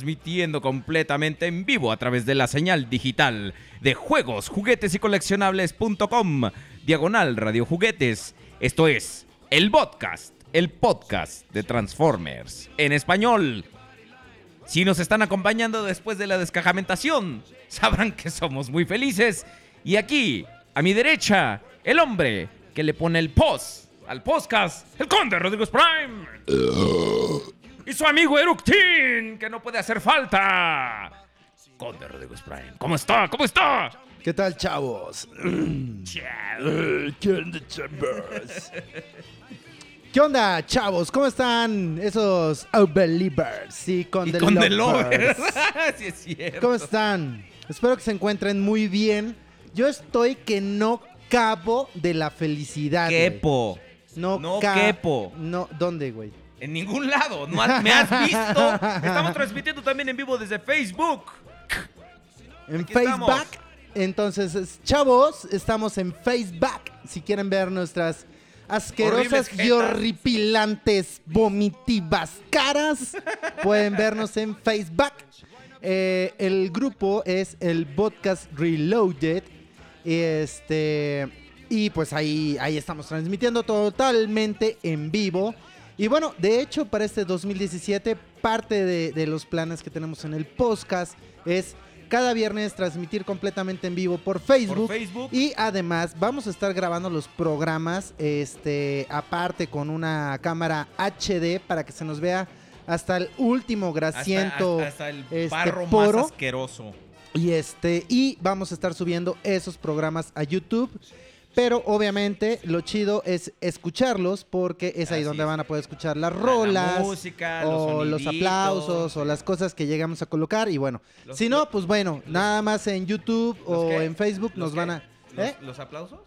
Transmitiendo completamente en vivo a través de la señal digital de juegos, juguetes y coleccionables.com, diagonal radio juguetes. Esto es el podcast, el podcast de Transformers en español. Si nos están acompañando después de la descajamentación, sabrán que somos muy felices. Y aquí, a mi derecha, el hombre que le pone el post al podcast, el conde Rodrigo Prime. y su amigo Eructin, que no puede hacer falta. Conde Rodrigo Prime, ¿cómo está? ¿Cómo está? ¿Qué tal, chavos? ¿Qué onda, chavos? ¿Qué onda, chavos? ¿Cómo están esos Believers y Y con con The Lovers. sí es cierto. ¿Cómo están? Espero que se encuentren muy bien. Yo estoy que no cabo de la felicidad. Quepo. No, quepo. No, ¿dónde, güey? En ningún lado. No has- me has visto. Estamos transmitiendo también en vivo desde Facebook. En Aquí Facebook. Entonces, es- chavos, estamos en Facebook. Si quieren ver nuestras asquerosas Horribles y jetas. horripilantes, vomitivas caras, pueden vernos en Facebook. Eh, el grupo es el Podcast Reloaded. Este. Y pues ahí, ahí estamos transmitiendo totalmente en vivo. Y bueno, de hecho, para este 2017, parte de, de los planes que tenemos en el podcast es cada viernes transmitir completamente en vivo por Facebook. Por Facebook. Y además vamos a estar grabando los programas este, aparte con una cámara HD para que se nos vea hasta el último grasiento hasta, hasta el este, barro poro. más asqueroso. Y este, y vamos a estar subiendo esos programas a YouTube. Pero obviamente lo chido es escucharlos porque es ahí Así donde es. van a poder escuchar las La rolas música, o los aplausos o las cosas que llegamos a colocar. Y bueno, Los- si no, pues bueno, nada más en YouTube ¿Los o qué? en Facebook ¿Los nos van a... ¿eh? ¿Los, los aplausos?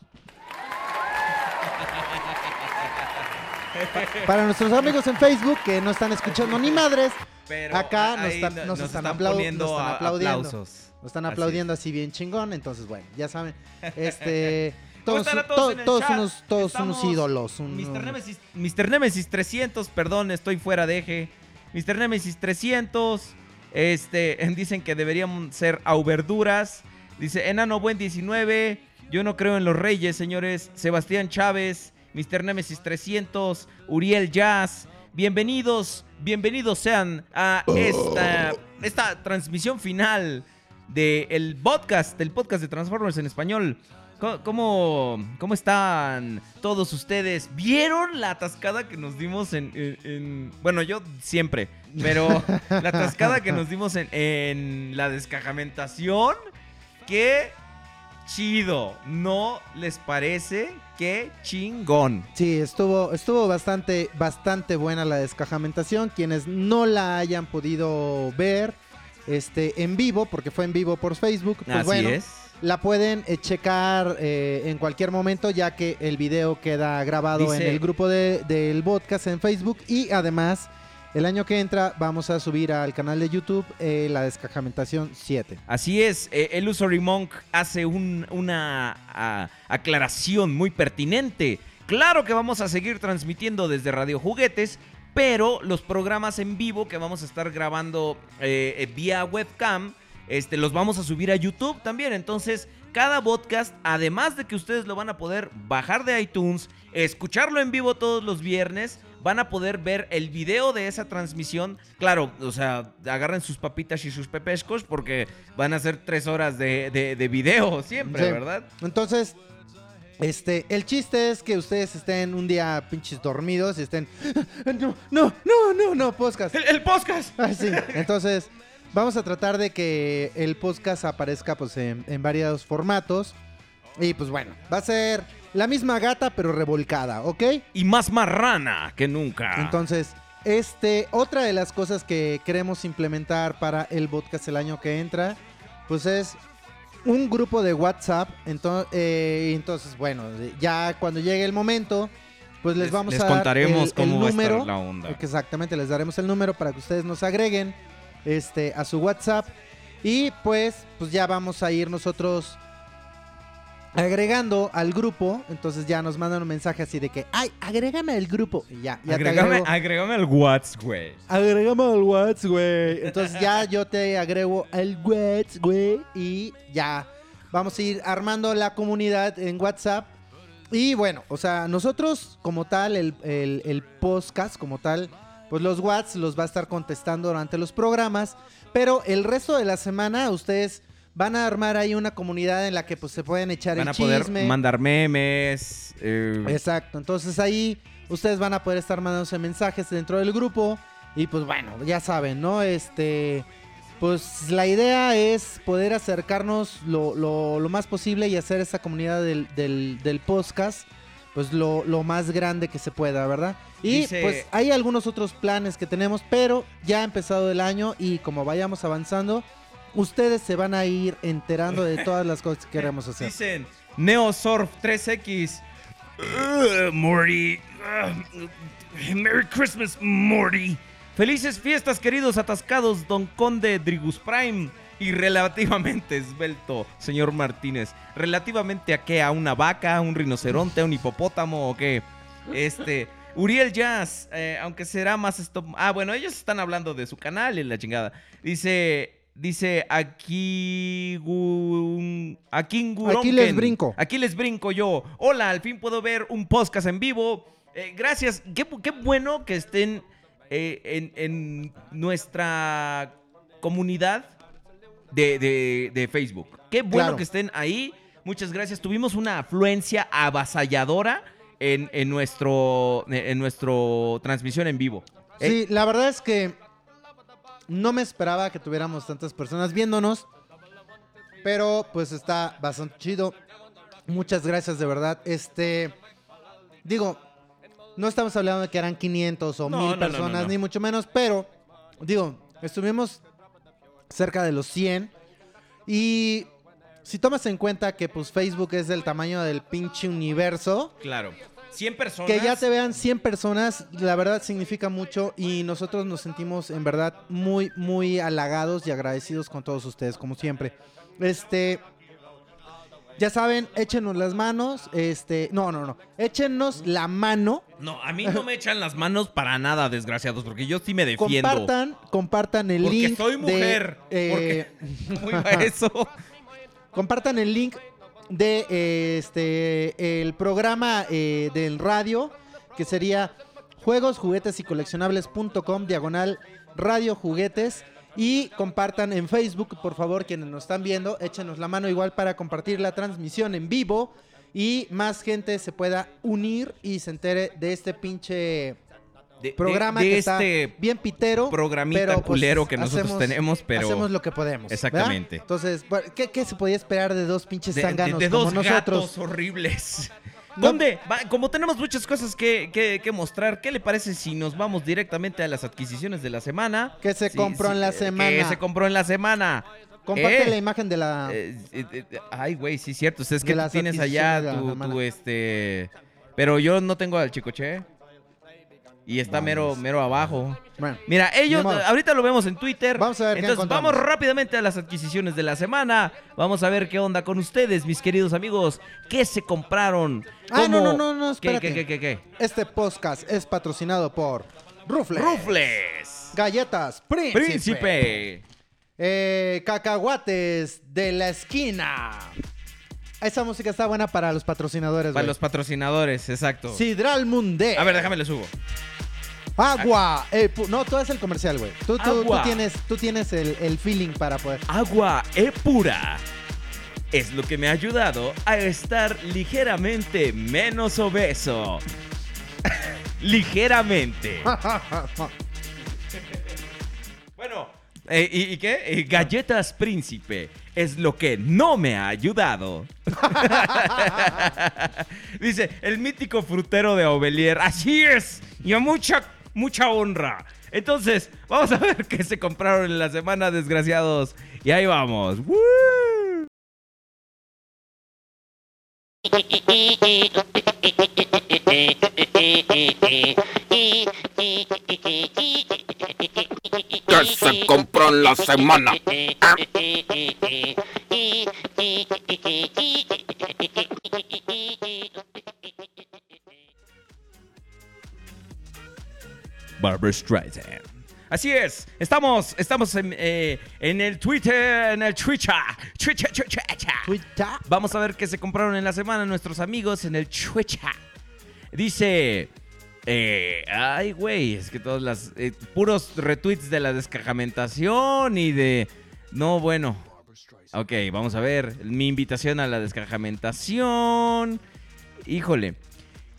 Para nuestros amigos en Facebook que no están escuchando ni madres, Pero acá nos están, nos están, aplau- poniendo nos están aplaudiendo. aplausos. Nos están Así aplaudiendo así, bien chingón. Entonces, bueno, ya saben. Este. ¿Cómo todos todos unos, todos unos ídolos. un- Mr. Nemesis, Mr. Nemesis 300, perdón, estoy fuera de eje. Mr. Nemesis 300. Este, dicen que deberían ser auverduras. Dice Enano Buen 19. Yo no creo en los reyes, señores. Sebastián Chávez, Mr. Nemesis 300, Uriel Jazz. Bienvenidos, bienvenidos sean a esta, esta transmisión final del podcast, del podcast de Transformers en español. ¿Cómo, ¿Cómo están todos ustedes? ¿Vieron la atascada que nos dimos en... en- en- bueno, yo siempre, pero la atascada que nos dimos en, en la descajamentación? ¡Qué chido! ¿No les parece? ¡Qué chingón! Sí, estuvo, estuvo bastante, bastante buena la descajamentación. Quienes no la hayan podido ver este, en vivo, porque fue en vivo por Facebook, pues Así bueno, es. La pueden eh, checar eh, en cualquier momento, ya que el video queda grabado Dice- en el grupo de- del podcast en Facebook. Y además, el año que entra vamos a subir al canal de YouTube eh, la descajamentación 7. Así es, eh, Illusory Monk hace un- una aclaración muy pertinente. Claro que vamos a seguir transmitiendo desde Radio Juguetes, pero los programas en vivo que vamos a estar grabando eh, eh, vía webcam, este, los vamos a subir a YouTube también. Entonces, cada podcast, además de que ustedes lo van a poder bajar de iTunes, escucharlo en vivo todos los viernes, van a poder ver el video de esa transmisión. Claro, o sea, agarren sus papitas y sus pepescos porque van a ser tres horas de, de- de video siempre, Sí. ¿verdad? Entonces, este, el chiste es que ustedes estén un día pinches dormidos y estén. No, no, no, no, no, podcast. ¡El, el podcast! Ah, sí. Entonces, vamos a tratar de que el podcast aparezca pues en, en varios formatos. Y pues bueno, va a ser la misma gata pero revolcada, ¿ok? Y más marrana que nunca. Entonces, este, otra de las cosas que queremos implementar para el podcast el año que entra, pues es un grupo de WhatsApp. Entonces, entonces bueno, ya cuando llegue el momento, pues les, vamos les a dar contaremos el- el cómo va a estar número. la onda. Exactamente, les daremos el número para que ustedes nos agreguen este, a su WhatsApp. Y pues, pues ya vamos a ir nosotros agregando al grupo. Entonces ya nos mandan un mensaje así de que, ay, agrégame al grupo. Y ya, ya te Agrégame, agrego. agrégame al WhatsApp, güey. Agrégame al WhatsApp, güey. Entonces ya yo te agrego al WhatsApp, güey. Y ya vamos a ir armando la comunidad en WhatsApp. Y bueno, o sea, nosotros como tal, el, el, el podcast como tal, pues los WhatsApp los va a estar contestando durante los programas. Pero el resto de la semana ustedes van a armar ahí una comunidad en la que pues se pueden echar Van el a poder mandar memes. eh, Exacto, entonces ahí ustedes van a poder estar mandándose mensajes dentro del grupo y pues bueno, ya saben, ¿no? Este, pues la idea es poder acercarnos lo, lo- lo más posible y hacer esa comunidad del, del, del podcast pues lo, lo más grande que se pueda, ¿verdad? Y Dice- pues hay algunos otros planes que tenemos, pero ya ha empezado el año y como vayamos avanzando, ustedes se van a ir enterando de todas las cosas que queremos hacer. Dicen Neosurf 3X. Ugh, Morty. Ugh. Merry Christmas, Morty. Felices fiestas, queridos atascados, Don Conde Drigus Prime. Y relativamente esbelto, señor Martínez. ¿Relativamente a qué? ¿A una vaca? ¿A un rinoceronte? ¿A un hipopótamo? ¿O qué? Este. Uriel Jazz, eh, aunque será más stop. Ah, bueno, ellos están hablando de su canal y la chingada. Dice. Dice aquí. Aquí Aquí les brinco. Aquí les brinco yo. Hola, al fin puedo ver un podcast en vivo. Eh, gracias. Qué, qué bueno que estén eh, en, en nuestra comunidad de, de- de Facebook. Qué bueno Claro. que estén ahí. Muchas gracias. Tuvimos una afluencia avasalladora en, en nuestro en nuestro transmisión en vivo. Eh, Sí, la verdad es que no me esperaba que tuviéramos tantas personas viéndonos, pero pues está bastante chido. Muchas gracias de verdad. Este, digo, no estamos hablando de que eran 500 o No, 1000 no, no, no, personas, no. ni mucho menos, pero digo, estuvimos cerca de los 100 y si tomas en cuenta que pues Facebook es del tamaño del pinche universo, Claro. 100 personas. que ya te vean 100 personas, la verdad significa mucho y nosotros nos sentimos en verdad muy, muy halagados y agradecidos con todos ustedes, como siempre. Este. Ya saben, échenos las manos. Este, no, no, no. Échenos la mano. No, a mí no me echan las manos para nada, desgraciados, porque yo sí me defiendo. Compartan, compartan el porque link. soy de, mujer. eh, porque ¿Cómo iba eso? compartan el link de eh, este el programa eh, del radio que sería juegos juguetes y coleccionables.com diagonal radio juguetes y compartan en Facebook por favor quienes nos están viendo échenos la mano igual para compartir la transmisión en vivo y más gente se pueda unir y se entere de este pinche De- programa de, de que este está bien pitero programita pero, pues, culero que nosotros hacemos- tenemos, pero hacemos lo que podemos ¿verdad? Exactamente. entonces ¿qué, qué se podía esperar de dos pinches zánganos de como dos nosotros gatos horribles. ¿Dónde? Va, como tenemos muchas cosas que, que- que mostrar, ¿qué le parece si nos vamos directamente a las adquisiciones de la semana? Que se Sí, compró sí, en la eh, semana. Que se compró en la semana. Comparte Eh, la imagen de la. eh, ay, güey, sí, cierto. Es De que tú tienes allá tu, tu, este. Pero yo no tengo al chicoche. Y está mero, mero abajo. bueno, Mira, ellos, ahorita lo vemos en Twitter. Vamos a ver qué Entonces, vamos rápidamente a las adquisiciones de la semana. Vamos a ver qué onda con ustedes, mis queridos amigos. ¿Qué se compraron? Ah, no, no, no, no, ¿Qué, espérate. qué, qué, qué, este podcast es patrocinado por Rufles. qué? ¡Rufles! Galletas Príncipe. ¡Príncipe! Eh, cacahuates de la esquina. Esa música está buena para los patrocinadores. Para güey. los patrocinadores, exacto. Sidral Munde. A ver, déjame le subo. Agua. eh, pu- no, todo es el comercial, güey. Tú, tú- tú Agua. tienes, tú tienes el, el feeling para poder. Agua E pura. Es lo que me ha ayudado a estar ligeramente menos obeso. ligeramente. Bueno, eh, ¿y, qué? Eh, galletas Príncipe es lo que no me ha ayudado. Dice, el mítico frutero de Ovelier. Así es, y a mucha, mucha honra. Entonces, vamos a ver qué se compraron en la semana, desgraciados. Y ahí vamos. ¡Woo! ¿Qué se compró en la semana? Barbara Streisand. Así es, estamos, estamos en, eh, en el Twitter, en el. Twitter, Twitter, Twitter. Twitter. Vamos a ver qué se compraron en la semana nuestros amigos en el Twitter. Dice, eh, ay güey, es que todas las, eh, puros retweets de la descajamentación y de, no, bueno. Ok, vamos a ver, mi invitación a la descajamentación. Híjole.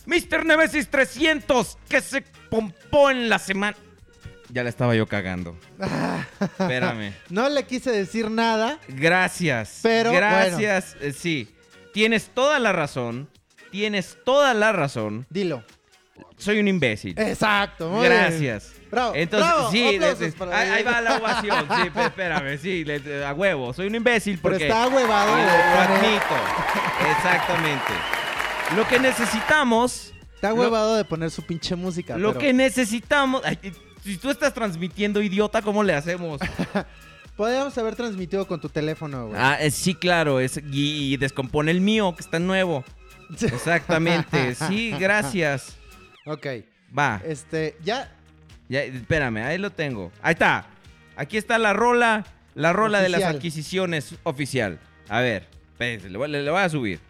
Mr. Nemesis 300, que se pompó en la semana. Ya la estaba yo cagando. Espérame. No le quise decir nada. Gracias. Pero, Gracias. Eh, sí. Tienes toda la razón. Tienes toda la razón. Dilo. Soy un imbécil. Exacto. muy bien. Gracias. Bravo, Entonces, bravo, sí, para ahí, va la ovación. Sí, pe- espérame, sí, le- a huevo. Soy un imbécil Pero porque. está huevado. Lo, lo admito. Exactamente. Lo que necesitamos. Está lo- huevado de poner su pinche música. Lo pero que necesitamos. ay, si tú estás transmitiendo, idiota, ¿cómo le hacemos? Podríamos haber transmitido con tu teléfono, güey. Ah, eh, sí, claro. Es, y, y descompone el mío, que está nuevo. Exactamente. Sí, gracias. Ok. Va. Este, ya. Ya, espérame, ahí lo tengo. Ahí está. Aquí está la rola. La rola de las adquisiciones oficial. A ver, espérense, le voy, le- le voy a subir.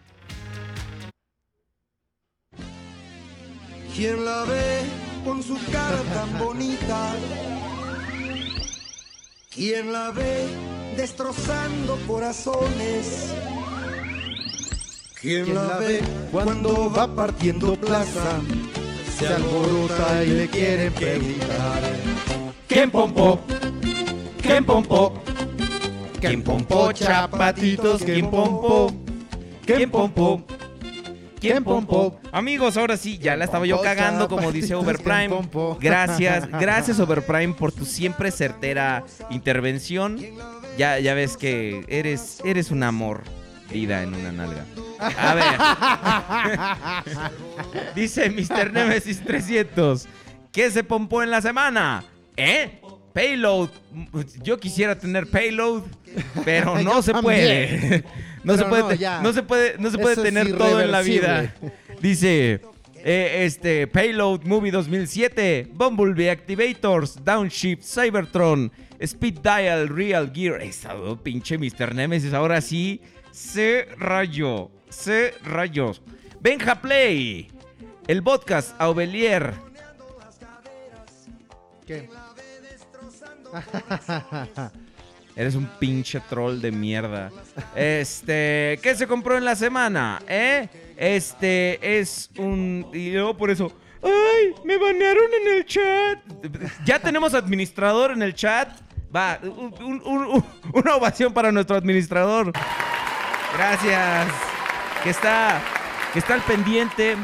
¿Quién la ve con su cara tan bonita? ¿Quién la ve destrozando corazones? ¿Quién, ¿Quién la ve cuando va partiendo plaza? Se alborota y le quieren preguntar. ¿Quién pompó? ¿Quién pompó? ¿Quién pompó chapatitos? ¿Quién pompó? ¿Quién pompó? ¿Quién pompó? Amigos, ahora sí, ya la estaba yo cagando, como dice? Overprime. Gracias, gracias Overprime por tu siempre certera intervención. Ya, ya ves que eres, eres un amor, vida en una nalga. A ver. Dice Mr. Nemesis 300. ¿Qué se pompó en la semana? ¿Eh? Payload. Yo quisiera tener payload, pero no se puede. No se puede, no, te- ya. no se puede, no se puede Eso tener todo en la vida. Dice, eh, este, Payload Movie 2007, Bumblebee Activators, Downshift, Cybertron, Speed Dial, Real Gear. Esa oh, pinche Mr. Nemesis, ahora sí, se rayó, se rayó. Benja Play, el podcast Aubelier. ¿Qué? Eres un pinche troll de mierda. Este, ¿qué se compró en la semana? ¿Eh? Este es un. Y luego por eso. ¡Ay! Me banearon en el chat. Ya tenemos administrador en el chat. Va, un- un- un- una ovación para nuestro administrador. Gracias. Que está, que está al pendiente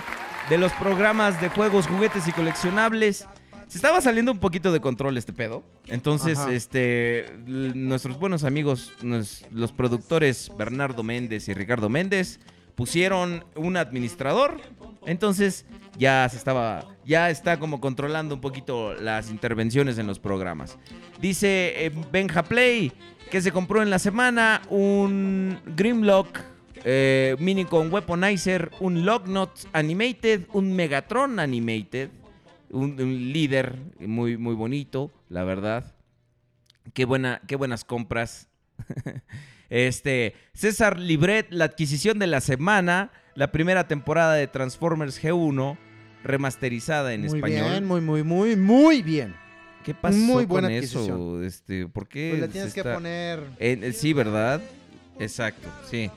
de los programas de juegos, juguetes y coleccionables. Se estaba saliendo un poquito de control este pedo. Entonces, Ajá. este, nuestros buenos amigos, nos- los productores Bernardo Méndez y Ricardo Méndez, pusieron un administrador. Entonces, ya se estaba, ya está como controlando un poquito las intervenciones en los programas. Dice eh, Benja Play que se compró en la semana un Grimlock eh, mini con Weaponizer, un Lognot Animated, un Megatron Animated, un, un líder muy, muy bonito, la verdad. Qué, buena, qué buenas compras. este, César Libret, la adquisición de la semana, la primera temporada de Transformers G1, remasterizada en muy español. bien, muy, muy, muy, muy bien. ¿Qué pasó muy con buena eso? adquisición. Este, ¿Por qué? Pues se tienes que poner. en- eh, sí, ¿verdad? Exacto, sí.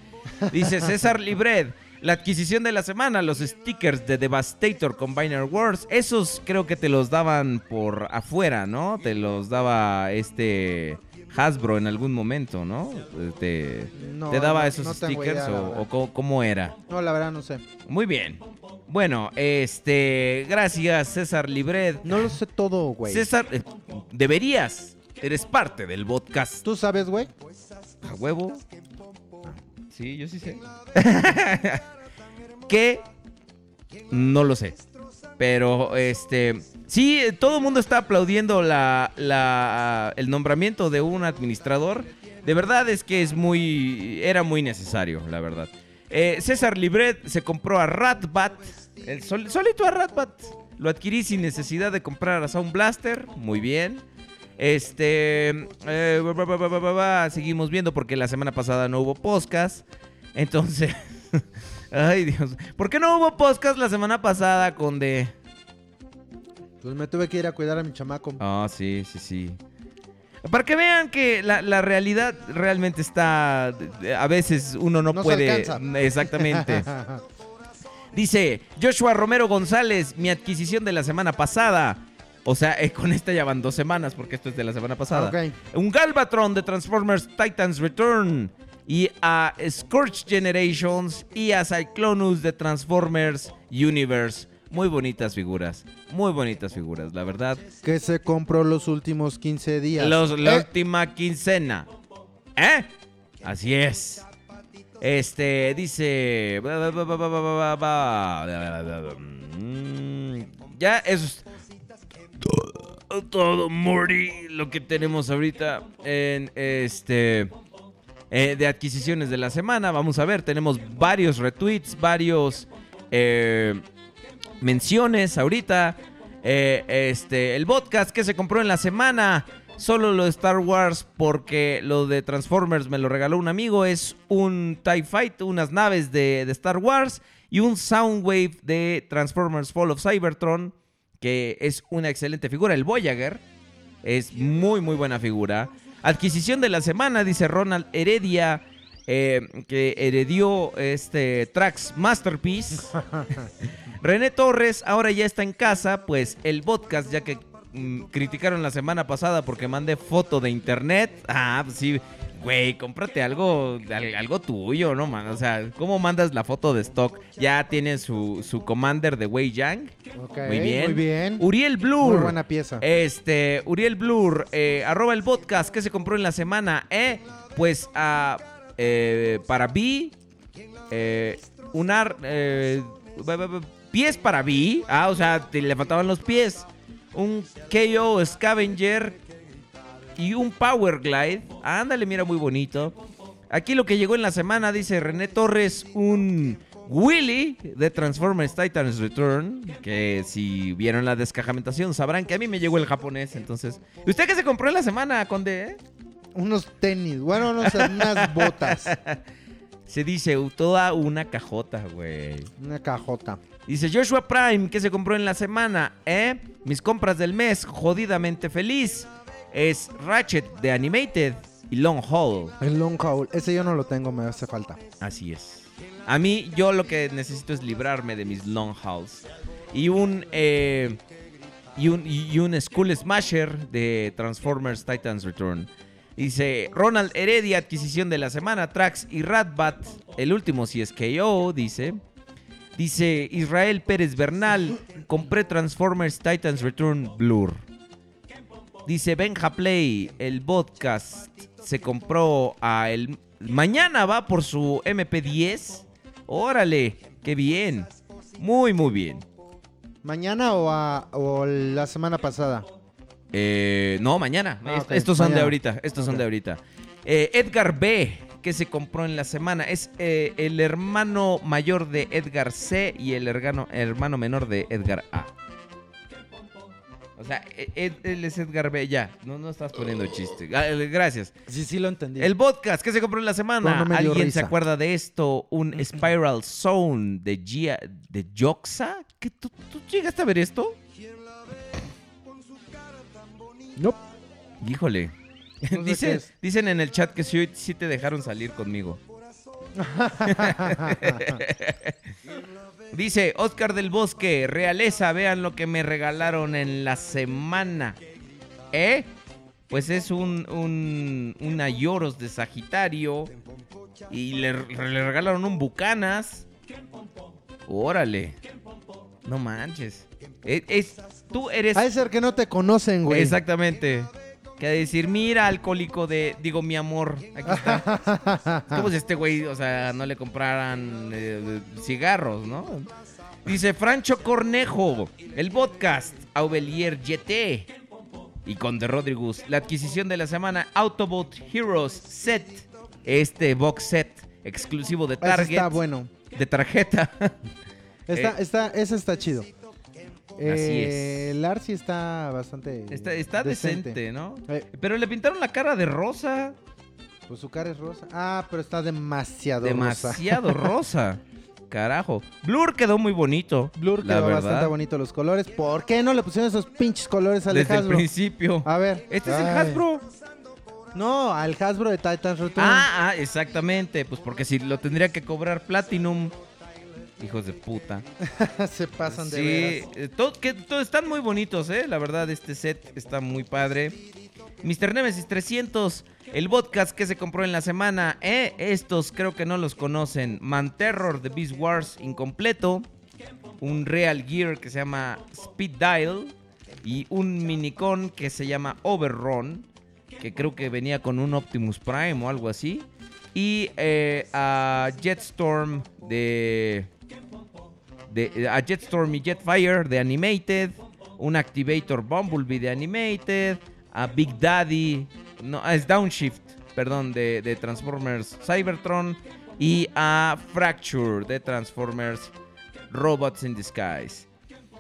Dice César Libred, la adquisición de la semana, los stickers de Devastator Combiner Wars, esos creo que te los daban por afuera, ¿no? Te los daba este Hasbro en algún momento, ¿no? Te, No, te daba esos no stickers idea, o cómo, cómo era. No, la verdad no sé. Muy bien. Bueno, este, gracias César Libred. No lo sé todo, güey. César, eh, deberías, eres parte del podcast. ¿Tú sabes, güey? ¿A huevo? Sí, yo sí sé. que no lo sé. Pero este. Sí, todo el mundo está aplaudiendo la, la- el nombramiento de un administrador. De verdad es que es muy. Era muy necesario, la verdad. Eh, César Libret se compró a Ratbat. El sol- solito a Ratbat. Lo adquirí sin necesidad de comprar a Sound Blaster. Muy bien. Este. eh, seguimos viendo porque la semana pasada no hubo podcast. Entonces. ay, Dios. ¿Por qué no hubo podcast la semana pasada, Conde? Pues me tuve que ir a cuidar a mi chamaco. Ah, sí, sí, sí. Para que vean que la, la realidad realmente está. A veces uno no, puede. Exactamente. Dice Joshua Romero González, mi adquisición de la semana pasada. O sea, eh, con esta ya van dos semanas porque esto es de la semana pasada. Un Galvatron de Transformers Titans Return. Y a Scorch Generations y a Cyclonus de Transformers Universe. Muy bonitas figuras. Muy bonitas figuras, la verdad. que se compró los últimos 15 días. Los, la Eh, última quincena. ¿Eh? Así es. Este, dice... Mm, Ya, eso es todo, Morty, lo que tenemos ahorita en este... eh, de adquisiciones de la semana. Vamos a ver, tenemos varios retweets, varios eh, menciones ahorita. Eh, este, el podcast que se compró en la semana. Solo lo de Star Wars porque lo de Transformers me lo regaló un amigo. Es un TIE Fight, unas naves de, de Star Wars y un Soundwave de Transformers Fall of Cybertron, que es una excelente figura. El Voyager es muy, muy buena figura. Adquisición de la semana, dice Ronald Heredia, eh, que heredió este Trax Masterpiece. René Torres ahora ya está en casa, pues el podcast, ya que mm, criticaron la semana pasada porque mandé foto de internet. Ah, pues sí, güey, cómprate algo, al- algo tuyo, ¿no, man? O sea, ¿cómo mandas la foto de stock? Ya tiene su, su commander de Wei Yang. Muy bien. Muy bien. Uriel Blur. Muy buena pieza. Este, Uriel Blur, eh, arroba el podcast que se compró en la semana, ¿eh? Pues ah, eh, para B, eh, un ar- eh, pies para B, ah, o sea, te le faltaban los pies. Un KO Scavenger y un Power Glide. Ándale, mira, muy bonito. Aquí lo que llegó en la semana, dice René Torres, un Willy de Transformers Titans Return. Que si vieron la descajamentación sabrán que a mí me llegó el japonés. Entonces, ¿y ¿usted qué se compró en la semana, Conde? eh? Unos tenis, bueno, unos- unas botas, Se dice toda una cajota, güey. una cajota. Dice Joshua Prime, que se compró en la semana, ¿eh? Mis compras del mes, jodidamente feliz. Es Ratchet de Animated y Long Haul. El long haul, ese yo no lo tengo, me hace falta. Así es. A mí, yo lo que necesito es librarme de mis long hauls. Y un, eh, y un, y un School Smasher de Transformers Titans Return. Dice Ronald Heredia, adquisición de la semana, Trax y Ratbat. El último si es KO, dice. Dice Israel Pérez Bernal, compré Transformers Titans Return Blur. Dice Benja Play, el podcast se compró a el mañana va por su MP10. Órale, qué bien. Muy muy bien. ¿Mañana o, a- o la semana pasada? Eh, no, mañana. Ah, Estos son de ahorita. Estos son de ahorita. Eh, Edgar B, que se compró en la semana, es eh, el hermano mayor de Edgar C y el hermano, hermano menor de Edgar A. O sea, e- Ed- él es Edgar B. Ya, no, no estás poniendo chiste. Ah, eh, Gracias. Sí, sí lo entendí. El podcast que se compró en la semana. No, no me dio ¿Alguien se acuerda de esto? Un Spiral Zone de Gia, de Joxa. ¿Qué, tú, ¿Tú llegaste a ver esto? Nope. Híjole. No sé qué Dice- es. dicen en el chat que sí, sí te dejaron salir conmigo. Dice Oscar del Bosque, realeza, vean lo que me regalaron en la semana. ¿Eh? Pues es un, un, una Lloros de Sagitario. Y le, le regalaron un Bucanas. Órale. No manches. Es, es- tú eres... De ser que no te conocen, güey. Exactamente. Que decir, mira, alcohólico de. Digo, mi amor. Aquí está. Es como si este güey, o sea, no le compraran eh, cigarros, ¿no? Dice Francho Cornejo, el podcast Aubelier GT. Y con de Rodrigus, la adquisición de la semana Autobot Heroes Set. Este box set exclusivo de Ese Target. está bueno. De tarjeta. Está, Eh. está, ese está chido. Eh, es. El Arcy está bastante. Está, está decente. ¿no? Eh, Pero le pintaron la cara de rosa. pues su cara es rosa. Ah, pero está demasiado rosa. Demasiado rosa. Carajo. Blur quedó muy bonito. Blur quedó verdad. bastante bonito los colores. ¿Por qué no le pusieron esos pinches colores al de Desde el Hasbro? principio. A ver. Este es el. Hasbro. No, al Hasbro de Titans Return. Ah, ah, exactamente. Pues porque si lo tendría que cobrar Platinum. Hijos de puta. Se pasan de veras. eh, todo- que, todo- están muy bonitos, ¿eh? La verdad, este set está muy padre. Mr. Nemesis 300, el podcast que se compró en la semana. ¿eh? Estos creo que no los conocen. Manterror de Beast Wars incompleto. Un Real Gear que se llama Speed Dial. Y un Minicon que se llama Overrun. Que creo que venía con un Optimus Prime o algo así. Y eh, a Jetstorm de de, a Jetstorm y Jetfire de Animated, un Activator Bumblebee de Animated, a Big Daddy, no, es Downshift, perdón, de, de Transformers Cybertron, y a Fracture de Transformers Robots in Disguise.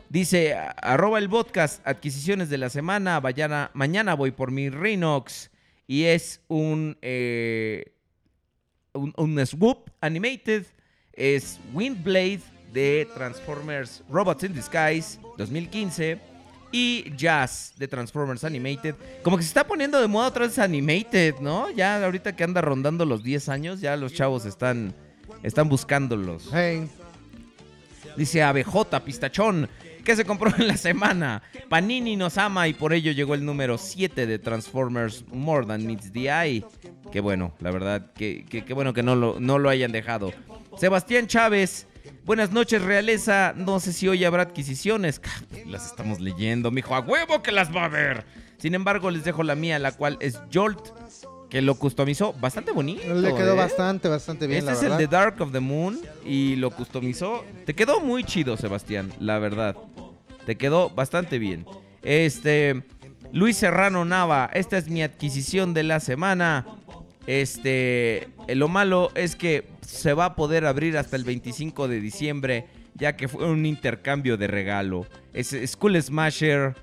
Dice, arroba el podcast, adquisiciones de la semana, mañana, mañana voy por mi Rhinox, y es un, eh, un, un Swoop Animated, es Windblade de Transformers Robots in Disguise 2015 y Jazz de Transformers Animated. Como que se está poniendo de moda otra vez Animated, ¿no? Ya ahorita que anda rondando los 10 años, ya los chavos están, están buscándolos. Hey, Dice ABJ Pistachón, que se compró en la semana. Panini nos ama y por ello llegó el número 7 de Transformers More Than Meets the Eye. Qué bueno, la verdad, que- qué bueno que no lo, no lo hayan dejado. Sebastián Chávez, buenas noches, realeza. No sé si hoy habrá adquisiciones. Las estamos leyendo, mijo. A huevo que las va a ver. Sin embargo, les dejo la mía, la cual es Jolt, que lo customizó bastante bonito. le quedó ¿eh? bastante, bastante bien, Este la es verdad. el de Dark of the Moon y lo customizó. Te quedó muy chido, Sebastián, la verdad. Te quedó bastante bien. Este. Luis Serrano Nava, esta es mi adquisición de la semana. Este, eh, lo malo es que se va a poder abrir hasta el 25 de diciembre, ya que fue un intercambio de regalo. Es Skull Smasher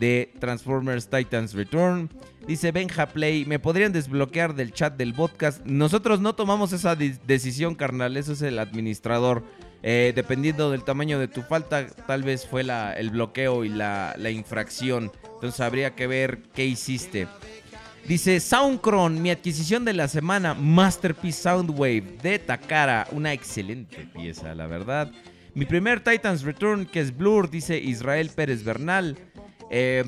de Transformers Titans Return. Dice Benja Play, ¿me podrían desbloquear del chat del podcast? Nosotros no tomamos esa de- decisión, carnal, eso es el administrador. Eh, dependiendo del tamaño de tu falta, tal vez fue la- el bloqueo y la, la infracción. Entonces habría que ver qué hiciste. Dice Soundcron, mi adquisición de la semana, Masterpiece Soundwave de Takara. Una excelente pieza, la verdad. Mi primer Titans Return, que es Blur, dice Israel Pérez Bernal. Eh,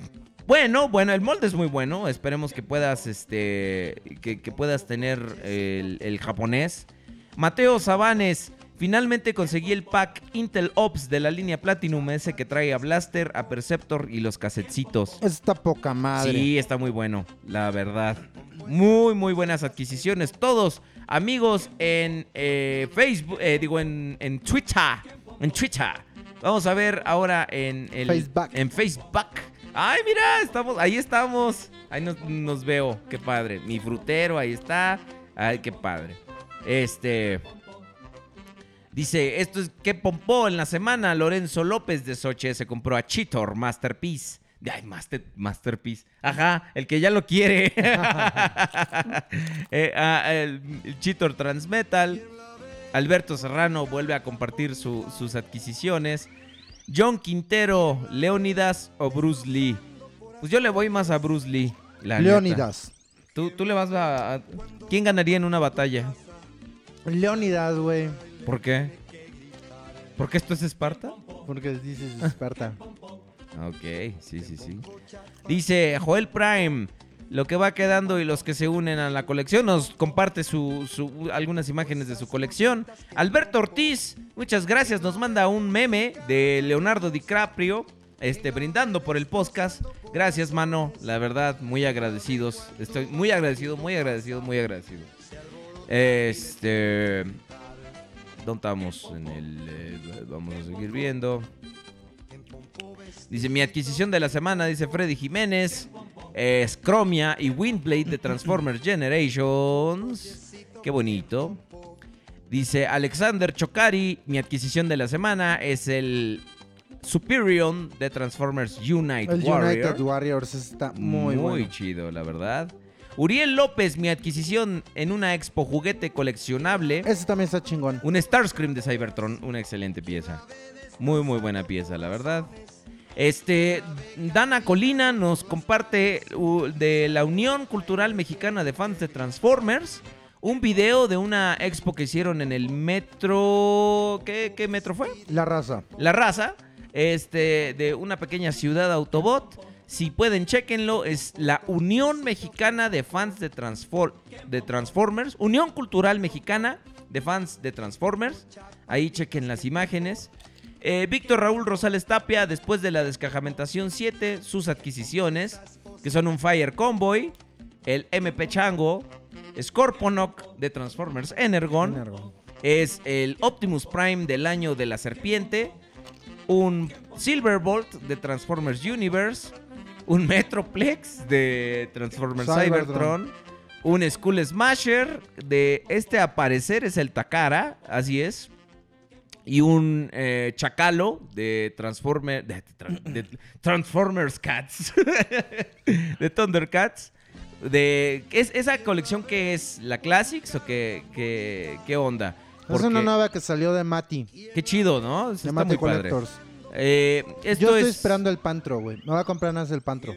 bueno, bueno, el molde es muy bueno. Esperemos que puedas, este, que, que puedas tener el, el japonés. Mateo Sabanes, finalmente conseguí el pack Intel Ops de la línea Platinum, ese que trae a Blaster, a Perceptor y los casetcitos. Está poca madre. Sí, está muy bueno, la verdad. Muy, muy buenas adquisiciones. Todos amigos en eh, Facebook, eh, digo en, en Twitter. En Twitter. Vamos a ver ahora en el Facebook. En Facebook. Ay, mira, estamos, ahí estamos. Ahí nos, veo. Qué padre. Mi frutero, ahí está. Ay, qué padre. Este. Dice, esto es que pompó en la semana. Lorenzo López de Soche se compró a Cheetor Masterpiece. Ay, Master, Masterpiece. Ajá, el que ya lo quiere. Eh, ah, el, el Cheetor Transmetal. Alberto Serrano vuelve a compartir su- sus adquisiciones. John Quintero, Leonidas o Bruce Lee. Pues yo le voy más a Bruce Lee. la. Leónidas. ¿Tú, tú le vas a, a- ¿Quién ganaría en una batalla? Leónidas, güey. ¿Por qué? ¿Por qué esto es Esparta? Porque dices Esparta. Ok, sí, sí, sí. Dice Joel Prime, lo que va quedando y los que se unen a la colección, nos comparte su, algunas imágenes de su colección. Alberto Ortiz, muchas gracias, nos manda un meme de Leonardo DiCaprio, este, brindando por el podcast. Gracias, mano, la verdad, muy agradecidos. Estoy muy agradecido, muy agradecido, muy agradecido. Este... ¿Dónde estamos? En el... eh, vamos a seguir viendo. Dice, mi adquisición de la semana, dice Freddy Jiménez, es Chromia y Windblade de Transformers Generations. Qué bonito. Dice Alexander Chocari, mi adquisición de la semana es el Superion de Transformers Unite El Warrior. United Warriors está muy, bueno. chido, la verdad. Uriel López, mi adquisición en una expo juguete coleccionable. Ese también está chingón. Un Starscream de Cybertron, una excelente pieza. Muy, muy buena pieza, la verdad. Este, Dana Colina nos comparte de la Unión Cultural Mexicana de Fans de Transformers un video de una expo que hicieron en el metro. ¿Qué, qué metro fue? La raza. La raza, este, de una pequeña ciudad Autobot. Si pueden, chequenlo. Es la Unión Mexicana de Fans de, de Transformers. Unión Cultural Mexicana de Fans de Transformers. Ahí chequen las imágenes. Eh, Víctor Raúl Rosales Tapia, después de la descajamentación 7, sus adquisiciones, que son un Fire Convoy, el MP Chango, Scorponok de Transformers Energon, Energon. es el Optimus Prime del año de la serpiente, un Silverbolt de Transformers Universe, un Metroplex de Transformers Cybertron. Cybertron, un Skull Smasher de este aparecer es el Takara, así es. Y un eh, Chacalo de, Transformer, de, tra- de Transformers Cats. de Thundercats. De, ¿es, ¿Esa colección que es? ¿La Classics o qué, qué, qué onda? Es una Porque- nueva que salió de Mati. Qué chido, ¿no? De Está Mati muy padre. Collectors. Eh, esto Yo estoy es- esperando el Pantro, güey. Me voy a comprar nada el Pantro.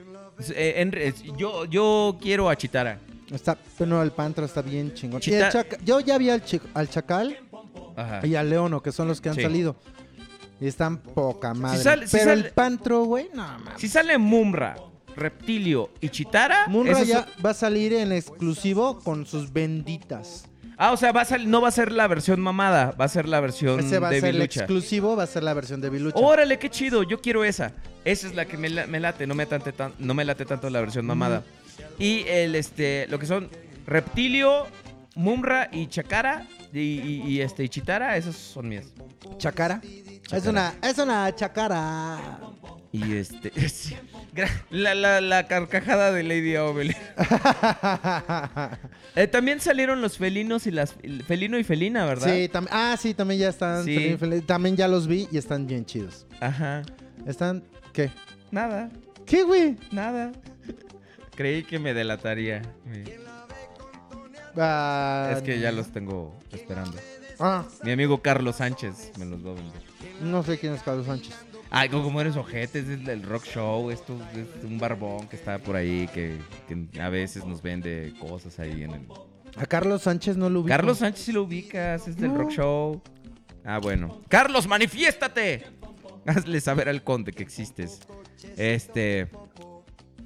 eh, en- yo, yo quiero a Chitara. Está, pero el Pantro está bien chingón. Chita- Chaca- yo ya vi al, chi- al Chacal Ajá. y al Leono, que son los que han Sí. salido. Y están poca madre. sale- si pero sale- el Pantro, güey, no mames. Si sale Mumra, Reptilio y Chitara. Munra esos ya son- va a salir en exclusivo con sus benditas. Ah, o sea, va a sal- no va a ser la versión mamada, va a ser la versión Ese va a de ser el Bilucha. exclusivo, va a ser la versión de Bilucha. Órale, qué chido, yo quiero esa. Esa es la que me, la- me late, no me, tante tan- no me late tanto la versión mamada. Y el este, lo que son Reptilio, Mumra y Chakara y, y- y, este y Chitara, esos son mías. Chacara. Es una, es una chacara. Y este. La, la- la carcajada de Lady Ovel. Eh, también salieron los felinos y las. el Felino y felina, ¿verdad? Sí, tam- ah, sí, también ya están. Sí. También, fel- también ya los vi y están bien chidos. Ajá. Están. ¿Qué? Nada, ¿Qué, güey? nada. Creí que me delataría. Ah, Es que ya los tengo esperando. Ah, Mi amigo Carlos Sánchez me los va a vender. no sé quién es Carlos Sánchez. Ay, como eres ojete, es el del rock show, esto es un barbón que está por ahí, que, que a veces nos vende cosas ahí en el... A Carlos Sánchez no lo ubico. Carlos Sánchez si lo ubicas, es del No. rock show. Ah, bueno. Carlos, manifiéstate. Hazle saber al conde que existes. Este...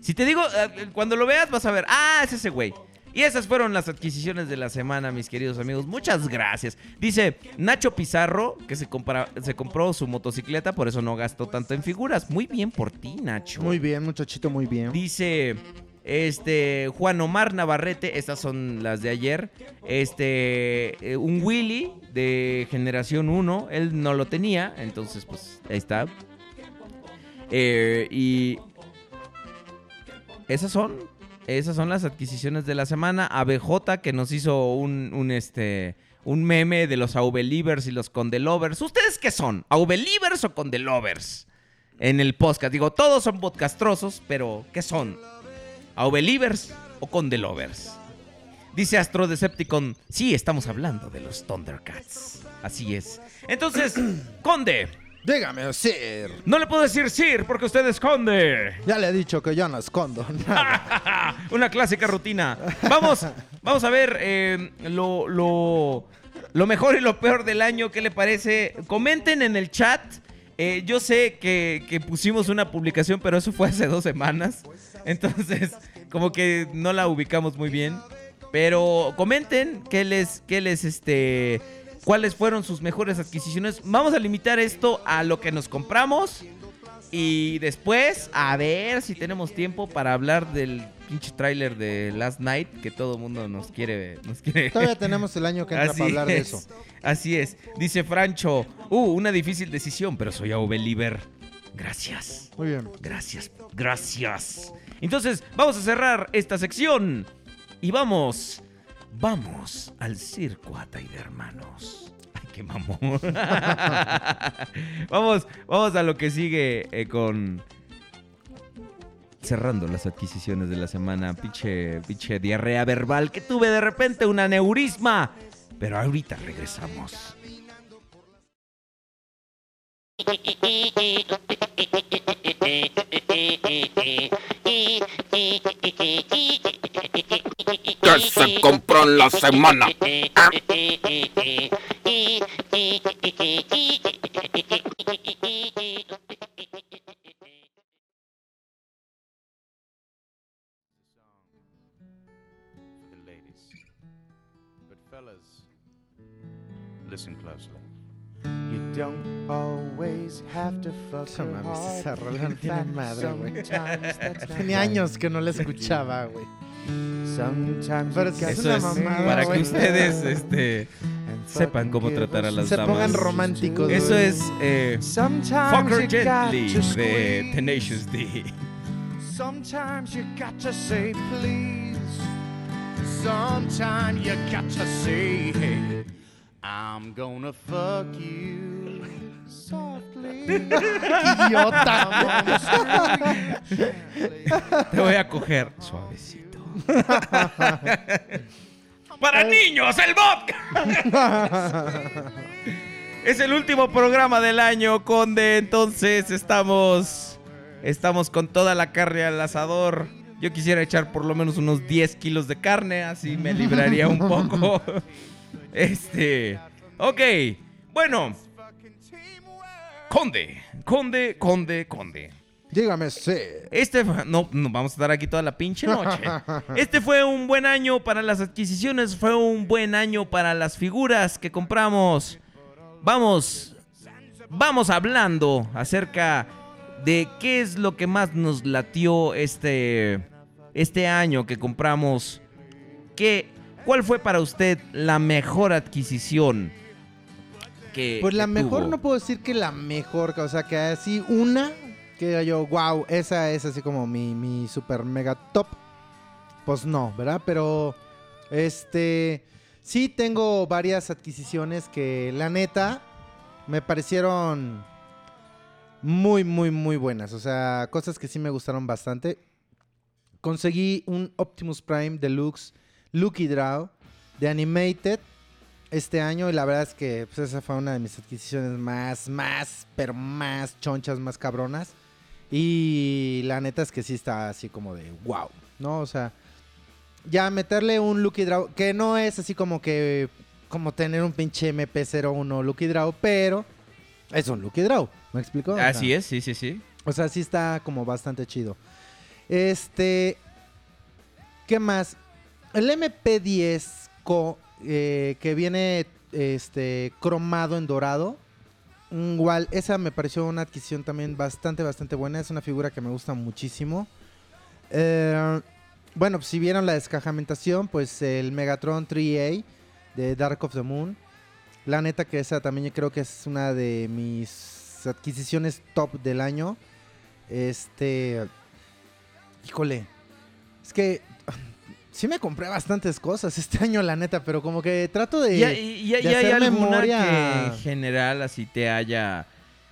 Si te digo, eh, cuando lo veas vas a ver, ah, es ese güey. Y esas fueron las adquisiciones de la semana, mis queridos amigos. Muchas gracias. Dice Nacho Pizarro que se, compra- se compró su motocicleta, por eso no gastó tanto en figuras. Muy bien por ti, Nacho. Muy bien, muchachito, muy bien. Dice este Juan Omar Navarrete, estas son las de ayer. Este eh, un Willy de generación 1, él no lo tenía, entonces pues ahí está. Eh, y esas son esas son las adquisiciones de la semana. ABJ que nos hizo un, un, este un meme de los Aubelievers y los Condelovers. ¿Ustedes qué son? ¿Aubelievers o Condelovers? En el podcast. Digo, todos son podcastrosos, pero ¿qué son? ¿Aubelievers o Condelovers? Dice Astro Decepticon, sí, estamos hablando de los Thundercats. Así es. Entonces, Conde, Dígame, Sir. no le puedo decir Sir porque usted es Conde. Ya le he dicho que yo no escondo nada. Una clásica rutina. Vamos, vamos a ver eh, lo, lo, lo mejor y lo peor del año. ¿Qué le parece? Comenten en el chat. Eh, yo sé que, que pusimos una publicación, pero eso fue hace dos semanas. Entonces, como que no la ubicamos muy bien. Pero comenten qué les, qué les, este, cuáles fueron sus mejores adquisiciones. Vamos a limitar esto a lo que nos compramos. Y después, a ver si tenemos tiempo para hablar del pinche tráiler de Last Night que todo el mundo nos quiere, nos quiere. Todavía tenemos el año que entra Así para hablar de es, eso. Así es. Dice Francho, uh, una difícil decisión, pero soy a believer. Gracias. Muy bien. Gracias, gracias. Entonces, vamos a cerrar esta sección. Y vamos, vamos al circo Atay de hermanos. Ay, qué mamón. vamos, vamos a lo que sigue eh, con... Cerrando las adquisiciones de la semana, pinche, pinche diarrea verbal que tuve de repente, un aneurisma. Pero ahorita regresamos. que se compró en la semana. listen closely. You don't always have to fuck mames, esa rola no tiene madre, güey. sometimes that's not Tenía right. años que no la escuchaba, güey. Sometimes Pero you es Eso una es mamada, para que ustedes este, and sepan cómo tratar a give las us Se pongan románticos, Eso es eh, Sometimes Fucker you got Gently to de squeeze. Tenacious D. Sometimes you got to say please. Sometimes you got to say, hey, I'm gonna fuck you softly. Idiota. Te voy a coger suavecito. Para niños, el vodka. es el último programa del año, Conde. Entonces estamos, estamos con toda la carne al asador. Yo quisiera echar por lo menos unos 10 kilos de carne, así me libraría un poco. Este, ok, bueno. Conde, conde, conde, conde. Dígame, Sir. Este no, no vamos a estar aquí toda la pinche noche. Este fue un buen año para las adquisiciones, fue un buen año para las figuras que compramos. Vamos, vamos hablando acerca de qué es lo que más nos latió este, este año que compramos. ¿Qué, ¿Cuál fue para usted la mejor adquisición? Que, Pues la que mejor tuvo? no puedo decir que la mejor, o sea, que así una que diga yo, wow, esa es así como mi, mi super mega top. Pues no, ¿verdad? Pero, este, sí tengo varias adquisiciones que la neta me parecieron muy, muy, muy buenas. O sea, cosas que sí me gustaron bastante. Conseguí un Optimus Prime Deluxe Lucky Draw de Animated este año y la verdad es que pues, esa fue una de mis adquisiciones más, más, pero más chonchas, más cabronas. Y la neta es que sí está así como de wow, ¿no? O sea, ya meterle un Lucky Draw, que no es así como que, como tener un pinche MP01 Lucky Draw, pero es un Lucky Draw, ¿me explico? O sea, Así es, sí, sí, sí. o sea, sí está como bastante chido. Este. ¿Qué más? El MP10 Co, eh, que viene este, cromado en dorado. Mm, Igual, esa me pareció una adquisición también bastante, bastante buena. Es una figura que me gusta muchísimo. Eh, bueno, si vieron la descajamentación, pues el Megatron 3A de Dark of the Moon. La neta que esa también yo creo que es una de mis adquisiciones top del año. Este. Híjole. Es que. Sí me compré bastantes cosas este año, la neta, pero como que trato de. ¿Y, y- y- de y hay hacer alguna memoria. que en general así te haya...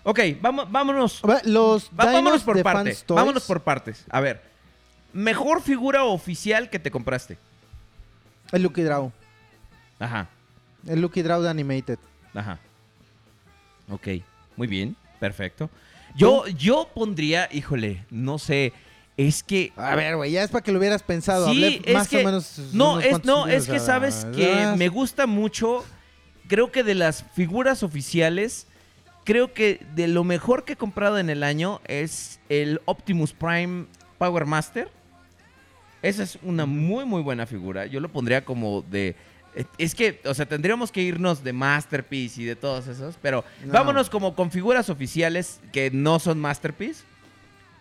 Ok, vamos, vámonos. Los Va- vámonos por partes. Vámonos por partes. A ver, mejor figura oficial que te compraste. El Lucky Draw. Ajá, El Lucky Draw de Animated. ajá. Ok, muy bien, perfecto. Yo, yo pondría, híjole, no sé, es que... A ver, güey, ya es para que lo hubieras pensado. Sí, Hablé es más que- o menos. No, es, no, videos, es que sabes que ah, me gusta mucho. Creo que de las figuras oficiales, creo que de lo mejor que he comprado en el año es el Optimus Prime Power Master. Esa es una muy, muy buena figura. Yo lo pondría como de. Es que, o sea, tendríamos que irnos de Masterpiece y de todos esos, pero No. vámonos como con figuras oficiales que no son Masterpiece.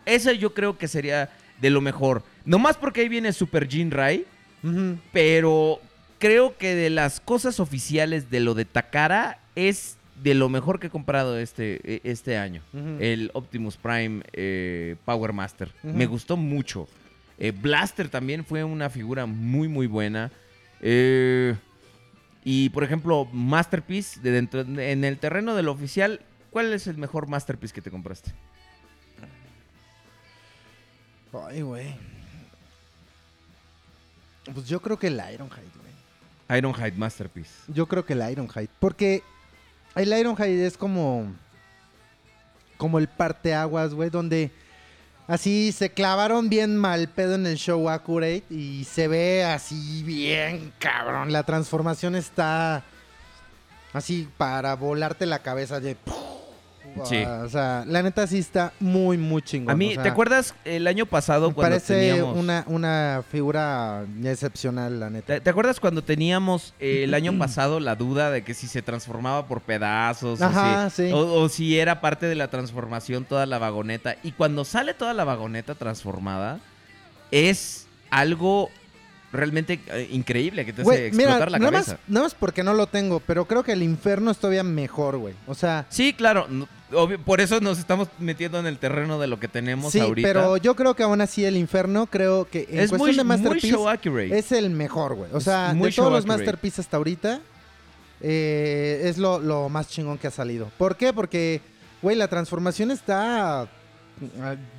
Esa yo creo que sería de lo mejor. Nomás porque ahí viene Super Jin Rai. Pero creo que de las cosas oficiales de lo de Takara es de lo mejor que he comprado este, e- este año. El Optimus Prime eh, Power Master. Me gustó mucho. Eh, Blaster también fue una figura muy, muy buena. Eh, y por ejemplo, Masterpiece, de dentro, en el terreno de lo oficial, ¿cuál es el mejor Masterpiece que te compraste? Ay, güey. Pues yo creo que el Ironhide, güey. Ironhide Masterpiece. Yo creo que el Ironhide. Porque el Ironhide es como. Como el parteaguas, güey, donde así se clavaron bien mal pedo en el show Accurate y se ve así bien cabrón. La transformación está así para volarte la cabeza de. Sí. O sea, la neta sí está muy, muy chingón. A mí, o sea, ¿te acuerdas el año pasado Me cuando parece teníamos... una, una figura excepcional, la neta. ¿Te, te acuerdas cuando teníamos eh, el año pasado la duda de que si se transformaba por pedazos? o si- sí. O, o si era parte de la transformación toda la vagoneta. Y cuando sale toda la vagoneta transformada, es algo realmente eh, increíble que te hace Güey, explotar mira, la nada cabeza. más, nada más porque no lo tengo, pero creo que el infierno es todavía mejor, güey. O sea, Sí, claro. no- obvio, por eso nos estamos metiendo en el terreno de lo que tenemos sí, ahorita. pero yo creo que aún así el infierno, creo que en es cuestión muy, de muy Masterpiece show accurate. es el mejor, güey. O sea, muy de todos los. Masterpiece hasta ahorita, eh, es lo, lo más chingón que ha salido. ¿Por qué? Porque, güey, la transformación está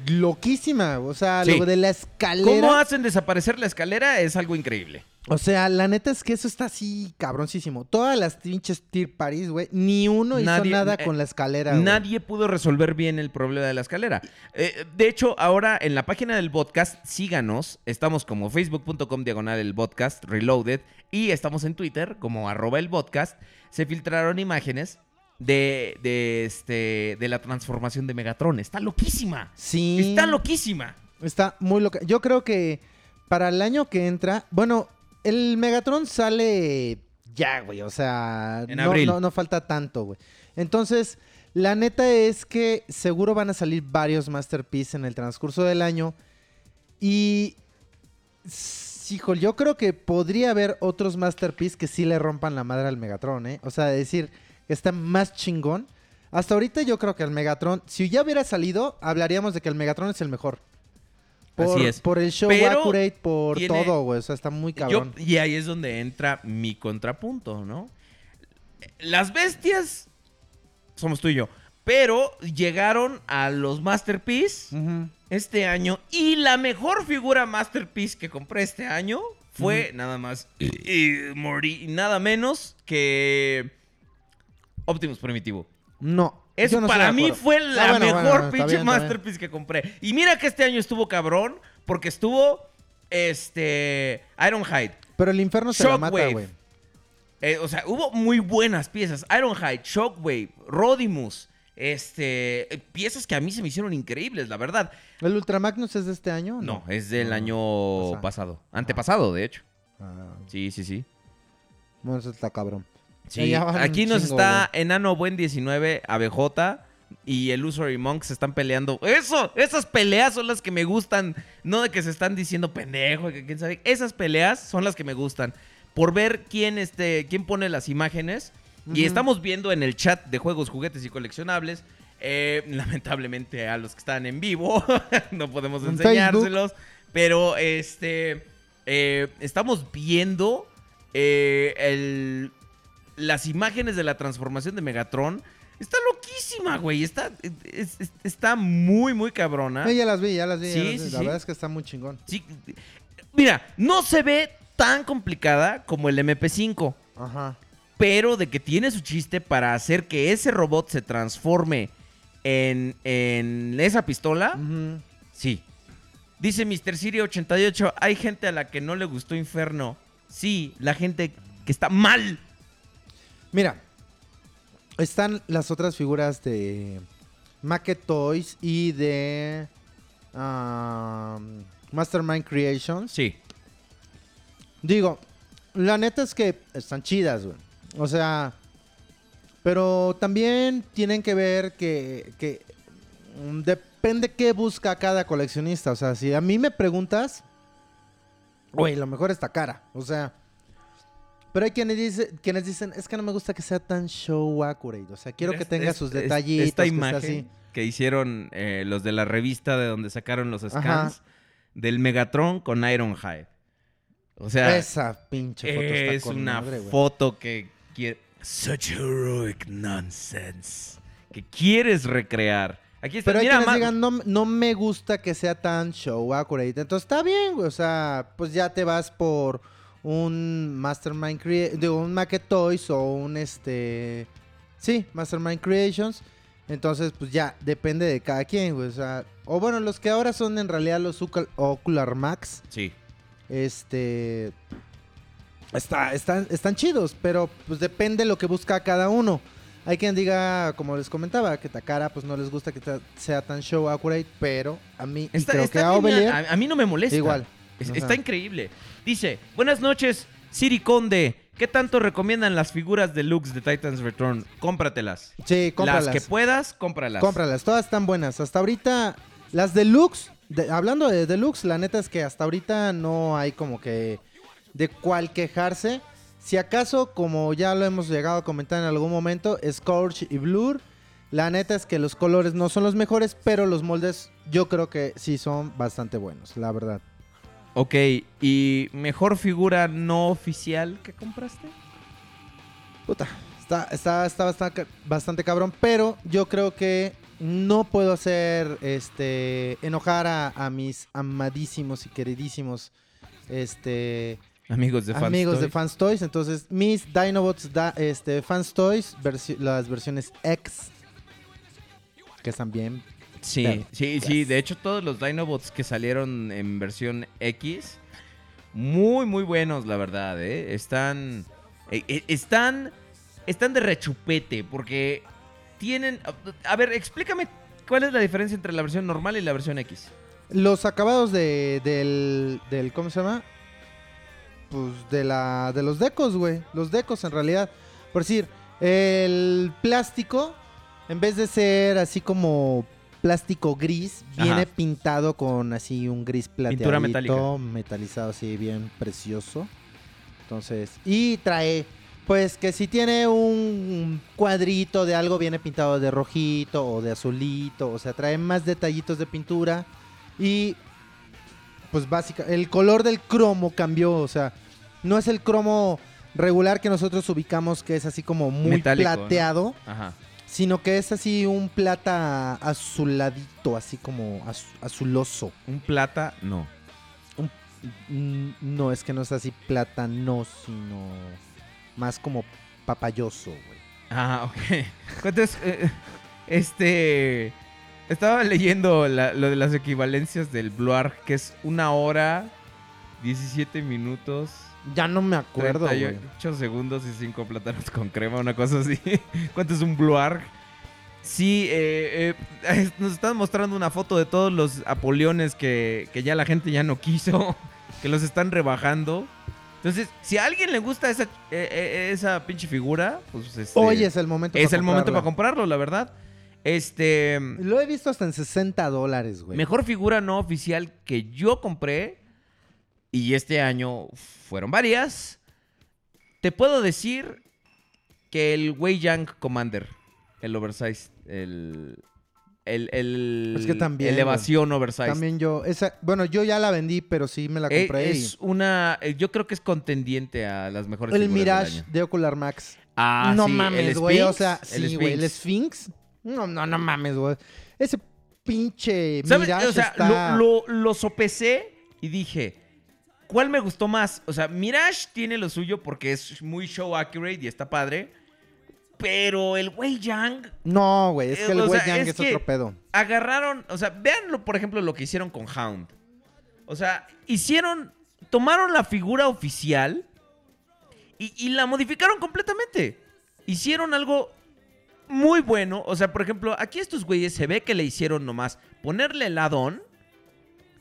loquísima. O sea, Sí. lo de la escalera. ¿Cómo hacen desaparecer la escalera? Es algo increíble. O sea, la neta es que eso está así cabroncísimo. Todas las pinches Tier Paris, güey, ni uno Nadie- hizo nada eh, con la escalera. Nadie pudo resolver bien el problema de la escalera. Eh, de hecho, ahora en la página del podcast, síganos. Estamos como facebook.com diagonal el podcast reloaded y estamos en Twitter como arroba el podcast. Se filtraron imágenes de, de, este, de la transformación de Megatron. Está loquísima. Sí. Está loquísima. Está muy loca. Yo creo que para el año que entra, bueno, el Megatron sale ya, güey. O sea, En no, abril. no, no falta tanto, güey. Entonces, la neta es que seguro van a salir varios Masterpiece en el transcurso del año. Y. Híjole, yo creo que podría haber otros Masterpiece que sí le rompan la madre al Megatron, ¿eh? O sea, decir está más chingón. Hasta ahorita yo creo que el Megatron, si ya hubiera salido, hablaríamos de que el Megatron es el mejor. Por, Así es. Por el show Pero accurate, por tiene- todo, güey. O sea, está muy Yo- cabrón. y ahí es donde entra mi contrapunto, ¿no? Las bestias somos tú y yo, pero llegaron a los Masterpiece este año y la mejor figura Masterpiece que compré este año fue nada más y, y morí- nada menos que Optimus Primitivo. No. Eso no para mí fue Ah, la bueno, mejor bueno, pinche bien. Masterpiece que compré. Y mira que este año estuvo cabrón porque estuvo este Ironhide. Pero el infierno se la mata, güey. Eh, o sea, hubo muy buenas piezas. Ironhide, Shockwave, Rodimus. Este, eh, piezas que a mí se me hicieron increíbles, la verdad. ¿El Ultramagnus es de este año? No, es del No, año pasado. pasado. Antepasado, de hecho. Ah, Sí, sí, sí. bueno, eso está cabrón. Sí, aquí nos chingo, está Enano Buen 19, ABJ y el Usury Monk se están peleando. Eso, esas peleas son las que me gustan. No de que se están diciendo pendejo, que quién sabe. Esas peleas son las que me gustan. Por ver quién, este, quién pone las imágenes. Y estamos viendo en el chat de juegos, juguetes y coleccionables. eh, lamentablemente a los que están en vivo no podemos En enseñárselos. Pero este eh, estamos viendo eh, el- las imágenes de la transformación de Megatron. Está loquísima, güey. Está, es- es- está muy, muy cabrona. Eh, ya las vi, ya las vi. ya Sí, las vi. sí, la sí. verdad es que está muy chingón. Sí. Mira, no se ve tan complicada como el MP5. Ajá. pero de que tiene su chiste para hacer que ese robot se transforme en, en esa pistola, sí. Dice Mr. Siri 88, hay gente a la que no le gustó Inferno. Sí, la gente que está mal. Mira, están las otras figuras de Maquet Toys y de um, Mastermind Creations. Sí. Digo, la neta es que están chidas, güey. O sea, pero también tienen que ver que, que mm, depende qué busca cada coleccionista. O sea, si a mí me preguntas, güey, lo mejor está cara. O sea, pero hay quienes, dice- quienes dicen, es que no me gusta que sea tan show accurate. O sea, quiero que tenga es- sus es- detallitos. Esta que imagen así. que hicieron eh, los de la revista de donde sacaron los scans Ajá. del Megatron con Ironhide. O sea, Esa pinche foto está es con una madre, foto que quiere... Such heroic nonsense. Que quieres recrear. Aquí está, Pero hay mira, quienes digan, no, no me gusta que sea tan show accurate. Entonces está bien, güey. O sea, pues ya te vas por un Mastermind Crea- de un Maquet Toys o un este. Sí, Mastermind Creations. Entonces, pues ya depende de cada quien, güey. O sea, o bueno, los que ahora son en realidad los Ocular Max. Sí. Este. Está, están, están chidos, pero pues depende lo que busca cada uno. Hay quien diga, como les comentaba, que Takara pues no les gusta que sea tan show accurate, pero a mí y creo está que a. Ovelier a, a mí no me molesta. igual. Es- O está increíble. Dice, buenas noches, Siri Conde. ¿Qué tanto recomiendan las figuras deluxe de Titans Return? Cómpratelas. Sí, cómpralas. Las que puedas, cómpralas. Cómpralas, todas están buenas. Hasta ahorita, las deluxe, de- hablando de deluxe, la neta es que hasta ahorita no hay como que de cuál quejarse. Si acaso, como ya lo hemos llegado a comentar en algún momento, Scorch y Blur, la neta es que los colores no son los mejores, pero los moldes yo creo que sí son bastante buenos, la verdad. Ok, ¿y mejor figura no oficial que compraste? Puta, está, está, está bastante, bastante cabrón, pero yo creo que no puedo hacer este enojar a, a mis amadísimos y queridísimos este Amigos de Fans amigos de. Fans Toys. Entonces, mis Dinobots da, este, Fans Toys, versi- las versiones X, que están bien. Sí, Pero, sí, sí. De hecho, todos los Dinobots que salieron en versión X, muy, muy buenos, la verdad, ¿eh? Están, eh, eh, están, están de rechupete, porque tienen... A ver, explícame cuál es la diferencia entre la versión normal y la versión X. Los acabados de, del, del, ¿cómo se llama? Pues de la, de los decos, güey. Los decos, en realidad. Por decir, el plástico, en vez de ser así como plástico gris, Ajá. viene pintado con así un gris plateadito, metalizado así bien precioso. Entonces, y trae Pues que si tiene un cuadrito de algo viene pintado de rojito o de azulito, o sea, trae más detallitos de pintura y pues básica, el color del cromo cambió, o sea, no es el cromo regular que nosotros ubicamos que es así como muy Metálico, ¿no? plateado, Ajá. Sino que es así un plata azuladito, así como az- azuloso. Un plata, no. Mm, No, es que no es así plátano, sino más como papayoso, güey. Ah, ok. Entonces, eh, este. Estaba leyendo la- lo de las equivalencias del Bluar, que es una hora, 17 minutos, Ya no me acuerdo, güey. 38 segundos y 5 plátanos con crema, una cosa así. ¿Cuánto es un Bluar? Sí, eh, eh, nos están mostrando una foto de todos los Apoliones que, que ya la gente ya no quiso, que los están rebajando. Entonces, si a alguien le gusta esa, eh, eh, esa pinche figura, pues este, Hoy es el momento es para el momento para comprarlo, la verdad. Este. Lo he visto hasta en 60 dólares, güey. Mejor figura no oficial que yo compré. Y este año fueron varias. Te puedo decir que el Wei Yang Commander. El oversize. El. El. el Es que también, Elevación oversize. También yo, esa, bueno, yo ya la vendí, pero sí me la Eh, compré. es una. eh, Yo creo que es contendiente a las mejores el del Mirage año. de Ocular Max. Ah, no sí, mames, güey. O sea, el sí, güey. El Sphinx. Sphinx. No, no, no mames, güey. Ese pinche ¿Sabes? Mirage O sea, está... lo, lo, lo sopesé y dije, ¿cuál me gustó más? O sea, Mirage tiene lo suyo porque es muy show accurate y está padre. Pero el Wei Yang No, güey. Es Eh, que el o Wei sea, Yang es es, que- otro pedo. agarraron, o sea, véanlo, por ejemplo, lo que hicieron con Hound. O sea, hicieron, tomaron la figura oficial y, y la modificaron completamente. Hicieron algo muy bueno. O sea, por ejemplo, aquí estos güeyes se ve que le hicieron nomás ponerle el addon,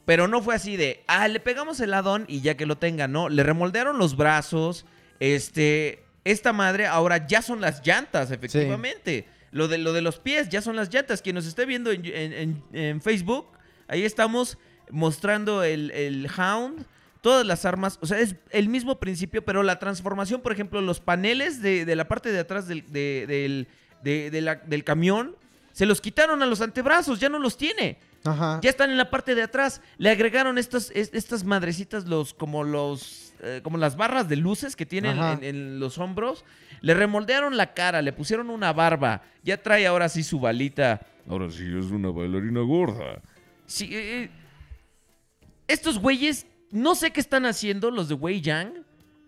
pero no fue así de, ah, le pegamos el addon y ya que lo tenga, no. Le remoldearon los brazos, este, esta madre ahora ya son las llantas, efectivamente. Lo de, lo de los pies ya son las llantas. Quien nos esté viendo en, en- en- en Facebook, ahí estamos mostrando el, el Hound, todas las armas. O sea, es el mismo principio, pero la transformación, por ejemplo, los paneles de, de la parte de atrás del, de- del, la- del camión, se los quitaron a los antebrazos, ya no los tiene. Ajá. Ya están en la parte de atrás. Le agregaron estas, es- estas madrecitas, los, como los. eh, como las barras de luces que tienen en, en los hombros. Le remoldearon la cara, le pusieron una barba. Ya trae ahora sí su balita. Ahora sí es una bailarina gorda. Sí, eh, eh, estos güeyes, no sé qué están haciendo, los de Wei Yang.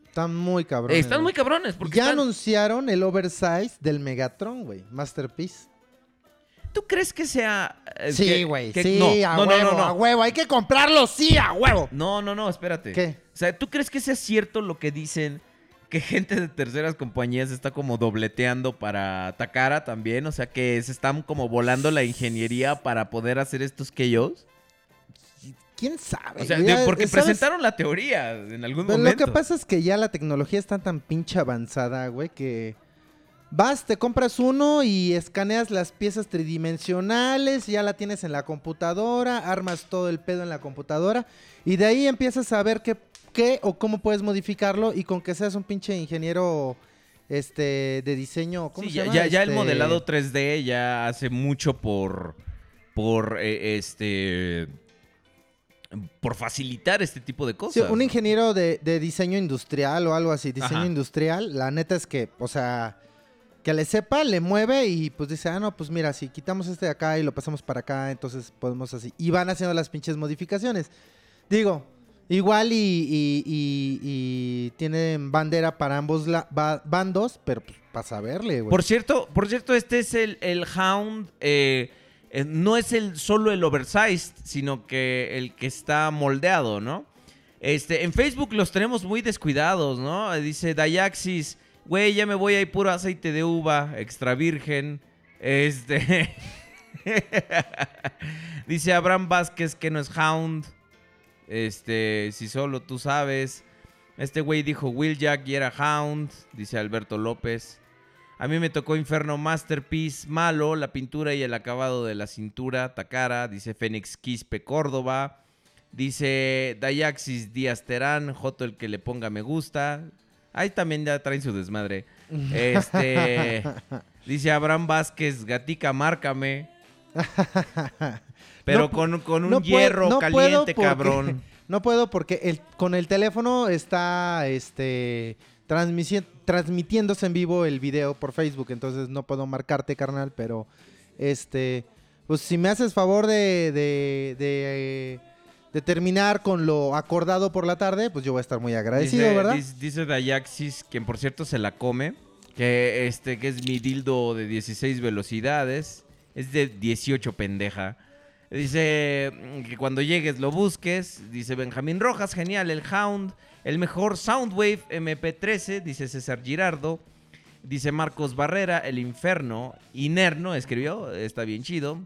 Están muy cabrones. Eh, están muy cabrones. Porque Ya están- anunciaron el oversize del Megatron, güey. Masterpiece. ¿Tú crees que sea. eh, Sí, que- güey. que- Sí, no, a no, no, huevo, no, no. a huevo. Hay que comprarlo, sí, a huevo. No, no, no, espérate. ¿Qué? O sea, ¿tú crees que sea cierto lo que dicen que gente de terceras compañías está como dobleteando para Takara también? O sea, que se están como volando la ingeniería para poder hacer estos KOs. ¿Quién sabe? O sea, güey? porque ¿sabes? presentaron la teoría en algún Pero lo momento. que pasa es que ya la tecnología está tan pinche avanzada, güey, que vas, te compras uno y escaneas las piezas tridimensionales, ya la tienes en la computadora, armas todo el pedo en la computadora y de ahí empiezas a ver qué, qué o cómo puedes modificarlo y con que seas un pinche ingeniero este de diseño, ¿cómo Sí, se ya, llama? ya, ya el Este, modelado 3D ya hace mucho por. por eh, este. por facilitar este tipo de Sí, cosas. un ingeniero de, de diseño industrial o algo así, diseño Ajá. industrial, la neta es que, o sea, que le sepa, le mueve y pues dice, ah, no, pues mira, si quitamos este de acá y lo pasamos para acá, entonces podemos así. Y van haciendo las pinches modificaciones. Digo, igual y, tienen bandera para ambos bandos, pero pues para saberle, güey. Por cierto, por cierto, este es el, el Hound. eh, eh, no es el solo el oversized, sino que el que está moldeado, ¿no? Este, en Facebook los tenemos muy descuidados, ¿no? Dice Dayaxis, güey, ya me voy ir puro aceite de uva, extra virgen. Este. Dice Abraham Vázquez que no es Hound. Este, si solo tú sabes. Este güey dijo Will Jack y era Hound, dice Alberto López. A mí me tocó Inferno Masterpiece, malo, la pintura y el acabado de la cintura, Takara, dice Fénix Quispe Córdoba. Dice Dayaxis Díaz Terán, Joto el que le ponga me gusta. Ahí también ya traen su desmadre. Este. dice Abraham Vázquez, gatica, márcame. Pero No con, con un no hierro no caliente, porque- cabrón. No puedo porque el, con el teléfono está este transmitiéndose en vivo el video por Facebook, entonces no puedo marcarte, carnal, pero este pues si me haces favor de de, de, de terminar con lo acordado por la tarde, pues yo voy a estar muy agradecido, dice, ¿verdad? Dice, dice Dayaxis, quien por cierto se la come, que este que es mi dildo de 16 velocidades, es de 18 pendeja. Dice mm, que cuando llegues lo busques. Dice Benjamín Rojas, genial, el Hound, el mejor Soundwave MP13, dice César Girardo. Dice Marcos Barrera, el Inferno, Inerno, escribió, está bien chido.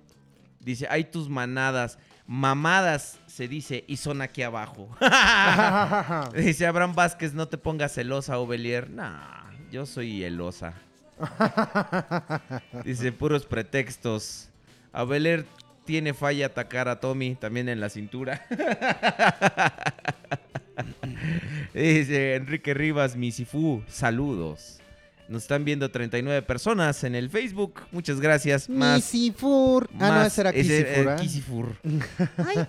Dice, hay tus manadas, mamadas, se dice, y son aquí abajo. Dice Abraham Vázquez, no te pongas celosa, Ovelier. Nah, yo soy elosa. Dice, puros pretextos. Ovelier tiene falla atacar a Tommy también en la cintura. Dice Enrique Rivas, Misifu, saludos. Nos están viendo 39 personas en el Facebook. Muchas gracias. Más, Misifur. Ah, no, más- ese era ese, Kisifur, eh, ¿eh?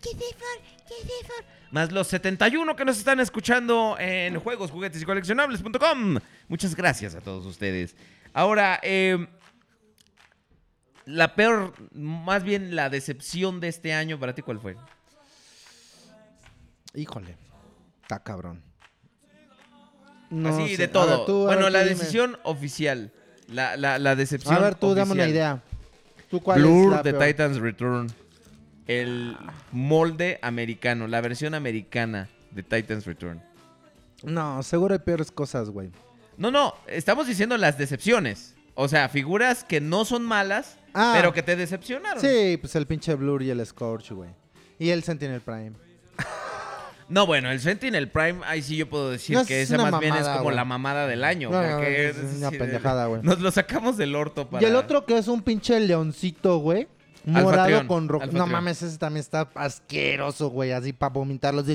Kisifur. Más los 71 que nos están escuchando en juegos, juguetes y coleccionables.com. Muchas gracias a todos ustedes. Ahora, eh, la peor, más bien la decepción de este año, ¿para ti cuál fue? Híjole. Está cabrón. No Así sé. de todo. ver, tú, a bueno, ver, la dime. decisión oficial. La, la, la decepción A ver, tú dame una idea. ¿Tú cuál es Blur de peor? Titans Return. El molde americano, la versión americana de Titans Return. No, seguro hay peores cosas, güey. No, no, estamos diciendo las decepciones. O sea, figuras que no son malas, Ah. pero que te decepcionaron. Sí, pues el pinche Blur y el Scorch, güey. Y el Sentinel Prime. No, bueno, el Sentinel Prime, ahí sí yo puedo decir No, que es ese más bien es como güey. la mamada del año. No, es una pendejada, güey. Nos lo sacamos del orto para... Y el otro que es un pinche leoncito, güey. Morado Alfatrión, con rojo. No mames, ese también está asqueroso, güey. Así para vomitarlos.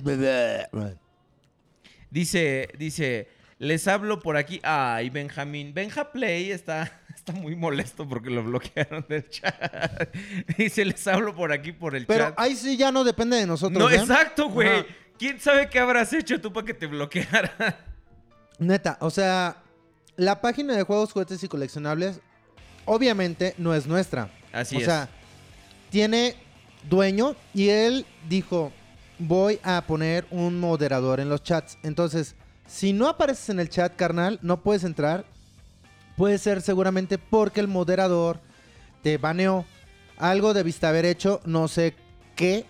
Dice, dice, les hablo por aquí. Ay, Benjamín. Benja Play está, está muy molesto porque lo bloquearon del chat. Dice, les hablo por aquí por el Pero chat. ahí sí ya no depende de nosotros, no, ¿eh? exacto, güey. ¿Quién sabe qué habrás hecho tú para que te bloqueara? Neta, o sea, la página de juegos, juguetes y coleccionables, obviamente no es nuestra. Así o es. sea, tiene dueño y él dijo, voy a poner un moderador en los chats. Entonces, si no apareces en el chat, carnal, no puedes entrar. Puede ser seguramente porque el moderador te baneó. Algo debiste haber hecho, no sé qué,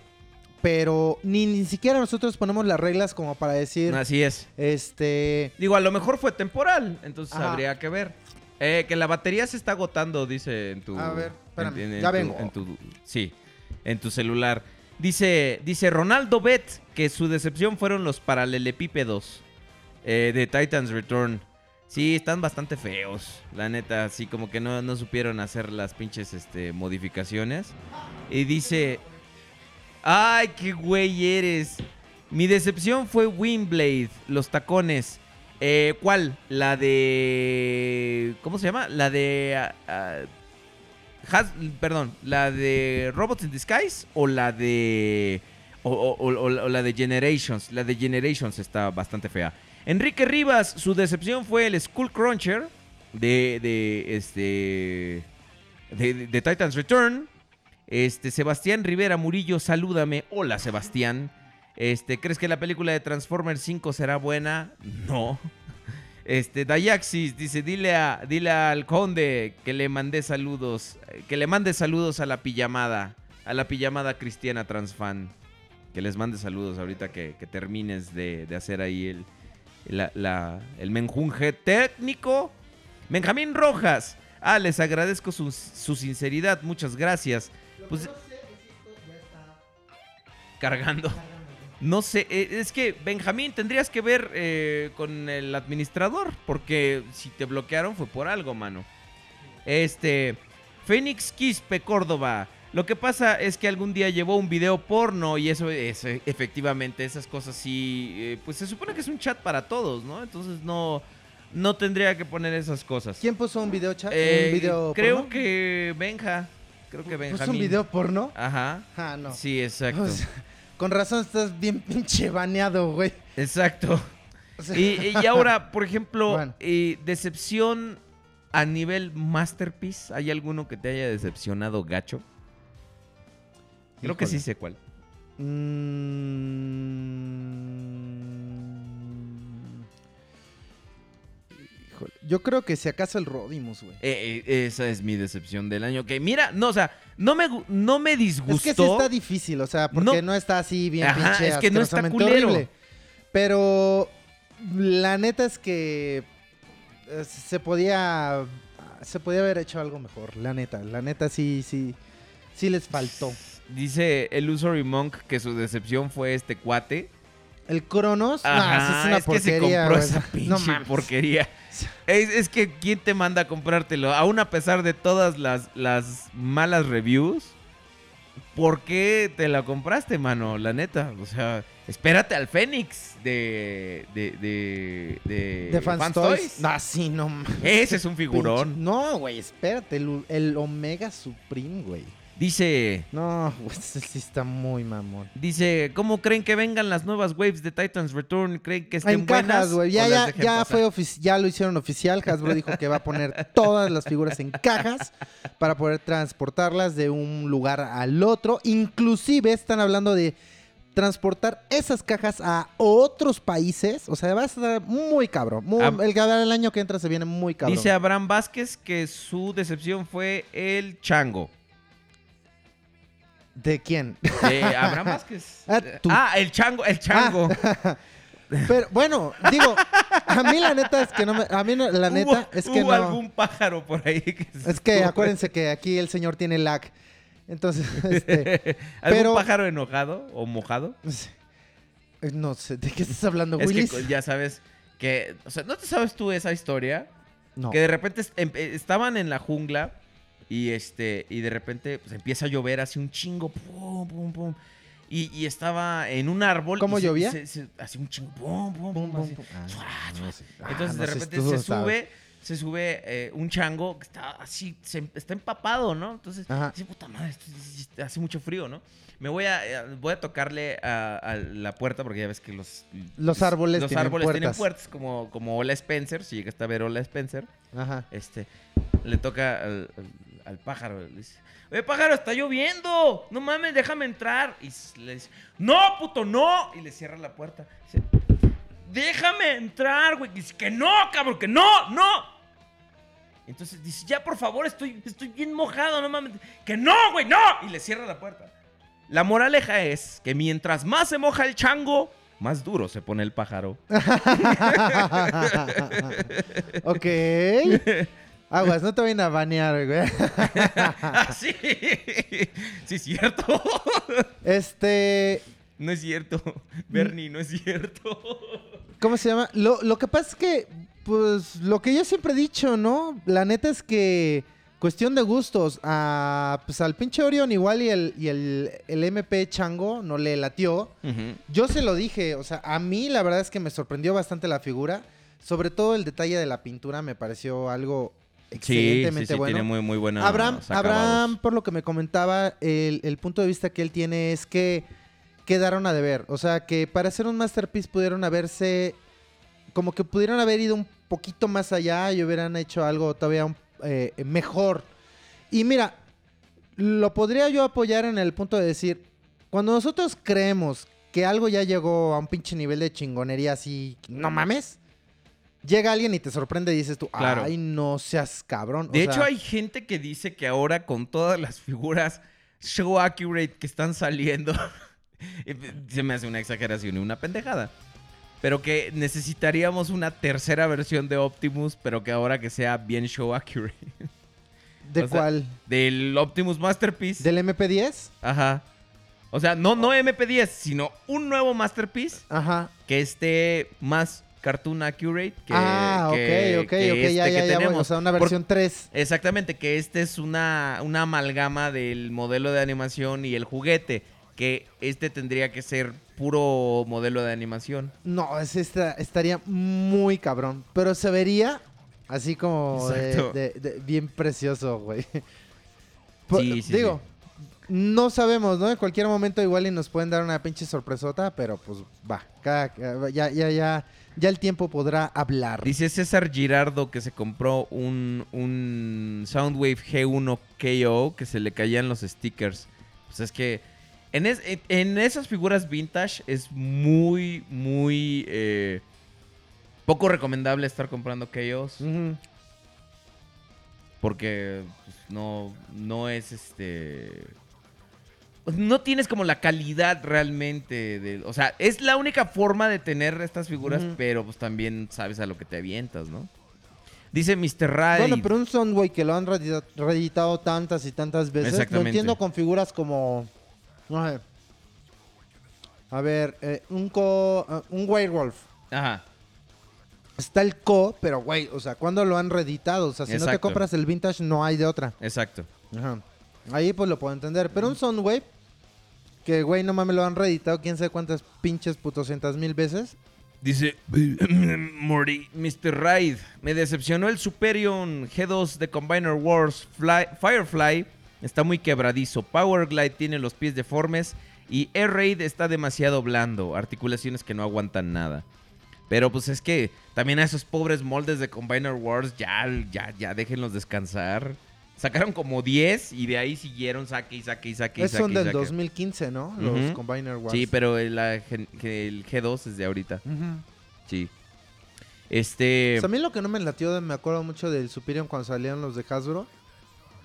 pero ni, ni siquiera nosotros ponemos las reglas como para decir, Así es. este... Digo, a lo mejor fue temporal, entonces Ajá. habría que ver. Eh, que la batería se está agotando, dice en tu. A ver, espérame, en- en- en ya tu- vengo. en tu- sí, en tu celular. Dice, dice Ronaldo Bet que su decepción fueron los paralelepípedos eh, de Titans Return. Sí, están bastante feos, la neta. Así como que no, no supieron hacer las pinches este, modificaciones. Y dice, ay, qué güey eres. Mi decepción fue Windblade, los tacones. Eh, ¿Cuál? La de... ¿Cómo se llama? La de... ah, ah, Has- perdón, la de Robots in Disguise o la de... O, o- la de Generations. La de Generations está bastante fea. Enrique Rivas, su decepción fue el Skull Cruncher de, de este... De- de Titans Return. Este, Sebastián Rivera Murillo, salúdame. Hola, Sebastián. Este, ¿crees que la película de Transformers 5 será buena? No. Este, Dayaxis dice, dile dile al conde que le mandé saludos, que le mande saludos a la pijamada, a la pijamada cristiana transfan. Que les mande saludos ahorita que, que termines de, hacer ahí el, el menjunje técnico. Benjamín Rojas, ah, les agradezco su, su sinceridad, muchas gracias. Pues, cargando. No sé, eh, es que Benjamín tendrías que ver eh, con el administrador, porque si te bloquearon fue por algo, mano. Este, Fénix Quispe Córdoba, Lo que pasa es que algún día llevó un video porno y eso es eh, efectivamente esas cosas sí, eh, pues se supone que es un chat para todos, ¿no? Entonces no no tendría que poner esas cosas. ¿Quién puso un video chat? Eh, ¿Un video creo porno? que Benja, creo que Benjamín. ¿Puso un video porno? Ajá. Ah, no. Sí, exacto. O sea, con razón estás bien pinche baneado, güey. Exacto. O sea, Y, y ahora, por ejemplo, Bueno. eh, decepción a nivel masterpiece, ¿hay alguno que te haya decepcionado gacho? Creo que sí sé cuál. Mm. Híjole. Yo creo que si acaso el Rodimus, güey. Eh, eh, esa es mi decepción del año. Que mira, no, o sea, no me, no me disgustó. Es que sí está difícil, o sea, porque no, No. está así bien Ajá, pinche es que no está culero. horrible. Pero la neta es que eh, se podía se podía haber hecho algo mejor, la neta. La neta sí sí sí les faltó. Dice Illusory Monk que su decepción fue este cuate. El Cronos, Ajá, esa es una es que se compró güey. esa No pinche porquería. Es, es que ¿quién te manda a comprártelo? Aún a pesar de todas las, las malas reviews, ¿por qué te la compraste, mano? La neta, o sea, espérate al Fénix de de de de, De Fans, Toys. Ah, sí, no mames. Ese es un figurón. Pinche- No, güey, espérate, el, el Omega Supreme, güey. Dice No, ese sí está muy mamón. dice, ¿cómo creen que vengan las nuevas waves de Titans Return? ¿Creen que estén En buenas? cajas, güey. Ya, ya, ya fue ya lo hicieron oficial. Hasbro dijo que va a poner todas las figuras en cajas para poder transportarlas de un lugar al otro. Inclusive están hablando de transportar esas cajas a otros países. O sea, va a estar muy cabrón. Muy- Ab- el, el año que entra se viene muy cabrón. Dice Abraham Vázquez que su decepción fue el chango. ¿De quién? De Abraham Vázquez. Ah. Ah, el chango, el chango. Pero bueno, digo, a mí la neta es que no me. A mí no- la neta ¿Hubo, es que hubo no. algún pájaro por ahí que se Es que estuvo- acuérdense que aquí el señor tiene lag. Entonces, este. ¿Algún pero- pájaro enojado o mojado? eh, No sé, ¿de qué estás hablando, Es que Willis? co- ya sabes que, o sea, ¿no te sabes tú esa historia? No. Que de repente est- em- eh, estaban en la jungla y este y de repente pues, empieza a llover así un chingo, pum, pum, pum. Y, y estaba en un árbol. ¿Cómo llovía? así un chingo, pum, pum, Pum, pum, pum, así. pum. Ah, Suá, no suá. sé. Ah, Entonces no de repente se sube, se sube eh, un chango que está así, se- está empapado, ¿no? Entonces dice, puta madre, esto- esto- hace mucho frío, ¿no? Me voy a, eh, voy a tocarle a, a la puerta porque ya ves que los... Los árboles los tienen árboles tienen puertas. puertas como, como Ola Spencer, si llegaste a ver Ola Spencer, Ajá. este, le toca al, al- al pájaro, le dice, oye pájaro, está lloviendo, no mames, déjame entrar. Y le dice, no, puto, no. Y le cierra la puerta. Dice, déjame entrar, güey. Dice, que no, cabrón, que no, no. Entonces dice, ya por favor, estoy, estoy bien mojado, no mames. Que no, güey, no. Y le cierra la puerta. La moraleja es que mientras más se moja el chango, más duro se pone el pájaro. ok. Aguas, no te vayan a banear, güey. Ah, sí. Sí, es cierto. Este. No es cierto. Bernie, no es cierto. ¿Cómo se llama? Lo, lo que pasa es que, pues, lo que yo siempre he dicho, ¿no? La neta es que, cuestión de gustos, a, pues al pinche Orion igual y el, y el, el MP Chango no le latió. Yo se lo dije, o sea, a mí la verdad es que me sorprendió bastante la figura. Sobre todo el detalle de la pintura me pareció algo Sí, sí, excelentemente sí, bueno. tiene muy, muy buena. Abraham, Abraham, por lo que me comentaba, el, el punto de vista que él tiene es que quedaron a deber. O sea, que para hacer un masterpiece pudieron haberse. Como que pudieron haber ido un poquito más allá y hubieran hecho algo todavía un- eh, mejor. Y mira, lo podría yo apoyar en el punto de decir: cuando nosotros creemos que algo ya llegó a un pinche nivel de chingonería así, no mames. Llega alguien y te sorprende y dices tú, Claro. ay, no seas cabrón. O De sea, hecho, hay gente que dice que ahora con todas las figuras show accurate que están saliendo, se me hace una exageración y una pendejada. Pero que necesitaríamos una tercera versión de Optimus, pero que ahora que sea bien show accurate. ¿De o sea, cuál? Del Optimus Masterpiece. ¿Del MP10? Ajá. O sea, no, no MP10, sino un nuevo Masterpiece Ajá. que esté más Cartoon Accurate. Que, ah, que- ok, ok, que ok, este ya, que ya, tenemos. bueno, o sea, una Por- versión 3. Exactamente, que este es una, una amalgama del modelo de animación y el juguete. Que este tendría que ser puro modelo de animación. No, es esta, estaría muy cabrón. Pero se vería así como de, Exacto. de- de- bien precioso, güey. Sí, sí, Digo, no sabemos, ¿no? En cualquier momento igual y nos pueden dar una pinche sorpresota, pero pues va. cada- ya, ya, ya, ya el tiempo podrá hablar. Dice César Girardo que se compró un, un Soundwave G1 KO que se le caían los stickers. Pues es que en, es- en- en esas figuras vintage es muy, muy eh, poco recomendable estar comprando KOs. Porque pues, no, no es este. No tienes como la calidad realmente de. O sea, es la única forma de tener estas figuras, pero pues también sabes a lo que te avientas, ¿no? Dice Mr. Raid. Bueno, pero un Soundwave que lo han reedita- reeditado tantas y tantas veces, lo Exactamente. entiendo con figuras como... no sé. A ver, eh, un co... eh, un Werewolf. Ajá. Está el co, pero güey, o sea, ¿cuándo lo han reeditado? O sea, si no te compras el vintage, no hay de otra. Exacto. Ajá. Ahí pues lo puedo entender. Pero un Soundwave, que güey, no mames, lo han reeditado quién sabe cuántas pinches putocientas mil veces. Dice Morty, Mr. Raid, me decepcionó el Superion G2 de Combiner Wars. Fly- Firefly está muy quebradizo. Power Glide tiene los pies deformes. Y Air Raid está demasiado blando. Articulaciones que no aguantan nada. Pero pues es que también a esos pobres moldes de Combiner Wars ya, ya, ya déjenlos descansar. Sacaron como 10 y de ahí siguieron saque y saque y saque Esos saque. son y del saque. 2015, ¿no? Los Ujú. Combiner Wars. Sí, pero el, la gen- que el G2 es de ahorita. Sí. Este. A mí lo que no me latió, de- me acuerdo mucho del Superior cuando salieron los de Hasbro,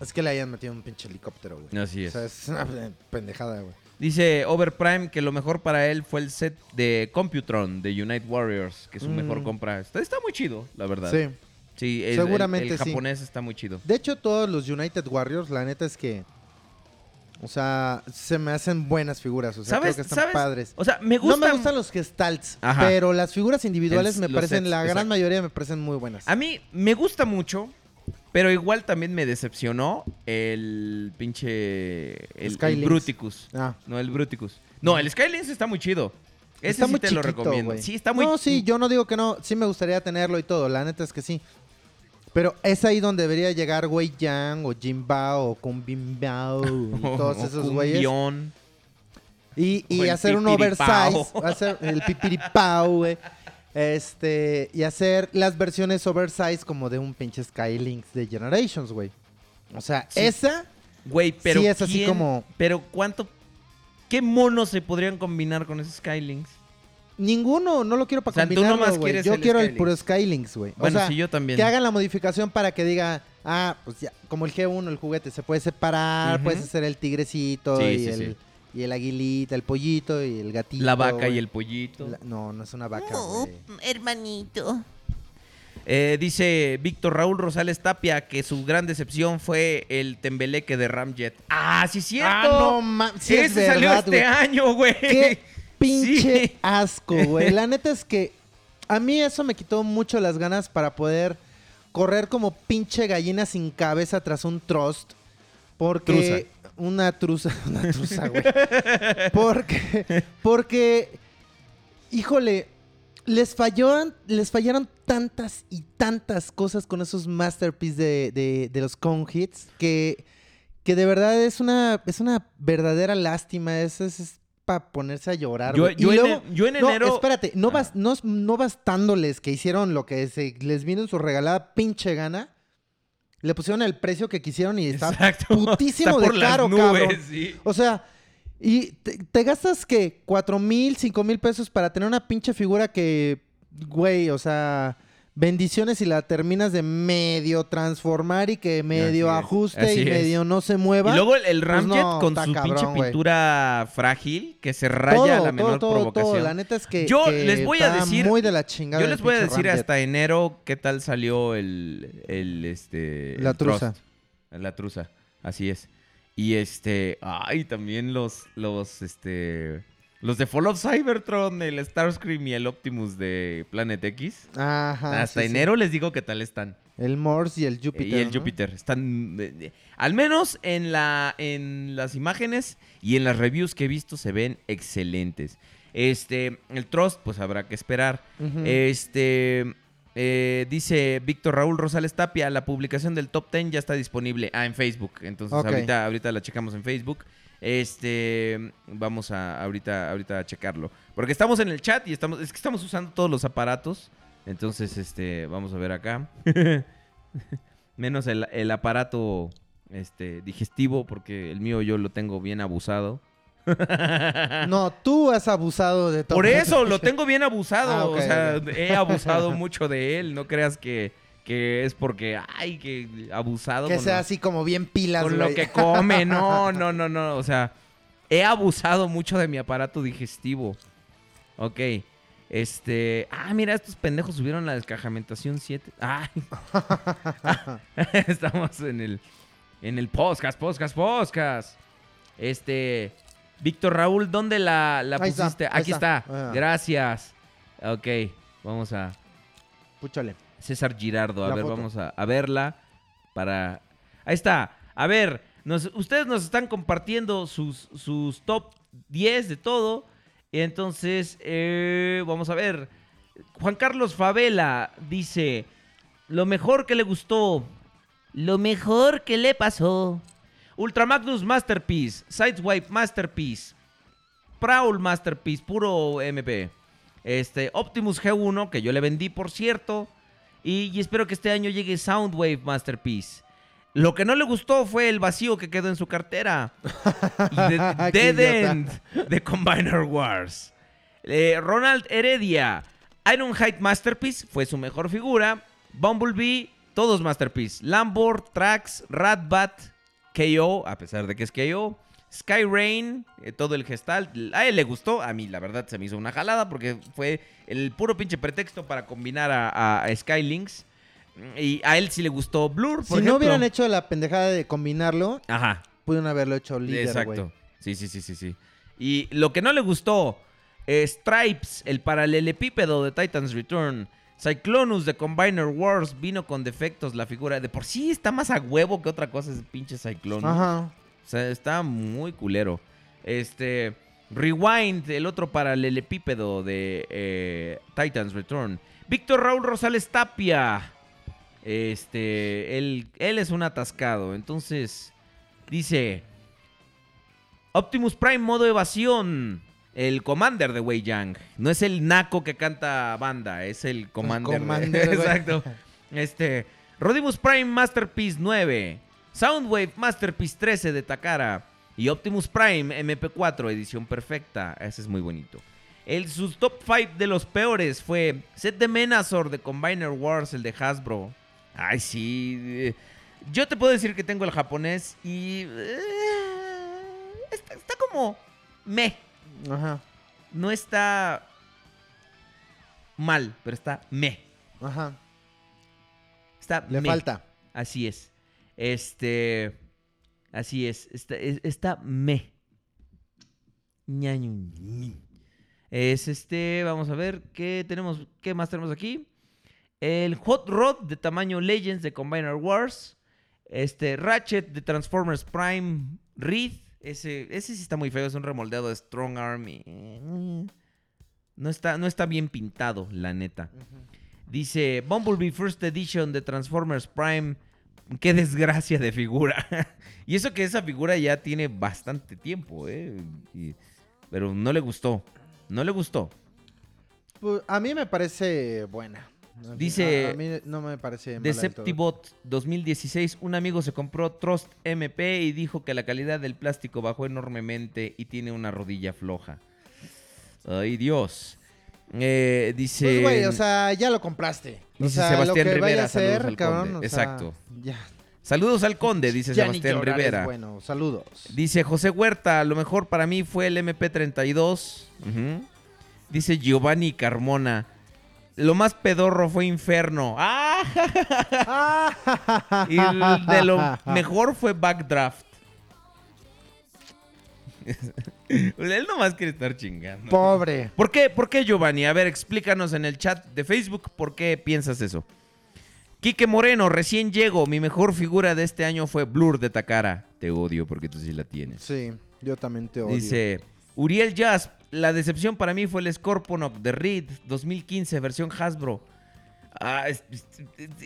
es que le hayan metido un pinche helicóptero, güey. Así O es. sea, es una pendejada, güey. Dice Overprime que lo mejor para él fue el set de Computron de Unite Warriors, que es su Mm. mejor compra. Está, está muy chido, la verdad. Sí. Sí, el- Seguramente el, japonés está muy chido. De hecho, todos los United Warriors, la neta es que. O sea, se me hacen buenas figuras. O sea, ¿Sabes? creo que están ¿Sabes? padres. O sea, me No gusta. me gustan los gestalts, Ajá. pero las figuras individuales me parecen, sets, la gran exacto. mayoría me parecen muy buenas. A mí me gusta mucho, pero igual también me decepcionó el pinche. El, el. Bruticus. Ah. No, el Bruticus. No, el Skylinks está muy chido. Ese está sí muy te lo recomiendo. Sí, está muy No, sí, yo no digo que no. Sí me gustaría tenerlo y todo. La neta es que sí. Pero es ahí donde debería llegar Wei Yang o Jin Bao o Kung Bin Bao y todos esos güeyes. Y, hacer un oversize, hacer el pipiripao, güey. Este, y hacer las versiones oversize como de un pinche Skylinks de Generations, güey. O sea, Sí. esa, Güey, pero. Sí, es así quién- como- Pero cuánto. ¿Qué monos se podrían combinar con esos Skylinks? Ninguno, no lo quiero para O sea, tú combinarlo, nomás güey. quieres Yo el quiero el puro Skylinks, güey. O Bueno, sea, sí, yo también. que hagan la modificación para que diga, ah, pues ya, como el G1, el juguete, se puede separar, puedes hacer el tigrecito Sí, y, sí, el, sí. y el aguilita, el pollito y el gatito. La vaca y el pollito. La- no, no es una vaca, No, hermanito. Eh, dice Víctor Raúl Rosales Tapia que su gran decepción fue el tembeleque de Ramjet. Ah, sí, cierto. Ah, no ma- sí es Ese salió este año, güey. Pinche Sí. asco, güey. La neta es que a mí eso me quitó mucho las ganas para poder correr como pinche gallina sin cabeza tras un trust. Porque una truza, una truza, güey. Porque porque híjole, les fallaron, les fallaron tantas y tantas cosas con esos masterpieces de, de, de los Cone Hits que, que de verdad es una, es una verdadera lástima. Es, es, para ponerse a llorar. Yo- güey. yo y en luego, yo en no, enero- espérate, no, Ah. bas- no, no bastándoles que hicieron lo que se les vino en su regalada pinche gana. Le pusieron el precio que quisieron y está Exacto. putísimo Está de las caro, nubes, cabrón. sí. O sea, y te, te gastas que cuatro mil, cinco mil pesos para tener una pinche figura que, güey, o sea, bendiciones y la terminas de medio transformar y que medio Así ajuste así y es. medio no se mueva. Y luego el, el Pues Ramjet no, con su cabrón, pinche pintura frágil que se raya todo, a la menor todo, provocación. todo. La neta es que Yo que les voy a decir- muy de la chingada. Yo les voy a decir Ramjet. hasta enero qué tal salió el, el este La el truza. Trust. La truza, así es. Y este, ay, también los los este Los de Fall of Cybertron, el Starscream y el Optimus de Planet X. Ajá. Hasta sí, sí. enero les digo qué tal están. El Morse y el Júpiter. y el ¿no? Júpiter. Están. eh, eh, al menos en, la, en las imágenes y en las reviews que he visto se ven excelentes. Este. El Trust, pues habrá que esperar. Este. eh, dice Víctor Raúl Rosales Tapia, la publicación del top 10 ya está disponible. Ah, en Facebook. Entonces ahorita, ahorita la checamos en Facebook. Este, vamos a ahorita, ahorita a checarlo. Porque estamos en el chat y estamos, es que estamos usando todos los aparatos. Entonces, este, vamos a ver acá. Menos el, el aparato este, digestivo, porque el mío yo lo tengo bien abusado. No, tú has abusado de todo. Por eso, lo tengo bien abusado. Ah, o sea, he abusado mucho de él. No creas que, que es porque, ay, que abusado. Que con sea lo- así como bien pilas, con lo que come. No, no, no, no. O sea, he abusado mucho de mi aparato digestivo. Ok. Este. Ah, mira, estos pendejos subieron la descajamentación 7. Ay. Estamos en el. En el podcast, podcast, podcast. Este. Víctor Raúl, ¿dónde la, la está, pusiste? Aquí está. está. Ah. Gracias. Ok. Vamos a. Púchale. César Girardo. A La ver, foto. vamos a, a verla para... Ahí está. A ver, nos- ustedes nos están compartiendo sus, sus top 10 de todo. Y entonces, eh, vamos a ver. Juan Carlos Favela dice, lo mejor que le gustó, lo mejor que le pasó. Ultra Magnus Masterpiece, Sideswipe Masterpiece, Prowl Masterpiece, puro MP. Este, Optimus G1, que yo le vendí, por cierto. Y, y espero que este año llegue Soundwave Masterpiece. Lo que no le gustó fue el vacío que quedó en su cartera. De- Dead. End de Combiner Wars. Eh, Ronald Heredia. Ironhide Masterpiece fue su mejor figura. Bumblebee, todos Masterpiece. Lambor, Trax, Ratbat, KO, a pesar de que es KO. Sky Rain, eh, todo el gestal. A él le gustó, a mí la verdad se me hizo una jalada porque fue el puro pinche pretexto para combinar a, a Skylinks. Y a él sí le gustó Blur, por Si ejemplo. no hubieran hecho la pendejada de combinarlo, Ajá, pudieron haberlo hecho líder, exacto. güey. Sí, sí, sí, sí, sí. Y lo que no le gustó, eh, Stripes, el paralelepípedo de Titan's Return. Cyclonus de Combiner Wars vino con defectos la figura. De por sí está más a huevo que otra cosa ese pinche Cyclonus. Ajá. Sea, está muy culero. Este. Rewind, el otro paralelepípedo de eh, Titans Return. Víctor Raúl Rosales Tapia. Este. Él, él es un atascado. Entonces. Dice. Optimus Prime modo evasión. El Commander de Wei Yang. No es el naco que canta banda, es el Commander. de- Commander, güey. Exacto. Este. Rodimus Prime Masterpiece 9. Soundwave Masterpiece 13 de Takara. Y Optimus Prime MP4 edición perfecta. Ese es muy bonito. El, sus top 5 de los peores fue set de Menazor de Combiner Wars, el de Hasbro. Ay, sí. eh, Yo te puedo decir que tengo el japonés y... eh, está, está como... Me. Ajá. No está mal, pero está me. Ajá. Está Le me. falta. Así es. Este. Así es. Está, es- está me. Es este. Vamos a ver. ¿Qué tenemos? ¿Qué más tenemos aquí? El Hot Rod de tamaño Legends de Combiner Wars. Este. Ratchet de Transformers Prime Reed. Ese, ese sí está muy feo. Es un remoldeado de Strong Arm. y, eh, No está, no está bien pintado, la neta. Dice Bumblebee First Edition de Transformers Prime. Qué desgracia de figura. y eso que esa figura ya tiene bastante tiempo, ¿eh? Y- pero no le gustó. No le gustó. Pues, a mí me parece buena. Dice- A, a mí no me parece. Deceptibot 2016. Un amigo se compró Trust MP y dijo que la calidad del plástico bajó enormemente y tiene una rodilla floja. Ay, Dios. Eh, dice. Pues, güey, o sea, ya lo compraste. O Dice sea, Sebastián lo que vaya Rivera, a hacer, saludos al cabrón, sea, Exacto. Ya. Saludos al conde, dice ya Sebastián Rivera. Bueno, saludos. Dice José Huerta, lo mejor para mí fue el MP32. Ujú. Dice Giovanni Carmona. Lo más pedorro fue Inferno. ¡Ah! Y de lo mejor fue Backdraft. Él nomás quiere estar chingando. Pobre. ¿Por qué? ¿Por qué, Giovanni? A ver, explícanos en el chat de Facebook por qué piensas eso. Quique Moreno, recién llego. Mi mejor figura de este año fue Blur de Takara. Te odio porque tú sí la tienes. Sí, yo también te odio. Dice Uriel Jazz, la decepción para mí fue el Scorponok de Reed 2015, versión Hasbro. Ah, es,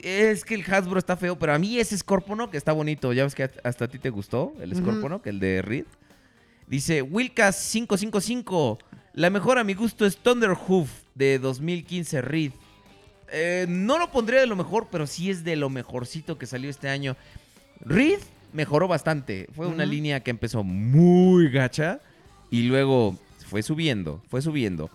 es que el Hasbro está feo, pero a mí ese Scorponok está bonito. Ya ves que hasta a ti te gustó el. Scorponok, el de Reed. Dice Wilcas 555, la mejor a mi gusto es Thunderhoof de 2015 Reed. Eh, no lo pondría de lo mejor, pero sí es de lo mejorcito que salió este año. Reed mejoró bastante. Fue una línea que empezó muy gacha y luego fue subiendo, fue subiendo.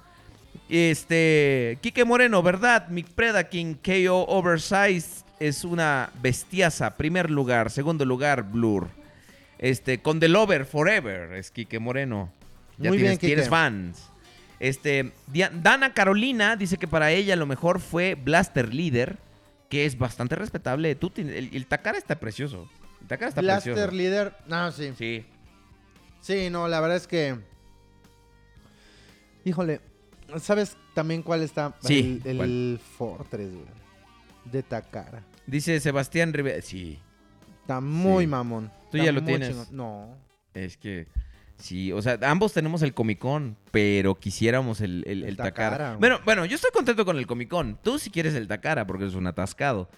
Este, Quique Moreno, ¿verdad? Mi Predaking KO Oversize es una bestiaza. Primer lugar, segundo lugar, Blur. Este, con The Lover Forever es Quique Moreno. Ya Muy bien, tienes, tienes Quique. fans. Este, Dana Carolina dice que para ella lo mejor fue Blaster Leader, que es bastante respetable. Tú tienes- el, el Takara está precioso. El Takara está Blaster precioso. Leader. No, sí. Sí. Sí, no, la verdad es que. Híjole, ¿sabes también cuál está? Sí, El, el Fortress, güey. De Takara. Dice Sebastián Rivera. Sí. Está muy Sí. mamón. Tú Está ya lo tienes. chingón. No. Es que sí, o sea, ambos tenemos el Comic Con, pero quisiéramos el, el, el El Takara. Bueno, bueno, yo estoy contento con el Comic Con. Tú si quieres el Takara porque es un atascado.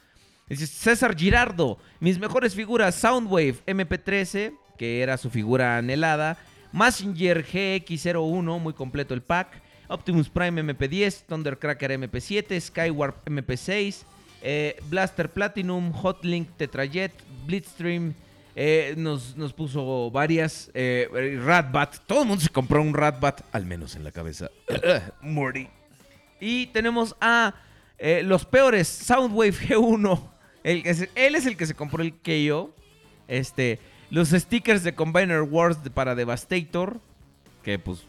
Dice César Girardo, mis mejores figuras, Soundwave MP13, que era su figura anhelada, Messenger GX01, muy completo el pack, Optimus Prime MP10, Thundercracker MP7, Skywarp MP6, eh, Blaster Platinum, Hotlink Tetrajet, Blitzstream, eh, nos, nos puso varias, eh, Ratbat, todo el mundo se compró un Ratbat, al menos en la cabeza, Morty. Y tenemos a eh, los peores, Soundwave G1. El se- él es el que se compró el KO. Este, los stickers de Combiner Wars de- para Devastator. Que pues,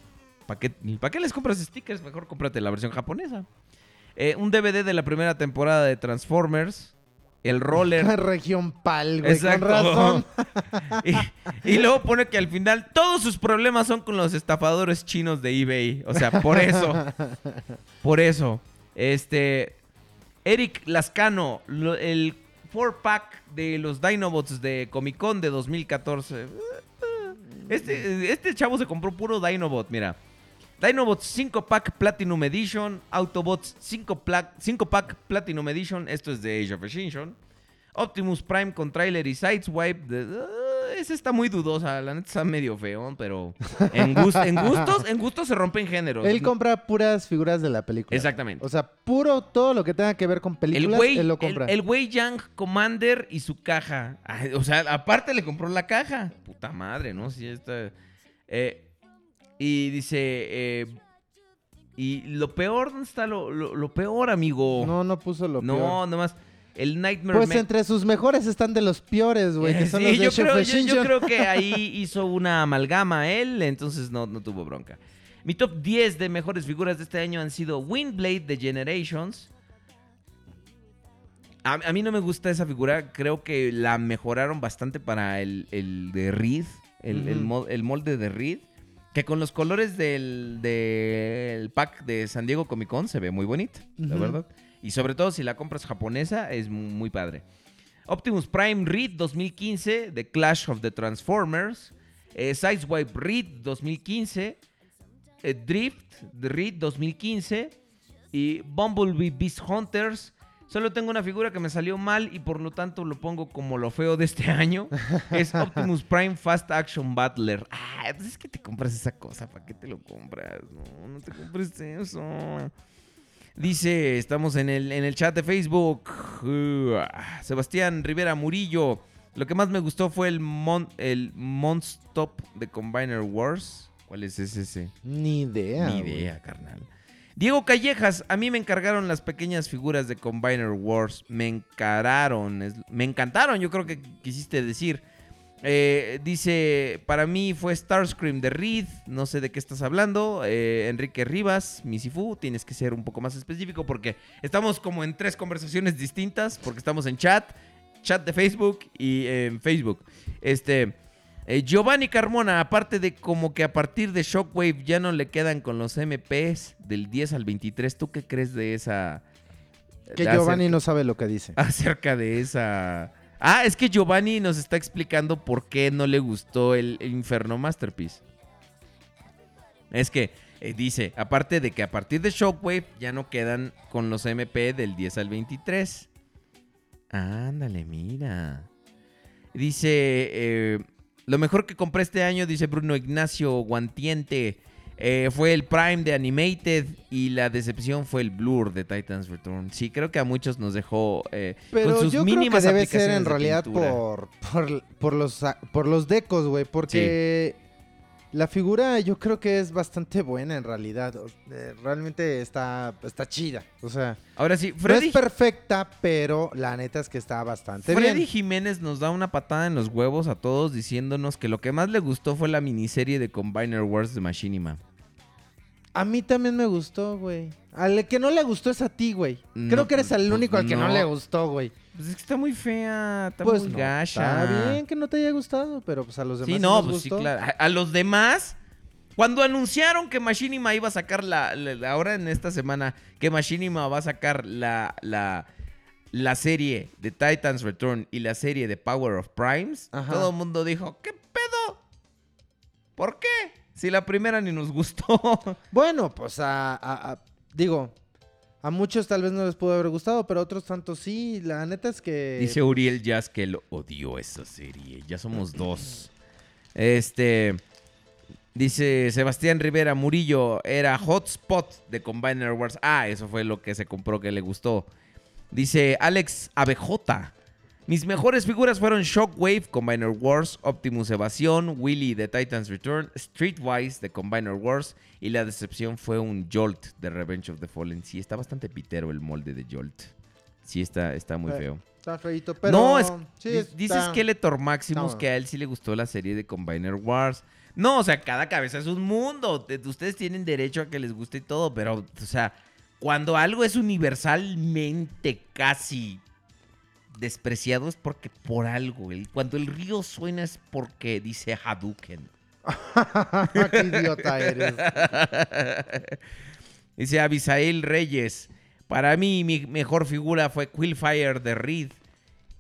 ¿para qué, ¿para qué les compras stickers? Mejor cómprate la versión japonesa. Eh, un DVD de la primera temporada de Transformers. El roller. Región Pal, güey. Exacto. Con razón. y, y luego pone que al final todos sus problemas son con los estafadores chinos de eBay. O sea, por eso. Por eso. Este. Eric Lascano, lo- el 4-pack de los Dinobots de Comic Con de 2014. Este, este chavo se compró puro Dinobot, mira. Dinobots 5 pack Platinum Edition, Autobots 5 pack, 5 pack Platinum Edition, esto es de Age of Extinction. Optimus Prime con trailer y Sideswipe. de- ah, esa está muy dudosa, la neta está medio feo, pero en, gus- en gustos, en gustos se rompen géneros. Él compra puras figuras de la película. Exactamente. O sea, puro todo lo que tenga que ver con El películas, güey, él lo el, compra. el güey Yang Commander y su caja. O sea, aparte le compró la caja. Puta madre, ¿no? Sí, está. eh, y dice. eh, y lo peor, ¿dónde está lo, lo- lo peor, amigo? No, no puso lo No, peor. nomás. El Nightmare Pues entre sus mejores están de los peores, güey, que son sí, los de yo, creo, yo- yo creo que ahí hizo una amalgama él, entonces no, no tuvo bronca. Mi top 10 de mejores figuras de este año han sido Windblade de Generations. A, a mí no me gusta esa figura, creo que la mejoraron bastante para el, el de Reed, el, el el molde de Reed. Que con los colores del, del pack de San Diego Comic Con se ve muy bonita, la Ujú. verdad. Y sobre todo si la compras japonesa es mu- muy padre. Optimus Prime Reed 2015 de Clash of the Transformers. Eh, Sideswipe Reed 2015. eh, Drift de Reed 2015. Y Bumblebee Beast Hunters. Solo tengo una figura que me salió mal y por lo tanto lo pongo como lo feo de este año. Es Optimus Prime Fast Action Battler. Ah, entonces es que te compras esa cosa. ¿Para qué te lo compras? No, no te compres eso. Dice, estamos en el, en el chat de Facebook. Uh, Sebastián Rivera Murillo. Lo que más me gustó fue el, mon, el Monstop de Combiner Wars. ¿Cuál es ese? ese? Ni idea. Ni güey. idea, carnal. Diego Callejas, a mí me encargaron las pequeñas figuras de Combiner Wars. Me encararon, me encantaron, yo creo que quisiste decir. Eh, dice, para mí fue Starscream de Reed, no sé de qué estás hablando. Eh, Enrique Rivas, Misifu, tienes que ser un poco más específico porque estamos como en tres conversaciones distintas, porque estamos en chat, chat de Facebook y en Facebook. Este, Eh, Giovanni Carmona, aparte de como que a partir de Shockwave ya no le quedan con los MPs del 10 al 23, ¿tú qué crees de esa... Que de Giovanni acerca- no sabe lo que dice. acerca de esa... Ah, es que Giovanni nos está explicando por qué no le gustó el Inferno Masterpiece. Es que eh, dice, aparte de que a partir de Shockwave ya no quedan con los MP del 10 al 23. Ándale, mira. Dice, eh, lo mejor que compré este año, dice Bruno Ignacio Guantiente, eh, fue el Prime de Animated y la decepción fue el Blur de Titans Return. Sí, creo que a muchos nos dejó eh, Pero con sus yo creo que mínimas debe ser en realidad por, por, por los, por los decos, güey. Porque la figura yo creo que es bastante buena en realidad. eh, realmente está, está chida. O sea, Ahora sí, no Freddy, es perfecta, pero la neta es que está bastante Freddy bien. Jiménez nos da una patada en los huevos a todos diciéndonos que lo que más le gustó fue la miniserie de Combiner Wars de Machinima. A mí también me gustó, güey. Al que no le gustó es a ti, güey. Creo que eres el pues, único al que no. no. le gustó, güey. Pues es que está muy fea, está Pues muy no, gacha. Está bien que no te haya gustado, pero pues a los demás Sí, no, pues sí, gustó. claro. A, a los demás, cuando anunciaron que Machinima iba a sacar la, la- la- Ahora en esta semana, que Machinima va a sacar la, la, la serie de Titans Return y la serie de Power of Primes, Ajá. todo el mundo dijo: ¿Qué pedo? ¿Por qué? Si la primera ni nos gustó. Bueno, pues a, a- a- digo, a muchos tal vez no les pudo haber gustado, pero a otros tantos sí. La neta es que Dice Uriel Jazz que él odió esa serie. Ya somos dos. Este. Dice Sebastián Rivera Murillo. Era Hotspot de Combiner Wars. Ah, eso fue lo que se compró que le gustó. Dice Alex Abejota. Mis mejores figuras fueron Shockwave, Combiner Wars, Optimus Evasión, Willy de Titans Return, Streetwise de Combiner Wars y la decepción fue un Jolt de Revenge of the Fallen. Sí, está bastante pitero el molde de Jolt. Sí, está, está muy Eh, feo. está feito, pero no, es, sí, está- dice Skeletor Maximus que a él sí le gustó la serie de Combiner Wars. No, o sea, cada cabeza es un mundo. Te- Ustedes tienen derecho a que les guste y todo, pero, o sea, cuando algo es universalmente casi despreciado es porque por algo. el- cuando el río suena es porque dice Hadouken. Qué idiota eres. Dice Abisael Reyes. Para mí, mi mejor figura fue Quillfire de Reed.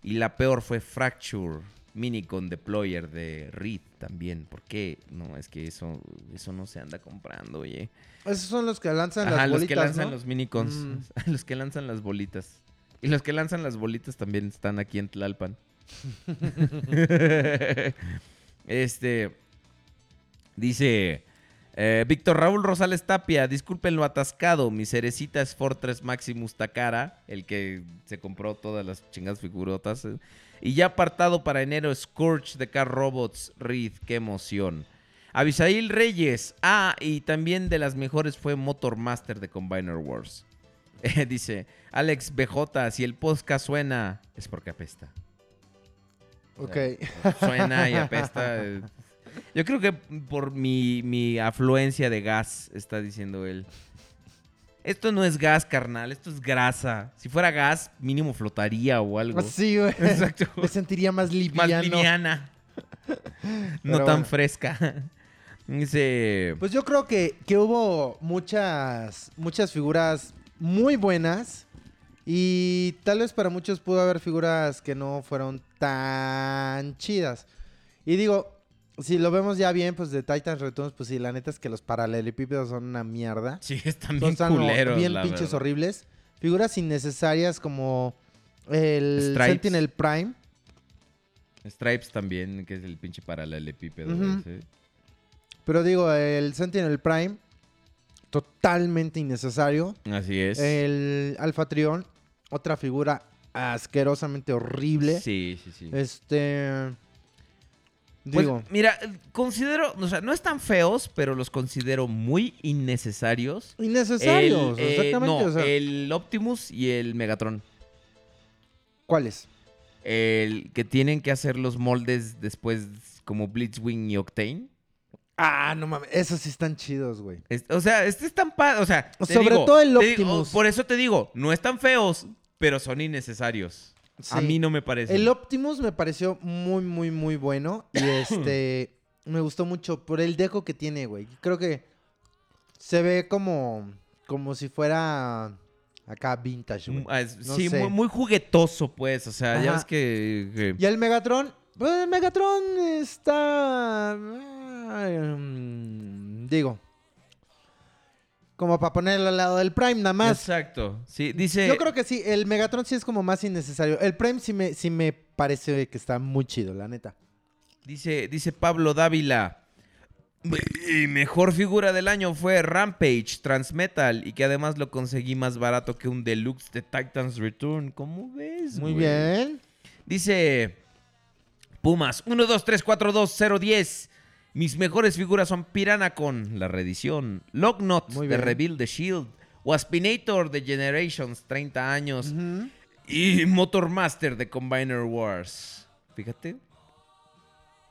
Y la peor fue Fracture Minicon Deployer de Reed también. ¿Por qué? No, es que eso, eso no se anda comprando, oye. Esos son los que lanzan Ajá, las los bolitas, que lanzan ¿no? los minicons. Mm. los que lanzan las bolitas. Y los que lanzan las bolitas también están aquí en Tlalpan. este. Dice. eh, Víctor Raúl Rosales Tapia, disculpen lo atascado. Mi cerecita es Fortress Maximus Takara, el que se compró todas las chingadas figurotas. eh. Y ya apartado para enero, Scourge de Car Robots Reed, qué emoción. Abisail Reyes, ah, y también de las mejores fue Motor Master de Combiner Wars. Eh, dice Alex BJ, si el podcast suena, es porque apesta. Ok. Suena y apesta. Yo creo que por mi, mi afluencia de gas, está diciendo él. Esto no es gas, carnal, esto es grasa. Si fuera gas, mínimo flotaría o algo. Sí, güey. Exacto. Me sentiría más liviana. no tan bueno. fresca. Dice. Pues yo creo que, que hubo muchas, muchas figuras muy buenas. Y tal vez para muchos pudo haber figuras que no fueron tan chidas. Y digo, si lo vemos ya bien, pues de Titans Returns, pues sí, la neta es que los paralelepípedos son una mierda. Sí, están bien están culeros. bien la pinches verdad. horribles. Figuras innecesarias como el Stripes. Sentinel Prime. Stripes también, que es el pinche paralelepípedo. Pero digo, el Sentinel Prime, totalmente innecesario. Así es. El Alpha Trion, otra figura asquerosamente horrible. Sí, sí, sí. Este. Pues, Digo, mira, considero, o sea, no están feos, pero los considero muy innecesarios. innecesarios, El, eh, exactamente. no, o sea, el Optimus y el Megatron. ¿Cuáles? El que tienen que hacer los moldes después como Blitzwing y Octane. Ah, no mames, esos sí están chidos, güey. Es- o sea, este es tan padre. O sea, te Sobre digo- todo el te digo- Optimus. por eso te digo, no están feos, pero son innecesarios. A Sí. mí no me parece. El Optimus me pareció muy, muy, muy bueno. Y este. me gustó mucho por el deco que tiene, güey. Creo que se ve como. Como si fuera. Acá vintage, güey. Mm, ah, es- No sí, sé. muy, muy juguetoso, pues. O sea, ya Ajá. ves que. que- Y el Megatron. Pues el Megatron está. Mm, digo. Como para ponerlo al lado del Prime, nada más. Exacto. Sí, dice. Yo creo que sí, el Megatron sí es como más innecesario. El Prime sí me, sí me parece que está muy chido, la neta. Dice, dice Pablo Dávila. Mi mejor figura del año fue Rampage Transmetal y que además lo conseguí más barato que un deluxe de Titans Return. ¿Cómo ves? Muy güey? bien. Dice Pumas 1, 2, 3, 4, 2, 0, 10. Mis mejores figuras son Piranacon, la reedición, Locknot Muy de. Rebuild the Shield, Waspinator de Generations, 30 años, Ujú. y Motormaster de Combiner Wars. Fíjate.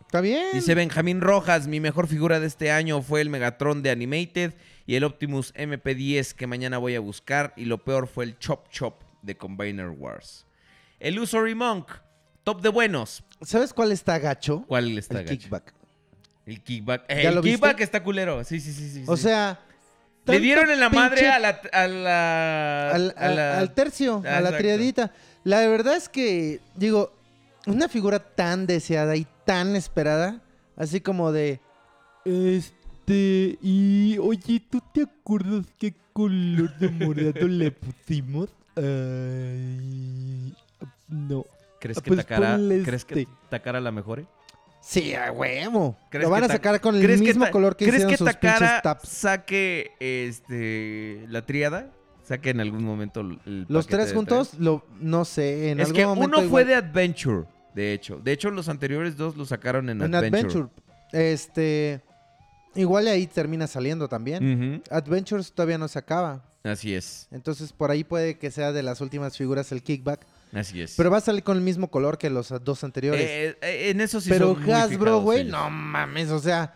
Está bien. Dice Benjamín Rojas, mi mejor figura de este año fue el Megatron de Animated y el Optimus MP10 que mañana voy a buscar y lo peor fue el Chop Chop de Combiner Wars. El Usory Monk, top de buenos. ¿Sabes cuál está gacho? ¿Cuál está el gacho? kickback. El kickback. Eh, ¿Ya el lo viste? kickback está culero. Sí, sí, sí, sí. O sí. sea... le dieron en la madre pinche- a la a la al, a la- al tercio, Ah, a la exacto. triadita. La verdad es que, digo, una figura tan deseada y tan esperada, así como de... Este, y oye, ¿tú te acuerdas qué color de morado le pusimos? Ay, no. ¿Crees que pues Takara, ponle ¿crees que este. Takara la mejore? Sí, a huevo. ¿Crees Lo van que a sacar con el ¿crees que mismo Ta- color que ¿Crees hicieron que sus Takara pinches taps. saque este la tríada? Saque en algún momento el Los tres juntos, lo, no sé, en es algún que momento uno fue igual- de Adventure, de hecho. De hecho, los anteriores dos los sacaron en, En Adventure. Adventure. Este. Igual ahí termina saliendo también. Adventures todavía no se acaba. Así es, Entonces por ahí puede que sea de las últimas figuras el kickback. Así es. Pero va a salir con el mismo color que los dos anteriores. Eh, eh, en eso sí pero son Hasbro, güey, no mames, o sea.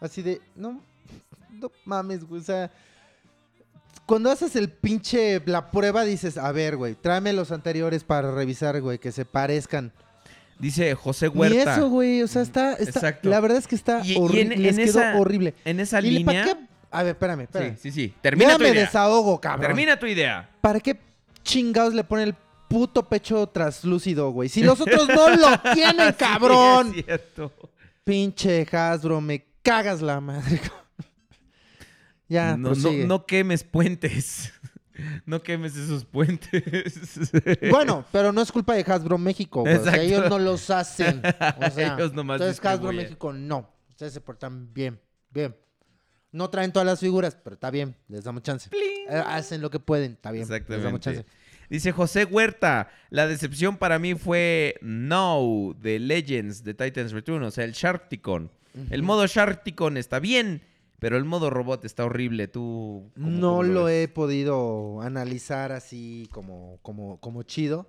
Así de. No. No mames, güey. O sea. Cuando haces el pinche. La prueba dices, a ver, güey, tráeme los anteriores para revisar, güey, que se parezcan. Dice José Huerta. eso, güey. O sea, está. está Exacto. La verdad es que está Y- y en- horrible. en Les quedó esa- horrible. En esa ¿Y para línea. qué? A ver, espérame, espérame. Sí, sí, sí. Termina Ya tu me idea. desahogo, cabrón. Termina tu idea. ¿Para qué chingados le pone el puto pecho traslúcido, güey? Si los otros no lo tienen, cabrón. Sí, es cierto. Pinche Hasbro, me cagas la madre. ya, no, no, quemes puentes. No quemes esos puentes. Bueno, pero no es culpa de Hasbro México, güey. O sea, ellos no los hacen. O sea, Ellos nomás entonces Hasbro. México no. Ustedes se portan bien, bien. No traen todas las figuras, pero está bien, les damos chance. Eh, hacen lo que pueden, está bien. Les damos Exactamente. chance. Dice José Huerta, la decepción para mí fue No de Legends de Titans Return, o sea, el Sharkticon. El modo Sharkticon está bien, pero el modo robot está horrible. Tú ¿cómo- No cómo lo he podido analizar así como, como, como chido.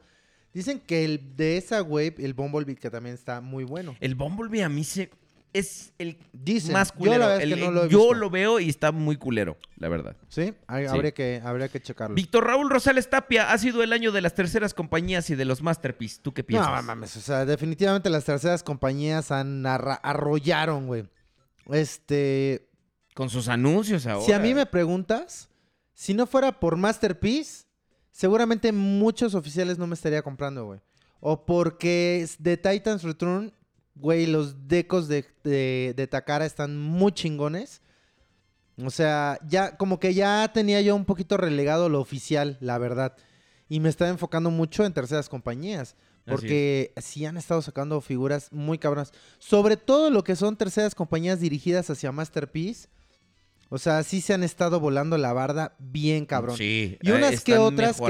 Dicen que el de esa wave, el Bumblebee, que también está muy bueno. El Bumblebee a mí se es el Dicen. más Yo culero. la El- que no lo he yo lo veo y está muy culero, la verdad. ¿Sí? Hay- Sí. Habría, que, habría que checarlo. Víctor Raúl Rosales Tapia ha sido el año de las terceras compañías y de los masterpiece. ¿Tú qué No, piensas? mames. O sea, definitivamente las terceras compañías han arrollaron, güey. Este... Con sus anuncios ahora. Si a mí me preguntas, si no fuera por Masterpiece, seguramente muchos oficiales no me estaría comprando, güey. O porque de Titans Return, güey, los decos de, de, de Takara están muy chingones. O sea, ya como que ya tenía yo un poquito relegado lo oficial, la verdad. Y me estaba enfocando mucho en terceras compañías. Porque sí han estado sacando figuras muy cabronas. Sobre todo lo que son terceras compañías dirigidas hacia Masterpiece. O sea, sí se han estado volando la barda bien cabrón. Sí. Y eh, unas que están otras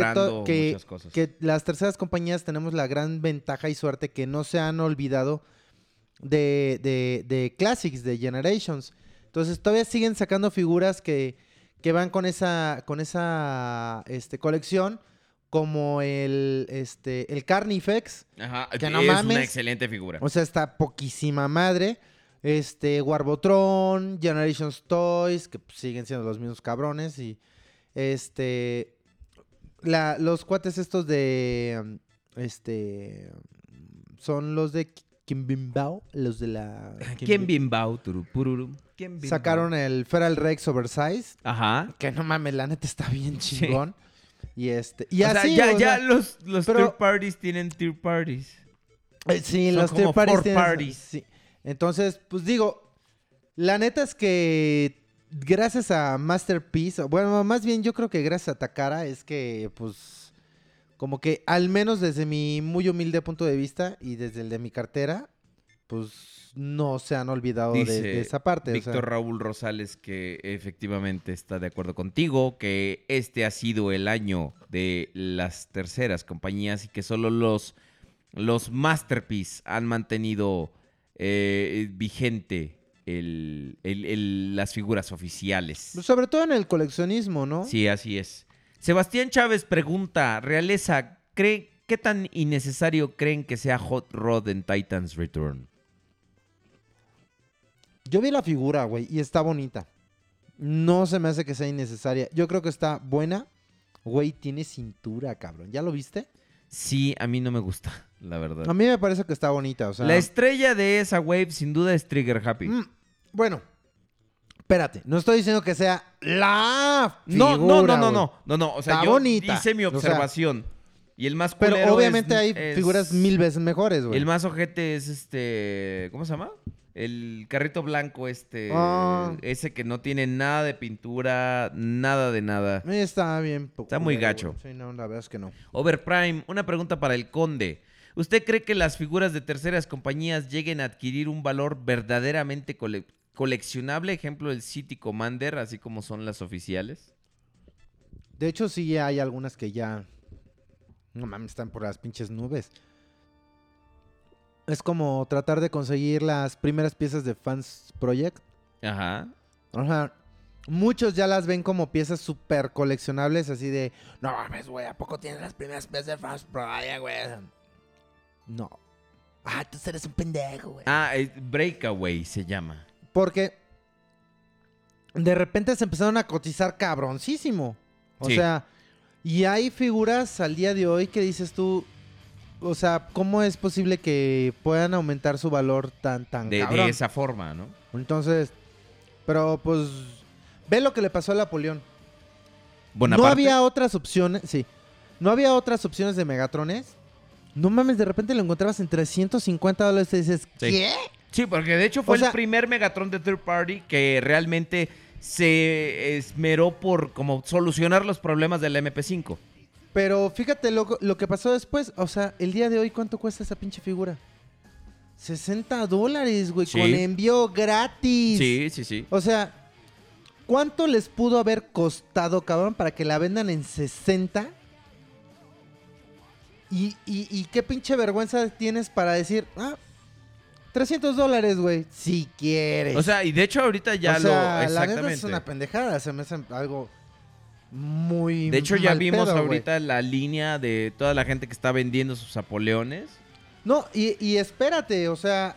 que, que, que las terceras compañías tenemos la gran ventaja y suerte que no se han olvidado de, de, de Classics, de Generations. Entonces todavía siguen sacando figuras que, que van con esa, con esa este, colección, como el, este, el Carnifex. Ajá, que no es mames. una excelente figura. O sea, está poquísima madre. Este, Warbotron, Generations Toys, que pues, siguen siendo los mismos cabrones. Y este. la- los cuates estos de. Este. Son los de Kimbimbao, los de la. ¿Quién bimbao, turupururu? ¿Quién bimbao? Sacaron el Feral Rex Oversize. Ajá. Que no mames, la neta está bien Sí. chingón. Y este. Y o sea, ya, o ya sea, los, los pero- tier parties tienen tier parties. eh, sí, son los como tier parties four tienen- parties. sí. Entonces, pues digo. La neta es que. Gracias a Masterpiece. Bueno, más bien yo creo que gracias a Takara es que, pues. Como que al menos desde mi muy humilde punto de vista y desde el de mi cartera, pues no se han olvidado de, Dice de esa parte. o Víctor sea. Raúl Rosales que efectivamente está de acuerdo contigo, que este ha sido el año de las terceras compañías y que solo los, los Masterpiece han mantenido eh, vigente el- el- el- las figuras oficiales. Sobre todo en el coleccionismo, ¿no? Sí, así es. Sebastián Chávez pregunta, Realeza, ¿cree, ¿qué tan innecesario creen que sea Hot Rod en Titans Return? Yo vi la figura, güey, y está bonita. No se me hace que sea innecesaria. Yo creo que está buena. Güey, tiene cintura, cabrón. ¿Ya lo viste? Sí, a mí no me gusta, la verdad. A mí me parece que está bonita, o sea... La estrella de esa wave sin duda es Trigger Happy. Mm, bueno, espérate. No estoy diciendo que sea la no, figura, no, no, no, güey. no, no, no, o sea, Está yo bonita. hice mi O sea, observación. y el más Pero es- obviamente hay es- figuras mil veces mejores, güey. El más ojete es este, ¿cómo se llama? El carrito blanco este, Ah. ese que no tiene nada de pintura, nada de nada. Está bien. Está muy gacho. Sí, no, la verdad es que no. Overprime, una pregunta para el conde. ¿Usted cree que las figuras de terceras compañías lleguen a adquirir un valor verdaderamente cole- coleccionable? Ejemplo, el City Commander, así como son las oficiales. De hecho, sí hay algunas que ya. No mames, están por las pinches nubes. Es como tratar de conseguir las primeras piezas de Fans Project. Ajá. Ajá. Muchos ya las ven como piezas súper coleccionables, así de. No mames, güey, ¿a poco tienes las primeras piezas de Fans Project, güey? No. Ah, tú eres un pendejo, güey. Ah, es Breakaway se llama. Porque de repente se empezaron a cotizar cabroncísimo. O Sí. sea, y hay figuras al día de hoy que dices tú, o sea, ¿cómo es posible que puedan aumentar su valor tan, tan De, de esa forma, ¿no? Entonces, pero pues, ve lo que le pasó a Napoleón. No había otras opciones, sí. No había otras opciones de Megatrones. No mames, de repente lo encontrabas en 350 dólares y dices, Sí. ¿qué? Sí, porque de hecho fue O sea- el primer Megatron de third party que realmente se esmeró por como solucionar los problemas del MP5. Pero fíjate lo, lo que pasó después. O sea, el día de hoy, ¿cuánto cuesta esa pinche figura? 60 dólares, güey, Sí. con envío gratis. Sí, sí, sí. O sea, ¿cuánto les pudo haber costado, cabrón, para que la vendan en 60? ¿Y, y, y qué pinche vergüenza tienes para decir, ah, 300 dólares, güey, si quieres? O sea, y de hecho ahorita ya O sea, lo la neta exactamente. es una pendejada, se me hace algo muy de hecho ya vimos pedo, ahorita la línea de toda la gente que está vendiendo sus Apoleones. No, y, y espérate, o sea,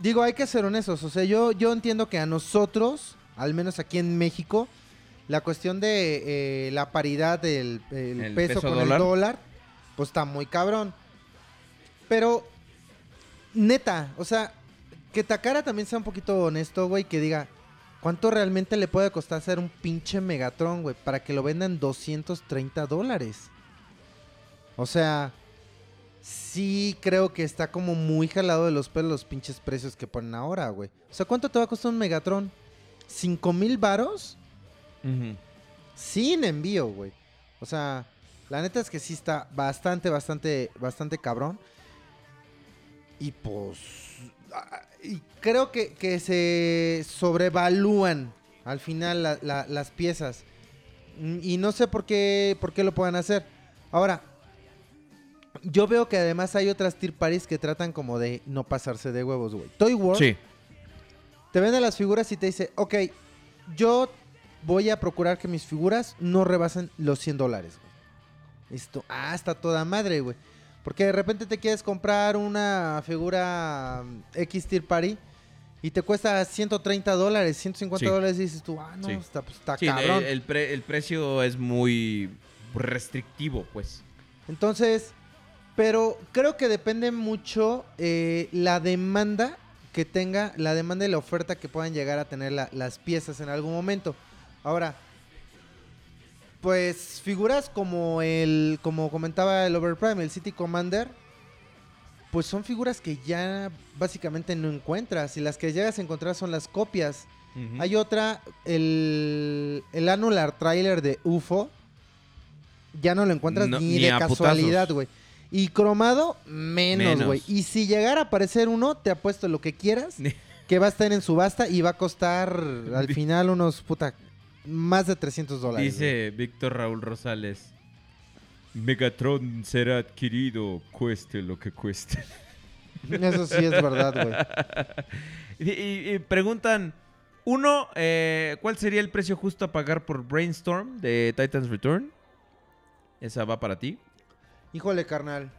digo, hay que ser honestos, o sea, yo, yo entiendo que a nosotros, al menos aquí en México, la cuestión de eh, la paridad del el El peso, peso con dólar. el dólar, pues está muy cabrón. Pero, neta, o sea, que Takara también sea un poquito honesto, güey, que diga, ¿cuánto realmente le puede costar hacer un pinche Megatron, güey, para que lo vendan 230 dólares? O sea, sí creo que está como muy jalado de los pelos los pinches precios que ponen ahora, güey. O sea, ¿cuánto te va a costar un Megatron? ¿Cinco mil varos? Sin envío, güey. O sea, la neta es que sí está bastante, bastante, bastante cabrón. Y pues... Y creo que, que se sobrevalúan al final la- la- las piezas. Y no sé por qué, por qué lo puedan hacer. Ahora, yo veo que además hay otras tier parties que tratan como de no pasarse de huevos, güey. Toy World Sí. te vende las figuras y te dice, ok, yo voy a procurar que mis figuras no rebasen los 100 dólares. güey". Esto, ah, está toda madre, güey. Porque de repente te quieres comprar una figura mm, X Tier Party y te cuesta 130 dólares, 150 Sí. dólares y dices tú, ah, no, Sí. está, pues, está Sí, cabrón. el, el pre- el precio es muy restrictivo, pues. Entonces, pero creo que depende mucho eh, la demanda que tenga, la demanda y la oferta que puedan llegar a tener la- las piezas en algún momento. Ahora, pues figuras como el, como comentaba el Overprime, el City Commander, pues son figuras que ya básicamente no encuentras y las que llegas a encontrar son las copias. Hay otra, el, el Annular Trailer de UFO. Ya no lo encuentras No, ni, ni de casualidad, güey. Y cromado, menos, Menos. güey. Y si llegara a aparecer uno, te apuesto lo que quieras, que va a estar en subasta y va a costar al final unos, puta, más de 300 dólares. güey. Dice Víctor Raúl Rosales. Megatron será adquirido, cueste lo que cueste. Eso sí es verdad, güey. Y, y- y preguntan, uno, eh, ¿cuál sería el precio justo a pagar por Brainstorm de Titans Return? Esa va para ti. Híjole, carnal.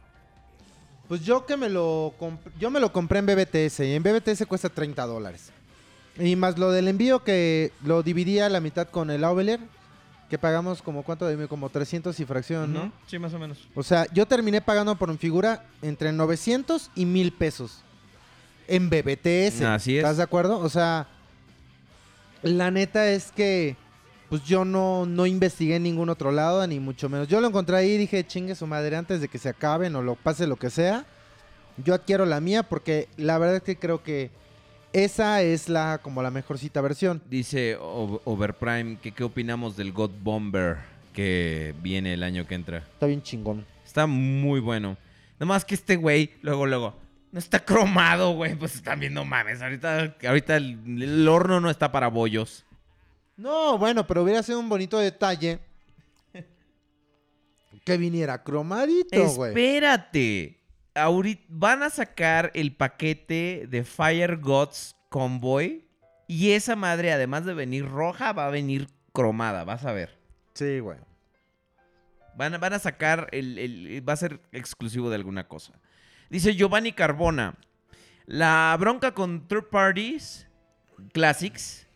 Pues yo que me lo yo me lo compré en BBTS y en BBTS cuesta 30 dólares. Y más lo del envío que lo dividía a la mitad con el Aubeler, que pagamos como cuánto de envío? como 300 y fracción, ¿no? Sí, más o menos. O sea, yo terminé pagando por mi figura entre 900 y 1000 pesos en BBTS. Así es. ¿Estás de acuerdo? O sea, la neta es que pues yo no, no investigué en ningún otro lado, ni mucho menos. Yo lo encontré ahí y dije, chingue su madre, antes de que se acaben o lo pase lo que sea, yo adquiero la mía porque la verdad es que creo que esa es la como la mejorcita versión. Dice O- Overprime que qué opinamos del God Bomber que viene el año que entra. Está bien chingón. Está muy bueno. Nada más que este güey, luego, luego, no está cromado, güey. Pues están viendo mames. Ahorita, ahorita el, el horno no está para bollos. No, bueno, pero hubiera sido un bonito detalle que viniera cromadito, güey. Espérate. Ahorita van a sacar el paquete de Fire Gods Convoy. Y esa madre, además de venir roja, va a venir cromada. Vas a ver. Sí, güey. Van, a- van a sacar el, el- Va a ser exclusivo de alguna cosa. Dice Giovanni Carbona. La bronca con third parties classics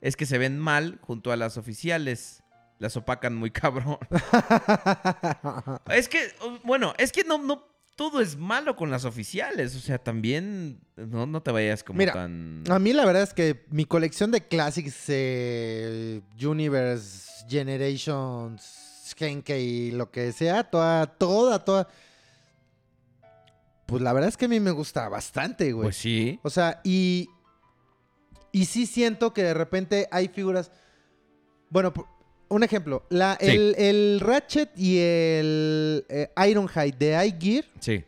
es que se ven mal junto a las oficiales. Las opacan muy cabrón. es que, bueno, es que no, no todo es malo con las oficiales. O sea, también no, no te vayas como Mira, tan. A mí la verdad es que mi colección de Classics eh, Universe, Generations, Henkei, lo que sea, toda, toda, toda. Pues la verdad es que a mí me gusta bastante, güey. Pues sí. O sea, y. Y sí siento que de repente hay figuras. Bueno, por- un ejemplo. La, Sí. el, el Ratchet y el eh, Ironhide de iGear Sí.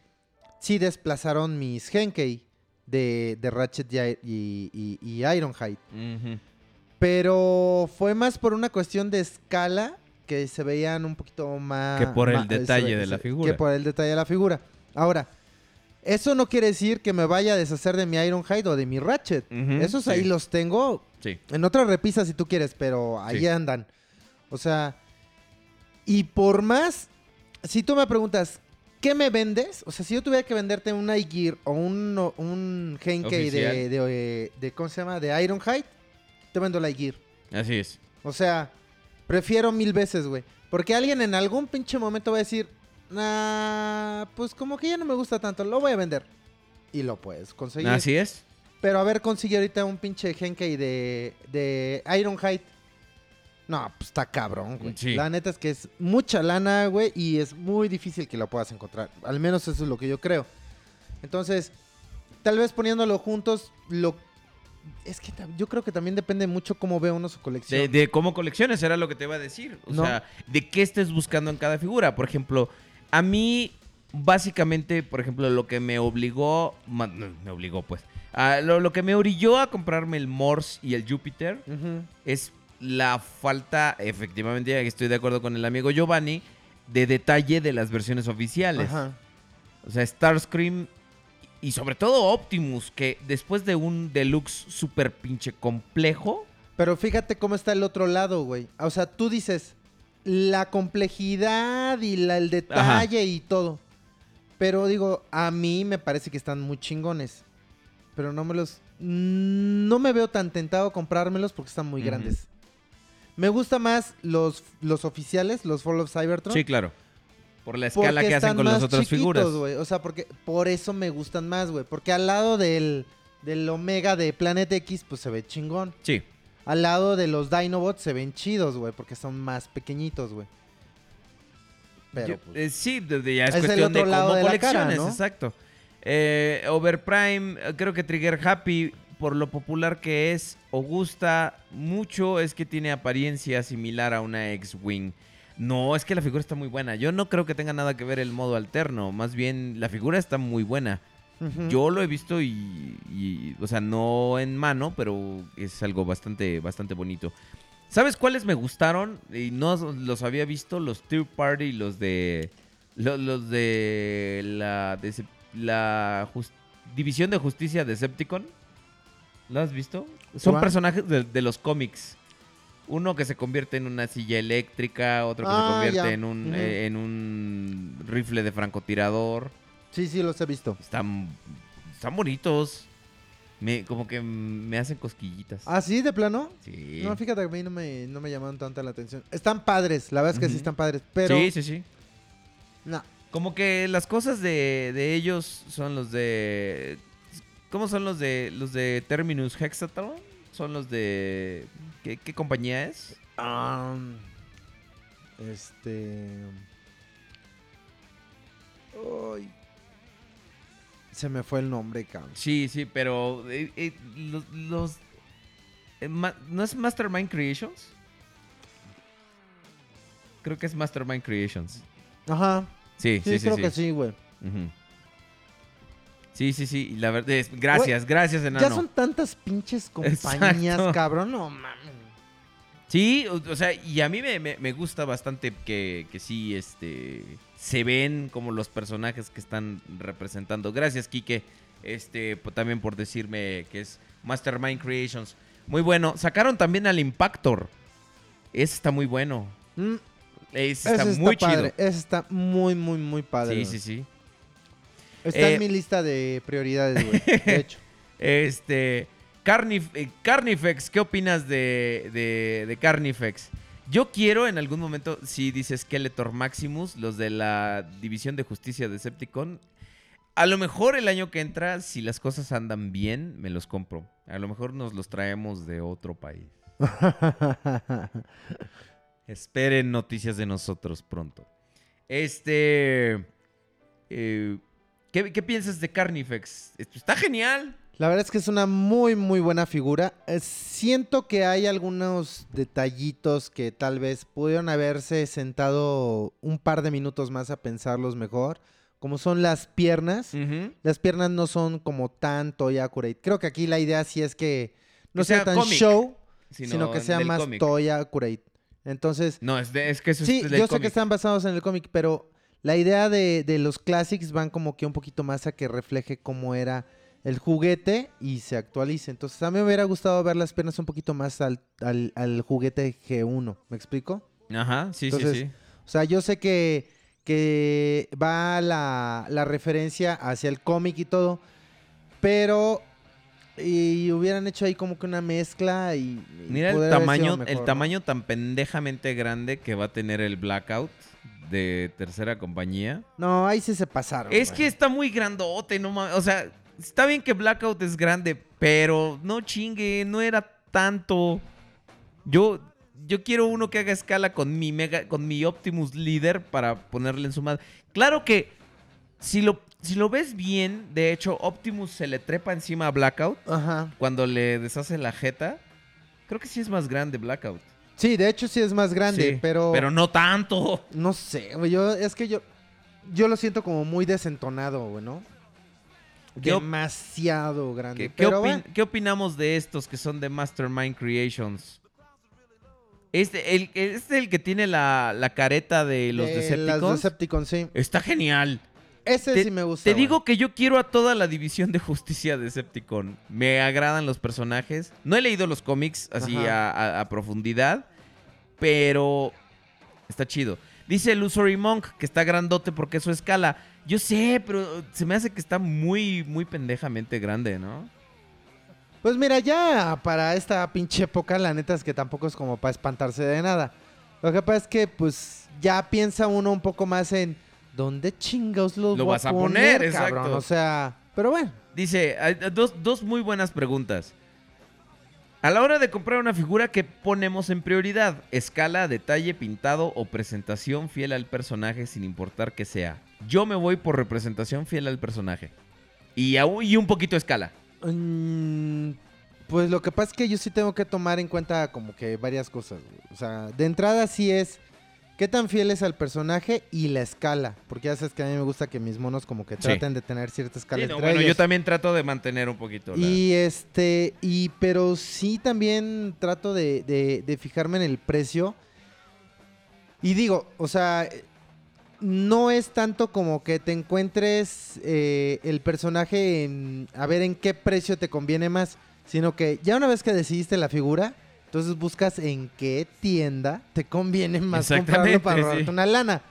sí desplazaron mis Henkei de, de Ratchet y, y, y- y Ironhide. Pero fue más por una cuestión de escala que se veían un poquito más... Que por el detalle de la figura. Que por el detalle de la figura. Ahora, eso no quiere decir que me vaya a deshacer de mi Ironhide o de mi Ratchet. Esos sí. ahí los tengo Sí. en otra repisa si tú quieres, pero ahí Sí. andan. O sea, y por más, si tú me preguntas, ¿qué me vendes? O sea, si yo tuviera que venderte un iGear o un, un Henkei de, de, de- ¿cómo se llama? De Ironhide, te vendo el iGear. Así es. O sea, prefiero mil veces, güey. Porque alguien en algún pinche momento va a decir, nah, pues como que ya no me gusta tanto, lo voy a vender. Y lo puedes conseguir. Así es. Pero a ver, consigue ahorita un pinche Henkei de, de Ironhide. No, pues está cabrón, güey. Sí. La neta es que es mucha lana, güey, y es muy difícil que lo puedas encontrar. Al menos eso es lo que yo creo. Entonces, tal vez poniéndolo juntos, lo... Es que yo creo que también depende mucho cómo ve uno su colección. De, de cómo colecciones, era lo que te iba a decir. O No. sea, de qué estés buscando en cada figura. Por ejemplo, a mí, básicamente, por ejemplo, lo que me obligó, me obligó pues, a lo, lo que me orilló a comprarme el Morse y el Júpiter es la falta, efectivamente, estoy de acuerdo con el amigo Giovanni, de detalle de las versiones oficiales. Ajá. O sea, Starscream y sobre todo Optimus, que después de un deluxe super pinche complejo, Pero fíjate cómo está el otro lado, güey. O sea, tú dices la complejidad y la- el detalle y todo. Pero digo, a mí me parece que están muy chingones. Pero no me los. No me veo tan tentado a comprármelos porque están muy grandes. Me gusta más los, los oficiales, los Fall of Cybertron. Sí, claro. Por la escala porque que hacen con las otras figuras. güey. O sea, porque por eso me gustan más, güey. Porque al lado del, del Omega de Planet X, pues se ve chingón. Sí. Al lado de los Dinobots se ven chidos, güey, porque son más pequeñitos, güey. Pero, Yo- pues, eh, sí, de- de- ya es, Es cuestión de cómo de la cara, colecciones, ¿no? exacto. Eh, Overprime, creo que Trigger Happy, por lo popular que es o gusta mucho, es que tiene apariencia similar a una X-Wing. No, es que la figura está muy buena. Yo no creo que tenga nada que ver el modo alterno. Más bien, la figura está muy buena. Yo lo he visto y, y, o sea, no en mano, pero es algo bastante, bastante bonito. ¿Sabes cuáles me gustaron? Y no los había visto, los Third Party, los de, lo- los, de la, de la División de Justicia de Decepticon. ¿Lo has visto? Son ¿Cuál? personajes de, de los cómics. Uno que se convierte en una silla eléctrica, otro que se Ah, convierte ya. en, un, Ujú. eh, en un rifle de francotirador. Sí, sí, los he visto. Están, están bonitos. Me, como que me hacen cosquillitas. ¿Ah, sí, de plano? sí. No, fíjate que a mí no me, no me llamaron tanta la atención. Están padres, la verdad es que sí Ujú. están padres, pero... Sí, sí, sí. No. Como que las cosas de, de ellos son los de. ¿Cómo son los de los de Terminus Hexatron? Son los de. ¿Qué, qué compañía es? Am, este... Se me fue el nombre, cabrón. Sí, sí, pero. eh, eh, los. los- eh, ma- ¿No es Mastermind Creations? Creo que es Mastermind Creations. Ajá. Sí, Sí, sí, sí. creo sí. que sí, güey. Ujú. Sí, sí, sí. y La verdad es. Gracias, gracias, enano. Ya son tantas pinches compañías, Exacto. cabrón. No mames. Sí, o, o sea, y a mí me, me- me gusta bastante que, que sí, este, se ven como los personajes que están representando. Gracias, Quique, este, también por decirme que es Mastermind Creations. Muy bueno. Sacaron también al Impactor. Ese está muy bueno. Mm, Ese ese está muy padre. chido. Ese está muy, muy, muy padre. Sí, sí, sí. Está Eh, en mi lista de prioridades, güey. De hecho. Este. Carnif- eh, Carnifex, ¿qué opinas de, de, de Carnifex? Yo quiero en algún momento, si dice Skeletor Maximus, los de la División de Justicia de Decepticon. A lo mejor el año que entra, si las cosas andan bien, me los compro. A lo mejor nos los traemos de otro país. Esperen noticias de nosotros pronto. Este. eh, ¿qué, qué piensas de Carnifex? Esto Está genial. La verdad es que es una muy, muy buena figura. Eh, siento que hay algunos detallitos que tal vez pudieron haberse sentado un par de minutos más a pensarlos mejor. Como son las piernas. Las piernas no son como tan toy accurate. Creo que aquí la idea sí es que no Que sea, sea tan show, Sino sino, que sea más cómic. toy accurate. Entonces, No, es, de- es que eso sí, es yo del sé que están basados en el cómic, pero la idea de, de los classics van como que un poquito más a que refleje cómo era el juguete y se actualice. Entonces, a mí me hubiera gustado ver las piernas un poquito más al, al- al juguete G1. ¿Me explico? Ajá, sí, Entonces, sí, sí. O sea, yo sé que, que va la, la referencia hacia el cómic y todo, pero y hubieran hecho ahí como que una mezcla y... y Mira el tamaño, mejor, el ¿no? tamaño tan pendejamente grande que va a tener el Blackout de tercera compañía. No, ahí sí se pasaron. Es güey. que está muy grandote, no mames. O sea, está bien que Blackout es grande, pero no chingue, no era tanto. Yo, yo quiero uno que haga escala con mi mega, con mi Optimus Leader para ponerle en su madre. Claro que si lo, si lo ves bien, de hecho, Optimus se le trepa encima a Blackout Ajá. cuando le deshace la jeta. Creo que sí es más grande Blackout. Sí, de hecho sí es más grande, Sí, pero... Pero no tanto. No sé, güey, yo, es que yo, yo lo siento como muy desentonado, güey, ¿no? ¿Qué op- Demasiado grande. ¿Qué, qué pero opin- bueno, qué opinamos de estos que son de Mastermind Creations? Este, el, este es el que tiene la, la careta de los de Decepticons. Sí. Está genial. Ese Te- sí me gusta. Te güey. digo que yo quiero a toda la división de justicia de Decepticon. Me agradan los personajes. No he leído los cómics así Ajá. a, a- a profundidad, pero está chido. Dice Illusory Monk que está grandote porque es su escala. Yo sé, pero se me hace que está muy, muy pendejamente grande, ¿no? Pues mira, ya para esta pinche época, la neta es que tampoco es como para espantarse de nada. Lo que pasa es que, pues, ya piensa uno un poco más en dónde chingados los Lo voy vas a poner, cabrón? exacto. O sea, pero bueno. Dice, dos, dos muy buenas preguntas. A la hora de comprar una figura, ¿qué ponemos en prioridad? Escala, detalle, pintado o presentación fiel al personaje sin importar que sea. Yo me voy por representación fiel al personaje. Y, un poquito escala. Mm, pues lo que pasa es que yo sí tengo que tomar en cuenta como que varias cosas. O sea, de entrada sí es qué tan fiel es al personaje y la escala. Porque ya sabes que a mí me gusta que mis monos como que Sí. traten de tener cierta escala Sí, no, entre bueno, yo también trato de mantener un poquito. la- Y este, y pero sí también trato de, de- de fijarme en el precio. Y digo, o sea, no es tanto como que te encuentres eh, el personaje en a ver en qué precio te conviene más, sino que ya una vez que decidiste la figura, entonces buscas en qué tienda te conviene más comprarlo para sí. una lana.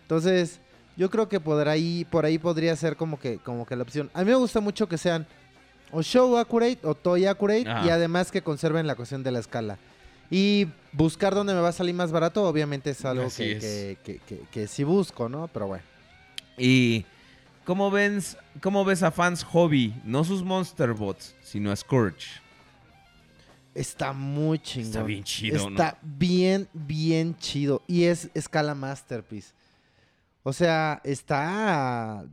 Entonces, yo creo que por ahí, por ahí podría ser como que, como que la opción. A mí me gusta mucho que sean o show accurate o toy accurate Ajá. y además que conserven la cuestión de la escala. Y buscar dónde me va a salir más barato, obviamente es algo que, es. que, que, que- que sí busco, ¿no? Pero bueno. Y ¿cómo ves, ¿cómo ves a fans hobby? No sus Monster Bots, sino a Scourge. Está muy chingón. Está bien chido, ¿no? Está bien, bien chido. Y es escala masterpiece. O sea, está.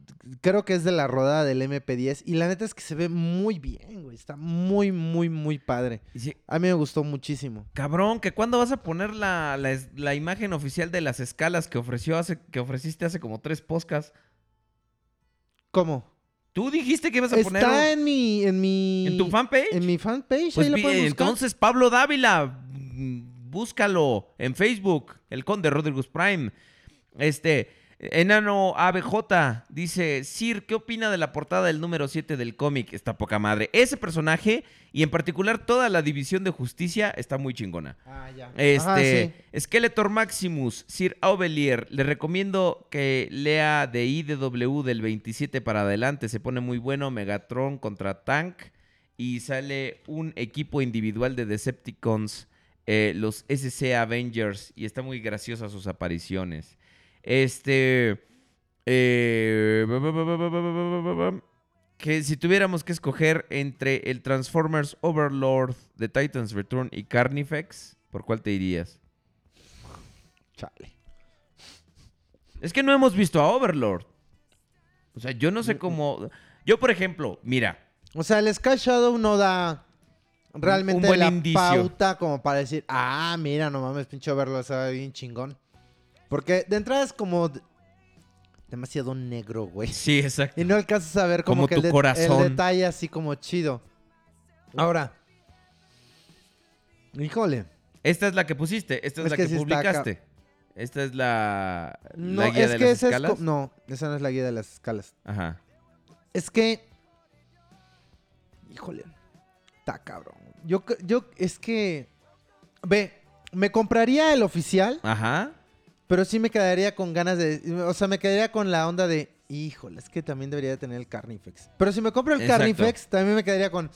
Creo que es de la rodada del MP10. Y la neta es que se ve muy bien, güey. Está muy, muy, muy padre. A mí me gustó muchísimo. cabrón, que cuándo vas a poner la, la, la imagen oficial de las escalas que ofreció hace, que ofreciste hace como tres podcasts. ¿Cómo? Tú dijiste que ibas a poner Está en mi. En mi. en tu fanpage. En mi fanpage. Pues ahí la pueden buscar. entonces, Pablo Dávila, mm, búscalo en Facebook, el Conde Rodríguez Prime. Este, Enano ABJ dice, Sir, ¿qué opina de la portada del número 7 del cómic? Está poca madre. Ese personaje, y en particular toda la división de justicia, está muy chingona. Ah, ya. Este, Ajá, sí. Skeletor Maximus, Sir Aubelier, le recomiendo que lea de IDW del 27 para adelante, se pone muy bueno, Megatron contra Tank y sale un equipo individual de Decepticons, eh, los SC Avengers, y está muy graciosa sus apariciones. Este... eh, que si tuviéramos que escoger entre el Transformers Overlord de Titans Return y Carnifex, ¿por cuál te irías? Chale. Es que no hemos visto a Overlord. O sea, yo no sé cómo. Yo, por ejemplo, mira, O sea, el Sky Shadow no da realmente Un buen la indicio. pauta como para decir, ah, mira, no mames, pinche verlo, se ve bien chingón. Porque de entrada es como demasiado negro, güey. sí, exacto. Y no alcanzas a ver como, Como que tu el, de- corazón. el detalle así como chido. Ahora. Híjole. Esta es la que pusiste, esta es, Es la que sí publicaste. Esta es la, No, la guía es de que las esa es escalas. no, esa no es la guía de las escalas. Ajá. Es que. Híjole. Está cabrón. Yo, yo, es que. Ve, me compraría el oficial, Ajá. Pero sí me quedaría con ganas de. O sea, me quedaría con la onda de. Híjole, es que también debería tener el Carnifex. Pero si me compro el Exacto. Carnifex, también me quedaría con.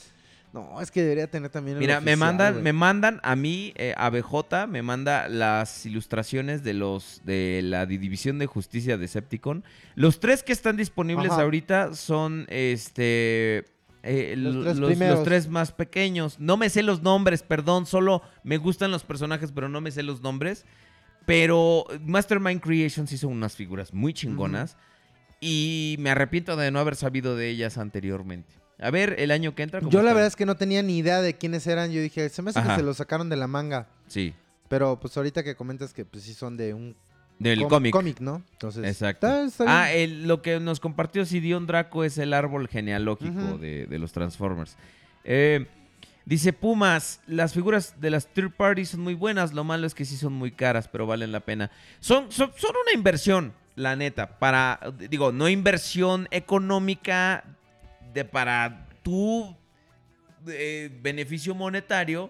No, es que debería tener también el Mira, me mandan, me mandan a mí, eh, a BJ, me manda las ilustraciones de los de la di- división de justicia de Septicon. Los tres que están disponibles Ajá. ahorita son este eh, Los lo- tres los, primeros. los tres más pequeños. No me sé los nombres, perdón, solo me gustan los personajes, pero no me sé los nombres. Pero Mastermind Creations hizo unas figuras muy chingonas. Y me arrepiento de no haber sabido de ellas anteriormente. A ver, el año que entra. ¿cómo Yo la verdad es que no tenía ni idea de quiénes eran. Yo dije, se me hace que se los sacaron de la manga. Sí, Pero pues ahorita que comentas que pues sí son de un del cómic. cómic, ¿no? Entonces, Exacto. está- está ah, el- lo que nos compartió Sidion Draco es el árbol genealógico de, de los Transformers. Eh, dice Pumas, las figuras de las third parties son muy buenas, lo malo es que sí son muy caras, pero valen la pena. Son, son, una inversión, la neta, para, digo, no inversión económica de para tu eh, beneficio monetario,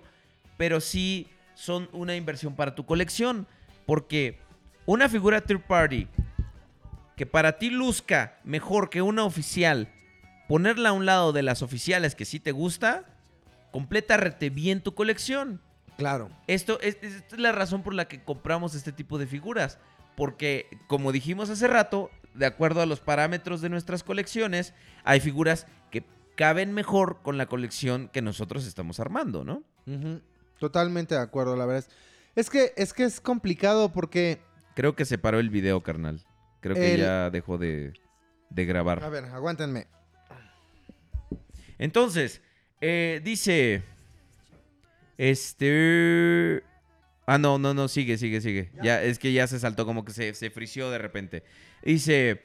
pero sí son una inversión para tu colección, porque una figura third party que para ti luzca mejor que una oficial, ponerla a un lado de las oficiales que sí te gusta, completa rete bien tu colección. Claro. Esto es, es- esta es la razón por la que compramos este tipo de figuras. Porque, como dijimos hace rato, de acuerdo a los parámetros de nuestras colecciones, hay figuras que caben mejor con la colección que nosotros estamos armando, ¿no? Totalmente de acuerdo, la verdad. Es, es que es que es complicado porque. Creo que se paró el video, carnal. Creo que El- ya dejó de, de A grabar. ver, aguántenme. Entonces, eh, dice. Este. Ah, no, no, no, sigue, sigue, sigue. Ya, es que ya se saltó, como que se, se frició de repente. Dice.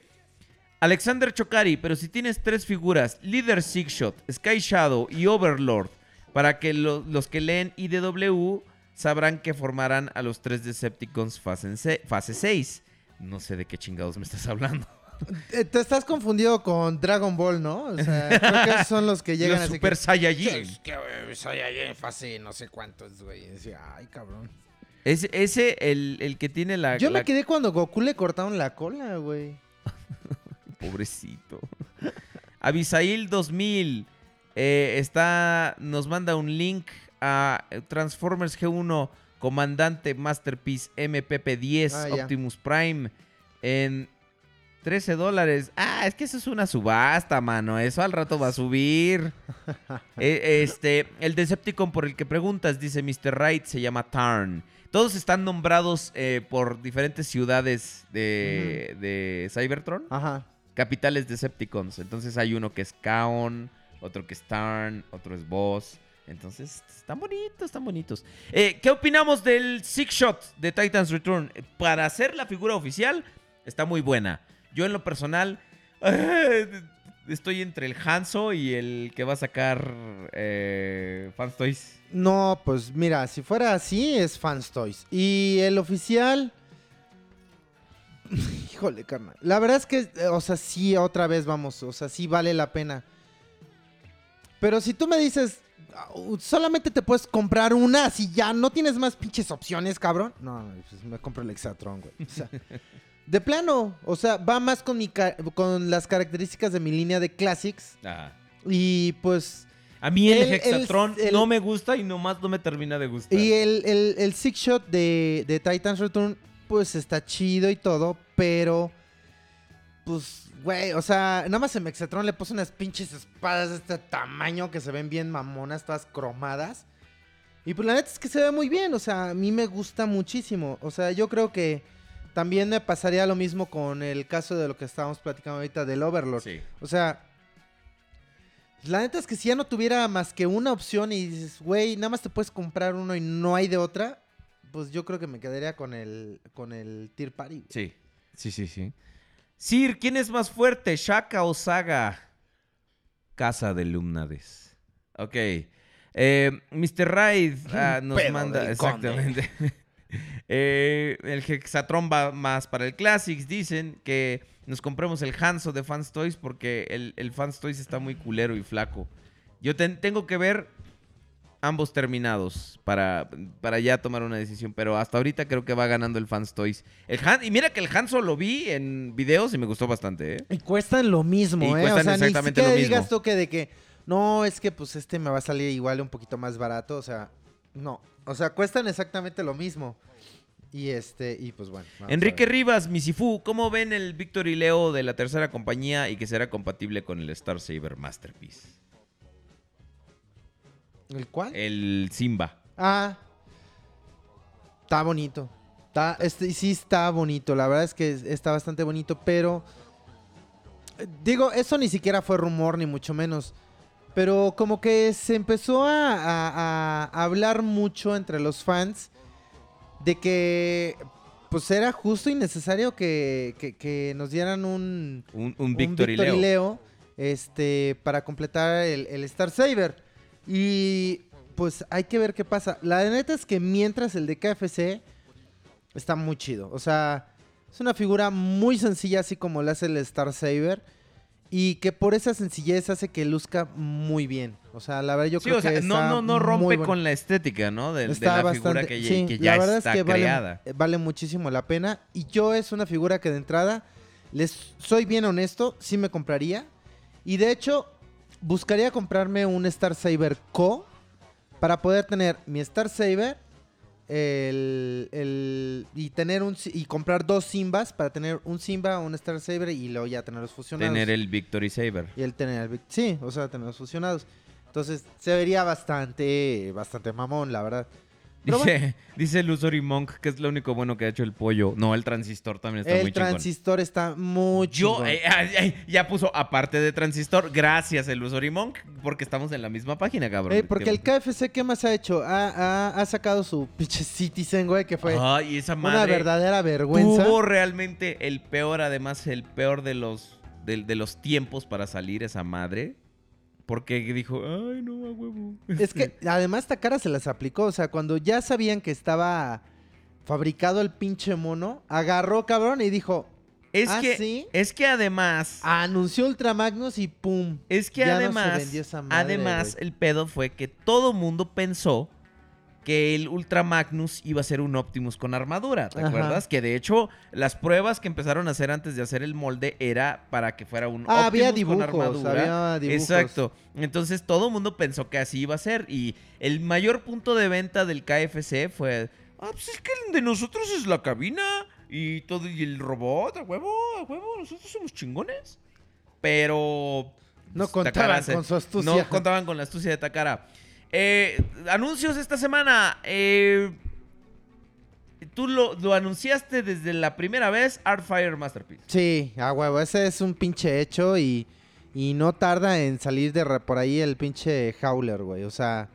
Alexander Chocari, pero si tienes tres figuras, Leader Sixshot, Sky Shadow y Overlord, para que lo- los que leen IDW sabrán que formarán a los tres Decepticons fase, fase 6. No sé de qué chingados me estás hablando. Eh, Te estás confundido con Dragon Ball, ¿no? O sea, creo que esos son los que llegan Los así Super que... Saiyajin. Es que fase no sé cuántos, güey. Ay, cabrón. Ese, ese el, el que tiene la... Yo la- me quedé cuando Goku le cortaron la cola, güey. Pobrecito. Abisail 2000 eh, está, nos manda un link a Transformers G1 Comandante Masterpiece MPP10 Ah. Optimus Prime en 13 dólares. Ah, es que eso es una subasta, mano. Eso al rato va a subir. Eh, este, el Decepticon por el que preguntas, dice Mr. Wright, se llama Tarn. Todos están nombrados eh, por diferentes ciudades de, de Cybertron Ajá. capitales Decepticons. Entonces hay uno que es Kaon, otro que es Tarn, otro es Boss. Entonces están bonitos, están bonitos. Eh, ¿Qué opinamos del Six Shot de Titans Return? Para hacer la figura oficial, está muy buena. Yo en lo personal estoy entre el Hanzo y el que va a sacar eh, Fans Toys. No, pues mira, si fuera así es Fans Toys. Y el oficial... Híjole, carnal. La verdad es que, eh, o sea, sí, otra vez vamos, o sea, sí vale la pena. Pero si tú me dices, "Ah, solamente te puedes comprar una, si ya no tienes más pinches opciones, cabrón. No, pues me compro el Exatron, güey. O sea, de plano, o sea, va más con, mi con las características de mi línea de Classics. Y pues... A mí el, Hexatron el- no me gusta y nomás no me termina de gustar. Y el, el, el Six Shot de, de Titans Return, pues está chido y todo, pero. Pues, güey, o sea, nada más en Mexatron le puse unas pinches espadas de este tamaño que se ven bien mamonas, todas cromadas. Y pues la neta es que se ve muy bien, o sea, a mí me gusta muchísimo. O sea, yo creo que también me pasaría lo mismo con el caso de lo que estábamos platicando ahorita del Overlord. Sí. O sea, la neta es que si ya no tuviera más que una opción y dices, güey, nada más te puedes comprar uno y no hay de otra, pues yo creo que me quedaría con el, con el Tier Party. Sí, sí, sí, sí. Sir, ¿quién es más fuerte, Shaka o Saga? Casa de Lumnades. Ok. Eh, Mr. Raid ah, nos manda. Exactamente. Eh, el Hexatron va más para el Classics. Dicen que nos compremos el Hanzo de Fans Toys porque el, el Fans Toys está muy culero y flaco. Yo ten- tengo que ver ambos terminados para, para ya tomar una decisión. Pero hasta ahorita creo que va ganando el Fans Toys. El Han, y mira que el Hanzo lo vi en videos y me gustó bastante, ¿eh? Y cuestan lo mismo, Y ¿eh? cuestan o sea, exactamente ni lo mismo. digas tú que de que, no, es que pues este me va a salir igual un poquito más barato, o sea, no. O sea, cuestan exactamente lo mismo. Y este, y pues bueno. Enrique. Rivas, Misifu, ¿cómo ven el Victor y Leo de la tercera compañía y que será compatible con el Star Saber Masterpiece? ¿El cuál? El Simba. Ah. Está bonito. Está, este, sí está bonito. La verdad es que es- está bastante bonito, pero... Digo, eso ni siquiera fue rumor, ni mucho menos. Pero como que se empezó a, a- a hablar mucho entre los fans de que pues era justo y necesario que, que- que nos dieran un, Un, un un Victor, y Leo. Leo, este, para completar el, el Star Saber. Y pues hay que ver qué pasa. La neta es que mientras el de KFC está muy chido. O sea, es una figura muy sencilla, así como la hace el Star Saber. Y que por esa sencillez hace que luzca muy bien. O sea, la verdad yo Sí, creo o sea, que no, está no, no rompe bueno. con la estética, ¿no? De, la figura que, ya- sí, que ya la verdad está es que vale- creada. Vale, muchísimo la pena. Y yo es una figura que de entrada, les soy bien honesto, sí me compraría. Y de hecho, buscaría comprarme un Star Saber Co. para poder tener mi Star Saber el, el- y tener un y comprar dos Simbas para tener un Simba, un Star Saber y luego ya tenerlos fusionados. Tener el Victory Saber. Y el tener el sí, o sea, tenerlos fusionados. Entonces, se vería bastante bastante mamón, la verdad. Dice, dice Lusory Monk que es lo único bueno que ha hecho el pollo. No, el transistor también está muy el chingón. transistor está muy Yo, eh, ya puso aparte de transistor, gracias el Lusory Monk, porque estamos en la misma página, cabrón. Eh, porque el KFC, ¿qué más ha hecho? Ha, ha- ha sacado su pinche Citizen, güey, que fue Ay, esa madre. una verdadera vergüenza. Tuvo realmente el peor, además, el peor de los, de, de los tiempos para salir esa madre. Porque dijo, ay, no, a huevo. Es que además Takara se las aplicó. O sea, cuando ya sabían que estaba fabricado el pinche mono, agarró, cabrón, y dijo, Es ¿Ah, que, sí? es que además, anunció Ultra Magnus y pum. es que ya no se además, vendió esa madre, además, el pedo fue que todo mundo pensó que el Ultra Magnus iba a ser un Optimus con armadura, ¿te Ajá. acuerdas? Que de hecho, las pruebas que empezaron a hacer antes de hacer el molde era para que fuera un Ah, había Optimus con armadura. había dibujos. Exacto. Entonces todo el mundo pensó que así iba a ser. Y el mayor punto de venta del KFC fue. Ah, pues es que el de nosotros es la cabina. Y todo, y el robot, a huevo, a huevo, nosotros somos chingones. Pero. No pues, contaban Takara con su astucia. No contaban con la astucia de Takara. Eh, anuncios esta semana. Eh, tú lo, lo anunciaste desde la primera vez, Artfire Masterpiece. Sí, a huevo, ese es un pinche hecho y, y no tarda en salir de ra- por ahí el pinche Howler, güey. O sea,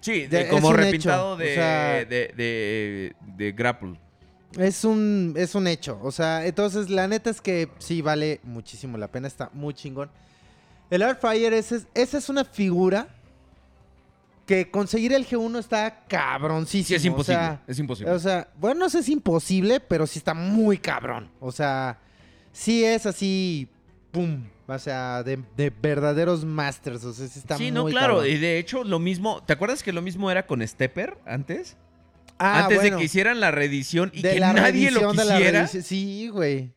Sí, De- de- como repintado de, o sea- de, Grapple. es un, es un hecho. O sea, entonces la neta es que sí vale muchísimo la pena, está muy chingón. El Artfire, ese es, esa es una figura que conseguir el G1 está cabroncísimo. Sí, es o imposible. sea, es imposible. O sea, bueno, no sé si es imposible, pero sí está muy cabrón. O sea, sí es así, pum. O sea, de, de verdaderos masters. O sea, sí está sí, muy no, claro. cabrón. Y de hecho, lo mismo. ¿Te acuerdas que lo mismo era con Stepper antes? Ah, antes bueno, de que hicieran la reedición y que nadie lo reedición de la quisiera. Sí, güey.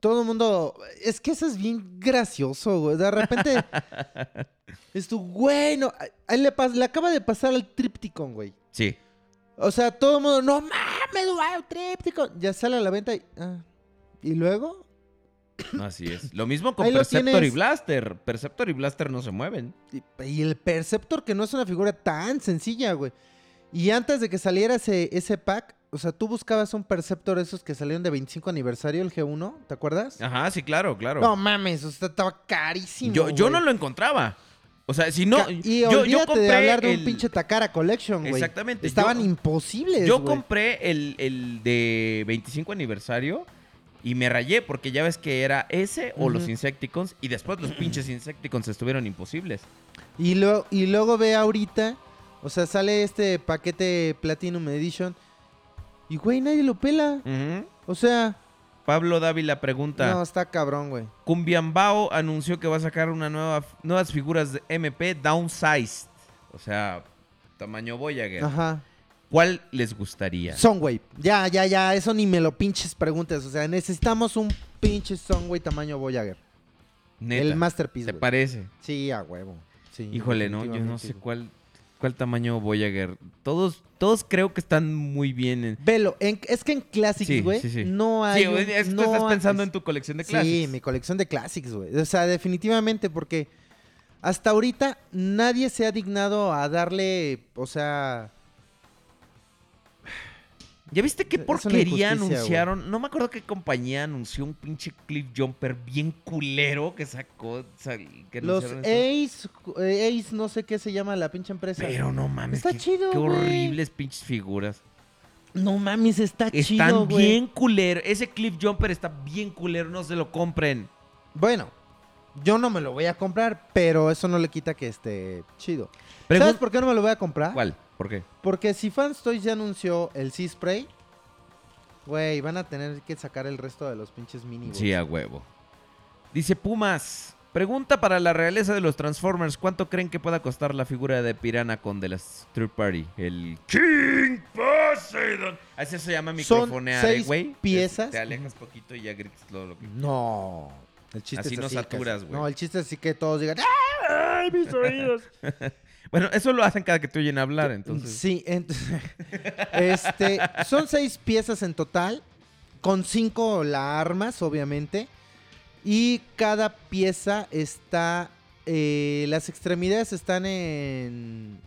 Todo el mundo. Es que eso es bien gracioso, güey. De repente. es tu, güey, no. Ahí le, pas- le acaba de pasar al Tripticon, güey. Sí. O sea, todo el mundo, no mames, güey, Tripticon. Ya sale a la venta y. ah. ¿Y luego? Así es. Lo mismo con Ahí Perceptor y. Blaster. Perceptor y Blaster no se mueven. Y, y el Perceptor, que no es una figura tan sencilla, güey. Y antes de que saliera ese, ese pack, o sea, tú buscabas un Perceptor esos que salieron de 25 aniversario, el G1, ¿te acuerdas? Ajá, sí, claro, claro. No mames, o sea, estaba carísimo. yo, yo no lo encontraba. O sea, si no. Ca- y yo, yo compré de hablar de el- un pinche Takara Collection, güey. Exactamente, Estaban yo- imposibles, Yo compré el, el de 25 aniversario y me rayé porque ya ves que era ese o los. Insecticons y después los pinches Insecticons estuvieron imposibles. Y, luego y luego ve ahorita, o sea, sale este paquete Platinum Edition. Y, güey, nadie lo pela. O sea, Pablo Dávila pregunta, no, está cabrón, güey. Cumbiambao anunció que va a sacar una nueva, nuevas figuras de MP downsized, o sea, tamaño Voyager. Ajá. ¿Cuál les gustaría? Soundwave. Ya, ya, ya. Eso ni me lo pinches preguntes. O sea, necesitamos un pinche Soundwave tamaño Voyager. Neta, El Masterpiece. ¿Te parece? Sí, a huevo. Sí, Híjole, no, yo no sé cuál, cuál tamaño Voyager. Todos, todos creo que están muy bien. En... Velo, en- es que en Classics, güey, sí, sí. no hay. Sí, es que tú estás hay- pensando en tu colección de clases. Sí, mi colección de Classics, güey. O sea, definitivamente, porque hasta ahorita nadie se ha dignado a darle, o sea, ¿Ya viste qué porquería anunciaron? No me acuerdo qué compañía anunció un pinche cliff jumper bien culero que sacó. que los. Ace, eh, Ace, no sé qué se llama la pinche empresa. Pero no mames. Está qué, chido, Qué horribles pinches figuras. No mames, está Están chido, güey. bien culero. Ese cliff jumper está bien culero. No se lo compren. Bueno, yo no me lo voy a comprar, pero eso no le quita que esté chido. Pregun- ¿Sabes por qué no me lo voy a comprar? ¿Cuál? ¿Por qué? Porque si Fans Toys ya anunció el Sea Spray, güey, van a tener que sacar el resto de los pinches mini. Sí, a huevo. Dice Pumas. Pregunta para la realeza de los Transformers. ¿Cuánto creen que pueda costar la figura de Piranha con de las Third Party? El King Poseidon. Así se llama microfonear, ¿eh, güey. piezas. Te alejas poquito y ya gritas todo lo que... No. El chiste Así es no así, saturas, güey. No, el chiste es así que todos digan, ¡ay, mis oídos! Bueno, eso lo hacen cada que te oyen hablar, entonces. Sí, ent- este, son seis piezas en total, con cinco la armas, obviamente. Y cada pieza está, eh, las extremidades están en,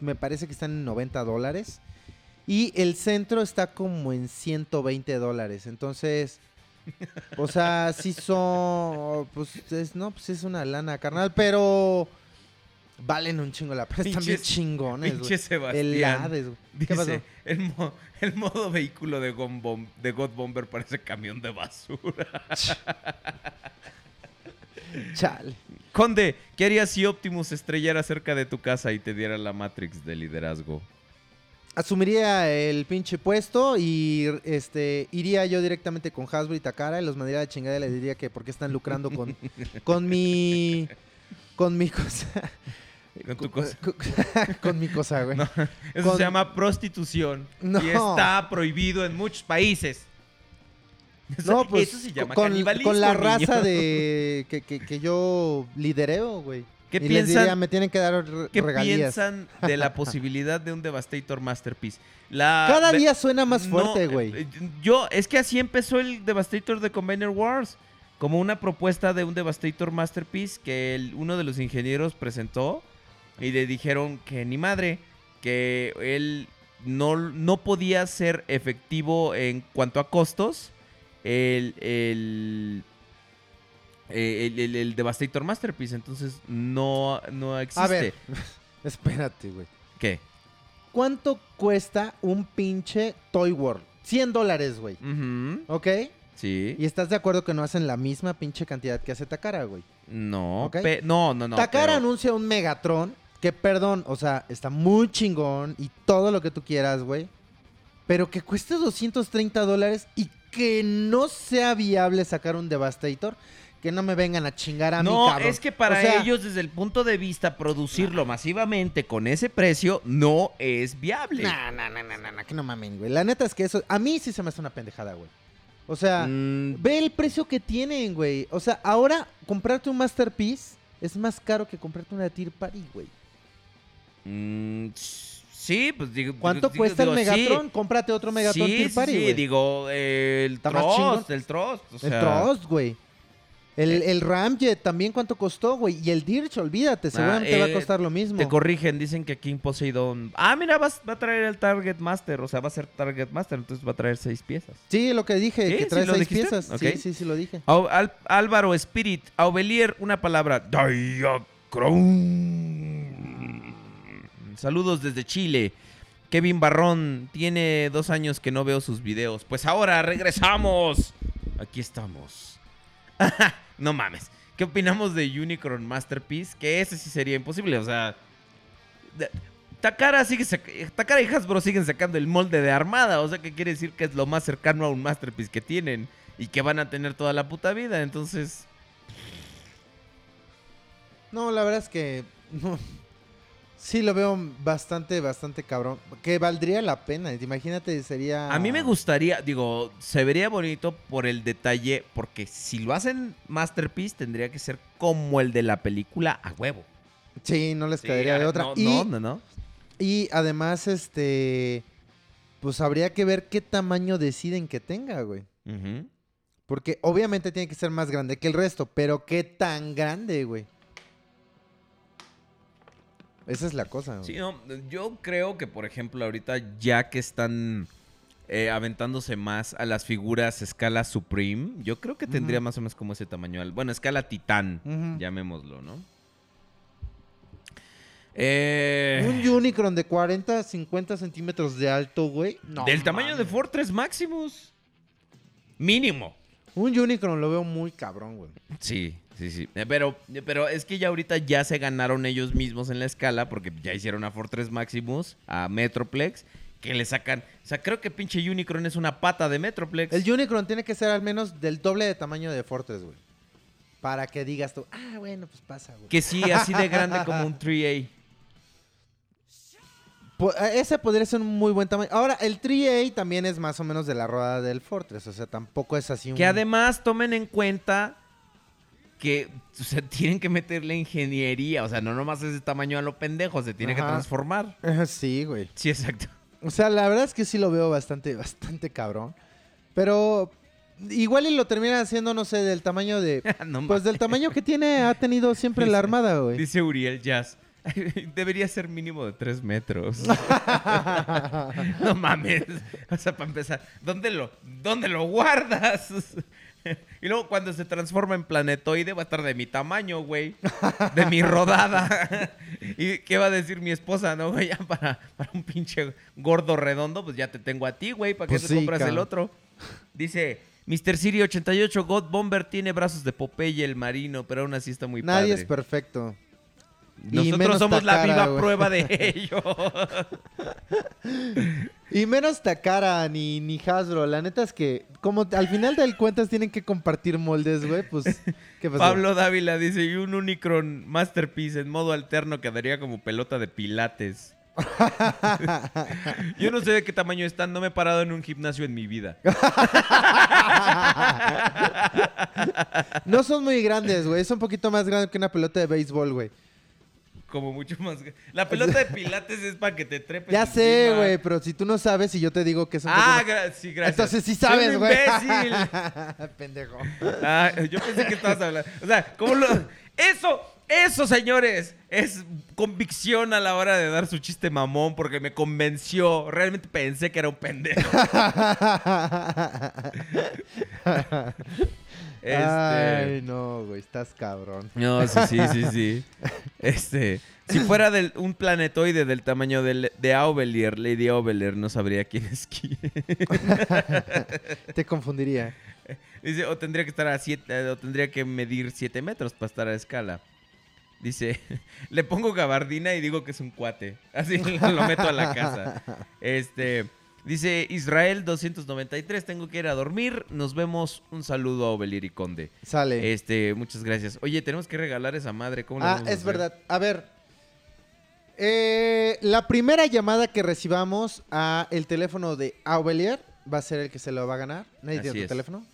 me parece que están en 90 dólares. Y el centro está como en 120 dólares. Entonces, o sea, sí son, pues, es, no, pues es una lana, carnal, pero... Valen un chingo la pena. Están bien chingones, güey. Pinche Sebastián. El Hades, güey. ¿Qué pasó? Dice, el, mo- el modo vehículo de, de God Bomber parece camión de basura. Chale. Conde, ¿qué harías si Optimus estrellara cerca de tu casa y te diera la Matrix de liderazgo? Asumiría el pinche puesto y este iría yo directamente con Hasbro y Takara y los mandaría a chingada y les diría que porque están lucrando con, con mi con mi cosa. Con tu cosa. Con, con mi cosa, güey. No, Eso Con- se llama prostitución. No. Y está prohibido en muchos países. Eso- No, pues eso se llama con, canibalismo, con la niño. raza de que, que, que yo lidereo, güey. ¿Qué y les piensan- diría, me tienen que dar ¿Qué regalías. piensan de la posibilidad de un Devastator Masterpiece? La, Cada día suena más fuerte, güey. eh, Yo, es que así empezó el Devastator de Combiner Wars. Como una propuesta de un Devastator Masterpiece que el- uno de los ingenieros presentó y le dijeron que ni madre, que él no, no podía ser efectivo en cuanto a costos el, el, eh, el, el- el Devastator Masterpiece. Entonces no, no existe. A ver, espérate, güey. ¿Qué? ¿Cuánto cuesta un pinche Toy World? 100 dólares, güey. Ujú, ¿Ok? Sí. ¿Y estás de acuerdo que no hacen la misma pinche cantidad que hace Takara, güey? No, no, no, no. Takara pero- anuncia un Megatron que, perdón, o sea, está muy chingón y todo lo que tú quieras, güey. Pero que cueste 230 dólares y que no sea viable sacar un Devastator. Que no me vengan a chingar a mí, No, cabrón. es que para O sea, ellos, desde el punto de vista, producirlo masivamente con ese precio no es viable. Nah, nah, nah, nah, nah, que no mamen, güey. La neta es que eso, a mí sí se me hace una pendejada, güey. O sea, Mm, ve el precio que tienen, güey. O sea, ahora comprarte un Masterpiece es más caro que comprarte una Tier Party, güey. Mm, sí, pues digo. ¿Cuánto digo- cuesta digo, el sí. Megatron? Cómprate otro Megatron sí, Party, sí, digo, eh, el Trost, el Trost. o el sea, Trust, güey. El, Eh. el Ramjet también cuánto costó, güey. Y el Dirge, olvídate, seguramente va a eh, costar lo mismo. Te corrigen, dicen que en Poseidon. Ah, mira, va a traer el Target Master, o sea, va a ser Target Master, entonces va a traer seis piezas. Sí, lo que dije, ¿Sí? que ¿Sí trae seis dijiste? piezas. Sí, sí, sí lo dije. Al- Álvaro Spirit, Aubelier, una palabra. Diacron. Saludos desde Chile. Kevin Barrón, tiene dos años que no veo sus videos. Pues ahora regresamos. Aquí estamos. no mames. ¿Qué opinamos de Unicron Masterpiece? Que ese sí sería imposible. O sea, Takara, sigue Takara y Hasbro siguen sacando el molde de armada. O sea, que quiere decir que es lo más cercano a un Masterpiece que tienen. Y que van a tener toda la puta vida. Entonces, No, la verdad es que no. Sí lo veo bastante, bastante cabrón. Que valdría la pena. Imagínate, sería. a mí me gustaría, digo, se vería bonito por el detalle. Porque si lo hacen Masterpiece, tendría que ser como el de la película a huevo. Sí, no les Sí, quedaría de otra. No, y, no, no, no. y además, este. Pues habría que ver qué tamaño deciden que tenga, güey. Porque obviamente tiene que ser más grande que el resto, pero qué tan grande, güey. Esa es la cosa, güey. Sí, no, yo creo que, por ejemplo, ahorita ya que están eh, aventándose más a las figuras escala Supreme, yo creo que tendría más o menos como ese tamaño. Bueno, escala Titán, llamémoslo, ¿no? Eh, Un Unicron de 40, 50 centímetros de alto, güey. No del tamaño de. Fortress Maximus. Mínimo. Un Unicron lo veo muy cabrón, güey. Sí, sí, sí. Eh, Pero, pero es que ya ahorita ya se ganaron ellos mismos en la escala porque ya hicieron a Fortress Maximus, a Metroplex, que le sacan... O sea, creo que pinche Unicron es una pata de Metroplex. El Unicron tiene que ser al menos del doble de tamaño de Fortress, güey. Para que digas tú, ah, bueno, pues pasa, güey. Que sí, así de grande como un 3A. Po- eh, Ese podría ser un muy buen tamaño. Ahora, el 3A también es más o menos de la rueda del Fortress. O sea, tampoco es así un... Que además tomen en cuenta que o sea, tienen que meterle ingeniería. O sea, no nomás es de tamaño a lo pendejo, se tiene que transformar. Sí, güey. Sí, exacto. O sea, la verdad es que sí lo veo bastante, bastante cabrón. Pero igual y lo termina haciendo, no sé, del tamaño de... No Pues del tamaño que tiene, ha tenido siempre la armada, güey. Dice Uriel Jazz. Debería ser mínimo de 3 metros. no mames. O sea, para empezar, ¿dónde lo, ¿dónde lo guardas? Y luego cuando se transforma en planetoide va a estar de mi tamaño, güey. De mi rodada. ¿Y qué va a decir mi esposa, no, güey? Ya para, para un pinche gordo redondo, pues ya te tengo a ti, güey. ¿Para qué Pues te sí, compras el otro? Dice, Mr. Siri 88, God Bomber tiene brazos de Popeye el marino, pero aún así está muy Nadie padre. es perfecto. Nosotros somos la viva prueba de ello. Y menos Takara ni, ni Hasbro. La neta es que, como al final del cuentas tienen que compartir moldes, güey, pues, ¿qué pasó? Pablo Dávila dice, y un Unicron Masterpiece en modo alterno quedaría como pelota de pilates. Yo no sé de qué tamaño están, no me he parado en un gimnasio en mi vida. No son muy grandes, güey. Es un poquito más grande que una pelota de béisbol, güey. Como mucho más... La pelota de pilates es para que te trepes Ya sé, güey, pero si tú no sabes y yo te digo que son... Ah, gra- sí, gracias. Entonces sí sabes, güey. imbécil. Pendejo. Ah, yo pensé que estabas hablando. O sea, ¿cómo lo.? Eso, eso, señores, es convicción a la hora de dar su chiste mamón porque me convenció. Realmente pensé que era un pendejo. Este. Ay, no, güey, estás cabrón. No, sí, sí, sí, sí. Este. Si fuera del, un planetoide del tamaño del- de Aubelier, Lady Aubelier, no sabría quién es quién. Te confundiría. Dice, o tendría que estar a siete, o tendría que medir 7 metros para estar a escala. Dice, le pongo gabardina y digo que es un cuate. Así lo meto a la casa. Este, dice Israel 293, tengo que ir a dormir. Nos vemos. Un saludo a Obelir y Conde. Sale. Este, muchas gracias. Oye, tenemos que regalar esa madre. ¿Cómo le ah, a es hacer? verdad. A ver. Eh, la primera llamada que recibamos a el teléfono de Aubelier va a ser el que se lo va a ganar. ¿Nadie Así tiene tu es. teléfono?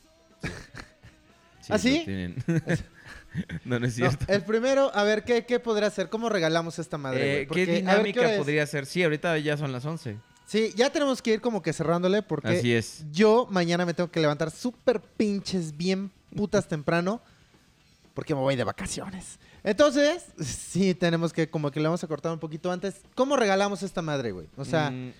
Sí, ¿Ah, sí? no, no es No, cierto. el primero, a ver, ¿qué, qué podrá hacer? ¿Cómo regalamos esta madre? Eh? ¿Qué ver, dinámica podría ser? Sí, ahorita ya son las 11. Sí, ya tenemos que ir como que cerrándole porque Así es. yo mañana me tengo que levantar súper pinches bien putas temprano porque me voy de vacaciones. Entonces, sí tenemos que como que le vamos a cortar un poquito antes. ¿Cómo regalamos esta madre, güey? O sea, Mm,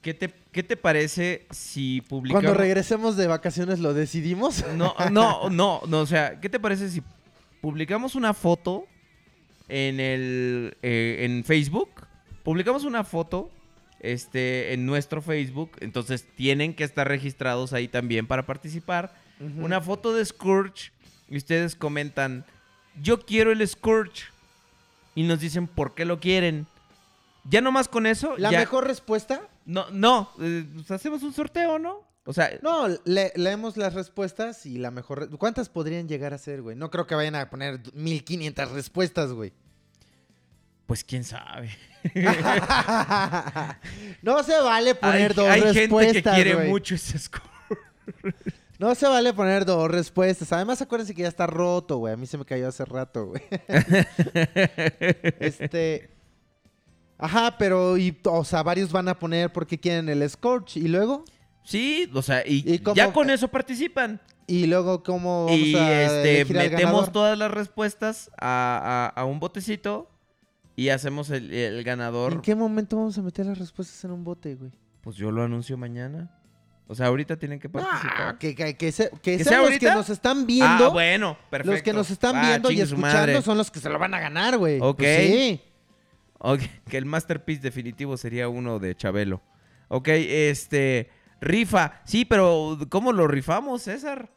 ¿qué, te, ¿qué te parece si publicamos... cuando regresemos de vacaciones lo decidimos. No, no, no, no, o sea, ¿qué te parece si publicamos una foto en el eh, en Facebook? Publicamos una foto este en nuestro Facebook, entonces tienen que estar registrados ahí también para participar. Una foto de Scourge y ustedes comentan, "Yo quiero el Scourge." Y nos dicen por qué lo quieren. Ya nomás con eso, La ya- mejor respuesta, No, no, eh, pues hacemos un sorteo, ¿no? O sea, no, le- leemos las respuestas y la mejor... ¿Cuántas podrían llegar a ser, güey? No creo que vayan a poner 1500 respuestas, güey. pues quién sabe. no se vale poner hay dos hay respuestas, gente que quiere mucho ese score. No se vale poner dos respuestas. Además, acuérdense que ya está roto, güey. A mí se me cayó hace rato, güey. este. Ajá, pero y, o sea, varios van a poner porque quieren el Scorch. Y luego, Sí, o sea, y, ¿Y cómo- ya con eso participan. y luego, ¿cómo vamos Y a este, metemos todas las respuestas a, a- a un botecito y hacemos el, el ganador. ¿En qué momento vamos a meter las respuestas en un bote, güey? Pues yo lo anuncio mañana. O sea, ahorita tienen que participar. Ah, que, que, que, se- que ¿Que sean sea los ahorita? que nos están viendo. Ah, bueno, perfecto. los que nos están Ah, viendo y escuchando son los que se lo van a ganar, güey. Ok. Pues sí. Ok, que el masterpiece definitivo sería uno de Chabelo. Ok, este. Rifa. Sí, pero ¿cómo lo rifamos, César?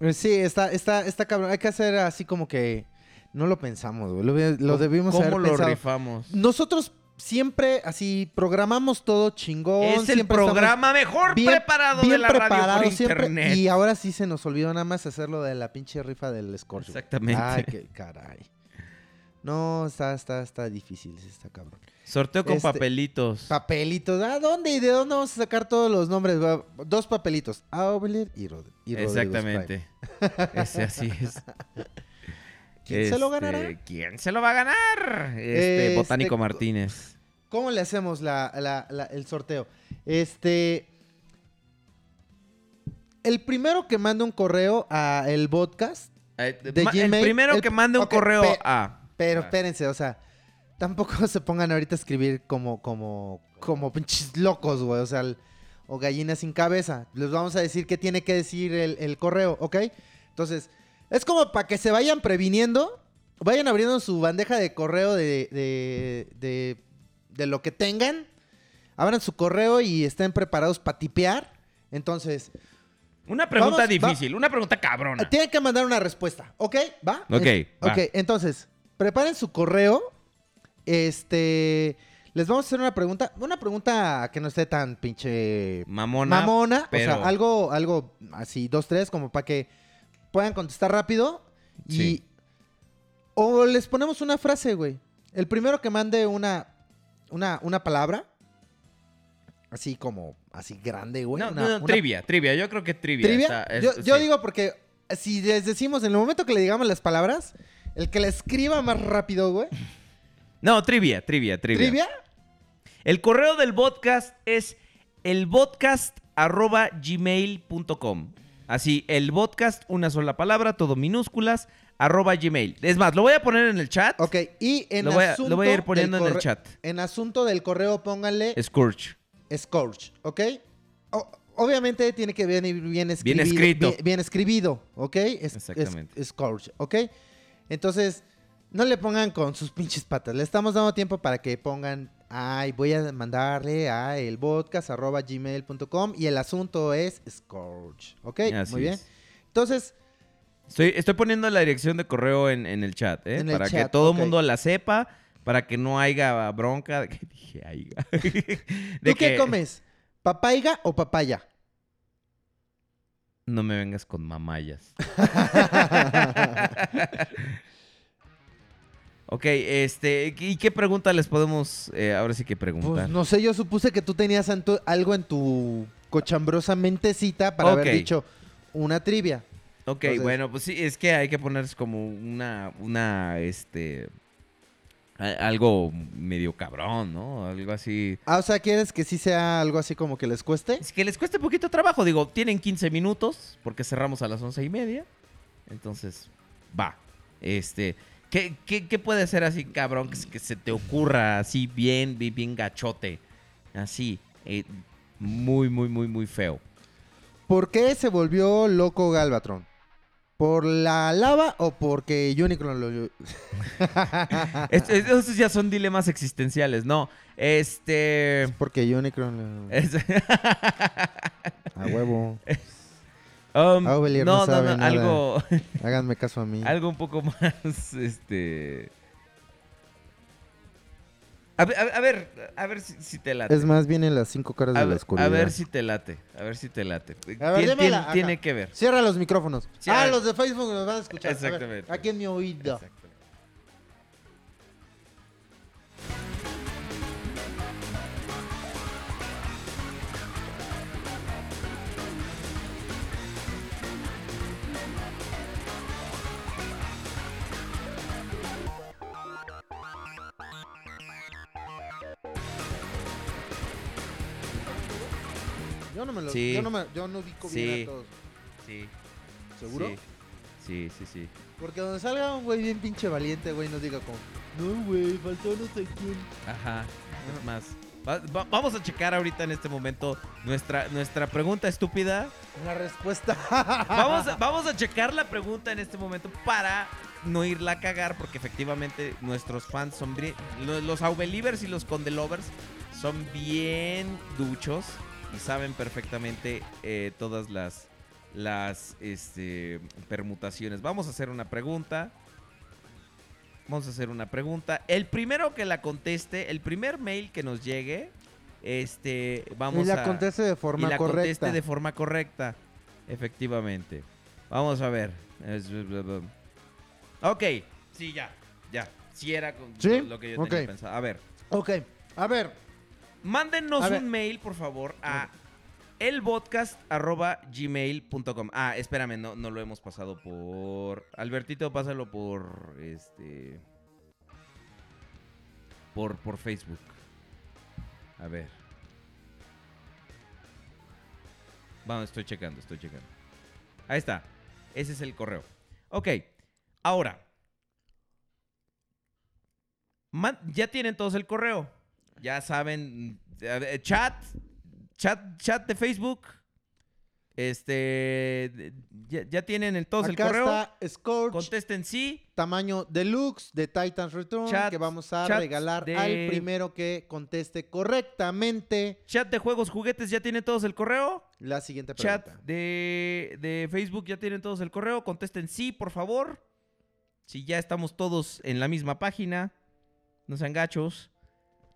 Eh, Sí, está, está, está cabrón. Hay que hacer así como que no lo pensamos, güey. Lo, lo ¿Cómo- debimos ¿Cómo haber lo pensado. rifamos? Nosotros siempre así programamos todo chingón. Es el programa mejor bien- preparado bien de la radio preparado por siempre, internet. Y ahora sí se nos olvidó nada más hacerlo de la pinche rifa del Scorch. Exactamente. Ay, qué caray. No, está, está, está difícil, está cabrón. Sorteo con Este- papelitos. Papelitos. ¿A dónde y de dónde vamos a sacar todos los nombres? Dos papelitos. Aubelier y, Rod y Rodrigo Exactamente. Ese así es. ¿Quién se lo Este, ganará? ¿Quién se lo va a ganar? Este, Este, Botánico co- Martínez. ¿Cómo le hacemos la- la- la- el sorteo? Este. El primero que manda un correo a el podcast. Eh, de ma- el primero el- que mande un correo pe- a. Pero Ah. espérense, o sea, tampoco se pongan ahorita a escribir como, como, como pinches locos, güey. O sea, el- o gallinas sin cabeza. Les vamos a decir qué tiene que decir el, el correo, ¿ok? Entonces, es como para que se vayan previniendo. Vayan abriendo su bandeja de correo de, de, de, de lo que tengan. Abran su correo y estén preparados para tipear. Entonces, Una pregunta Vamos, va- difícil, una pregunta cabrona. tienen que mandar una respuesta, ¿ok? ¿Va? Ok, Es- va. Ok, entonces, preparen su correo. Este. Les vamos a hacer una pregunta. Una pregunta que no esté tan pinche. Mamona. mamona. pero- O sea, algo, algo así, dos, tres, como para que puedan contestar rápido. Y. Sí. O les ponemos una frase, güey. El primero que mande una. Una, una palabra. Así como. Así grande, güey. No, una- no, no, una trivia, trivia. Yo creo que trivia. ¿Trivia? está- es- yo, yo sí. digo porque si les decimos, en el momento que le digamos las palabras, el que la escriba más rápido, güey. No, trivia, trivia, trivia. ¿Trivia? El correo del podcast es elpodcast.gmail.com. Así, el podcast, una sola palabra, todo minúsculas, arroba gmail. Es más, lo voy a poner en el chat. Ok, y en Lo voy a- asunto lo voy a ir poniendo en el chat. En asunto del correo, pónganle Scourge. Scourge, ¿ok? O- obviamente tiene que venir bien escribido. escrito. Bien, bien escribido, ¿ok? Es- es- Exactamente. Scourge, ¿ok? Entonces, no le pongan con sus pinches patas. Le estamos dando tiempo para que pongan, ay, voy a mandarle a el gmail.com y el asunto es Scourge, ¿ok? Así Muy bien. es. Entonces, Estoy, estoy poniendo la dirección de correo en, en el chat, ¿eh? En el para que todo el mundo la sepa, para que no haya bronca. ¿Qué dije? Haiga. ¿tú De qué que comes? ¿Papaiga o papaya? No me vengas con mamayas. ok, este, ¿y qué pregunta les podemos eh, ahora sí que preguntar? Pues no sé, yo supuse que tú tenías algo en tu cochambrosa mentecita para haber dicho una trivia. ok, entonces- bueno, pues sí, es que hay que ponerse como una, una, este, algo medio cabrón, ¿no? Algo así. Ah, o sea, ¿quieres que sí sea algo así como que les cueste? Es que les cueste poquito trabajo, digo, tienen 15 minutos porque cerramos a las once y media. Entonces, va. Este, ¿qué, qué, qué puede ser así, cabrón, que, se- que se te ocurra así bien, bien, bien gachote? Así, eh, muy, muy, muy, muy feo. ¿Por qué se volvió loco Galvatron? ¿Por la lava o porque Unicron lo... Es- es- esos ya son dilemas existenciales, ¿no? Este... porque Unicron lo... es- A huevo. Um, Ah, Ovelier no no, sabe algo, Háganme caso a mí. algo un poco más, este... A ver, a ver, a si, si te late. Es más, vienen las cinco caras a, de la oscuridad. a ver si te late, a ver si te late. A ver, Tien- tiene que ver. Cierra los micrófonos. Sí, ah, los de Facebook nos van a escuchar. A ver, Exactamente. aquí en mi oído. Exacto. Yo no me lo... Sí. Yo no, me, yo no ubico bien Sí. a todos. Sí. ¿Seguro? Sí. Sí, sí, sí. Porque donde salga un güey bien pinche valiente, güey, nos diga como... No, güey, faltó no sé quién. Ajá. Es más. va- va- vamos a checar ahorita en este momento nuestra, nuestra pregunta estúpida. La respuesta. Vamos a, vamos a checar la pregunta en este momento para no irla a cagar, porque efectivamente nuestros fans son bien. Los, los Aubelievers y los Condelovers son bien duchos saben perfectamente eh, todas las, las este, permutaciones. Vamos a hacer una pregunta. Vamos a hacer una pregunta. El primero que la conteste, el primer mail que nos llegue, este, vamos y la a conteste de forma y la correcta. conteste de forma correcta. Efectivamente. Vamos a ver. Ok, sí, ya, ya. Sí era con ¿Sí? lo que yo tenía pensado. A ver, Ok, a ver. Mándenos un mail, por favor, a elpodcast.gmail.com. Ah, espérame, no, no lo hemos pasado por. Albertito, pásalo por. Este. Por, por Facebook. A ver. Vamos, estoy checando, estoy checando. Ahí está. Ese es el correo. Ok. Ahora. Man- ya tienen todos el correo. Ya saben. Chat. Chat, chat de Facebook. Este. Ya, ya tienen el- todos el Acá correo. está Scorch, Contesten sí. tamaño deluxe de Titans Return, Chat- que vamos a chat regalar de- al primero que conteste correctamente Chat de juegos, juguetes, ya tienen todos el correo. la siguiente Chat pregunta. de, de Facebook, ya tienen todos el correo. Contesten sí, por favor. Si ya estamos todos en la misma página. No sean gachos.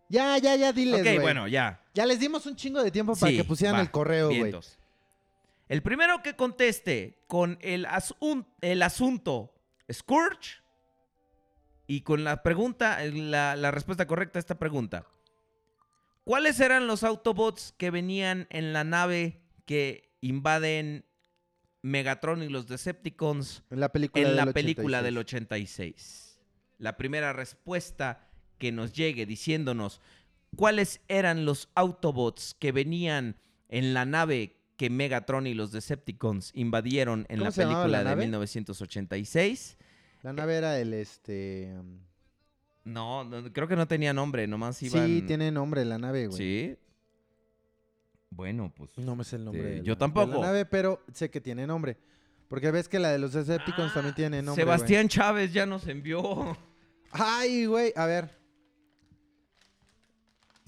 Ya, ya, ya, diles, ok, güey. bueno, ya. Ya les dimos un chingo de tiempo para Sí, que pusieran va, el correo, güey. El primero que conteste con el, asun- el asunto Scourge y con la pregunta, la, la respuesta correcta a esta pregunta. ¿Cuáles eran los Autobots que venían en la nave que invaden Megatron y los Decepticons En la película en la del película 86. del 86. La primera respuesta que nos llegue diciéndonos cuáles eran los Autobots que venían en la nave que Megatron y los Decepticons invadieron en ¿Cómo la película la de nave? 1986. La nave era el este. um, No, no, creo que no tenía nombre, nomás iban... Sí, tiene nombre la nave, güey. ¿Sí? Bueno, pues... No me sé el nombre. Este, de yo la- tampoco. de la nave, pero sé que tiene nombre. Porque ves que la de los Decepticons también tiene nombre. güey. Ah, Sebastián Chávez ya nos envió. Ay, güey. A ver.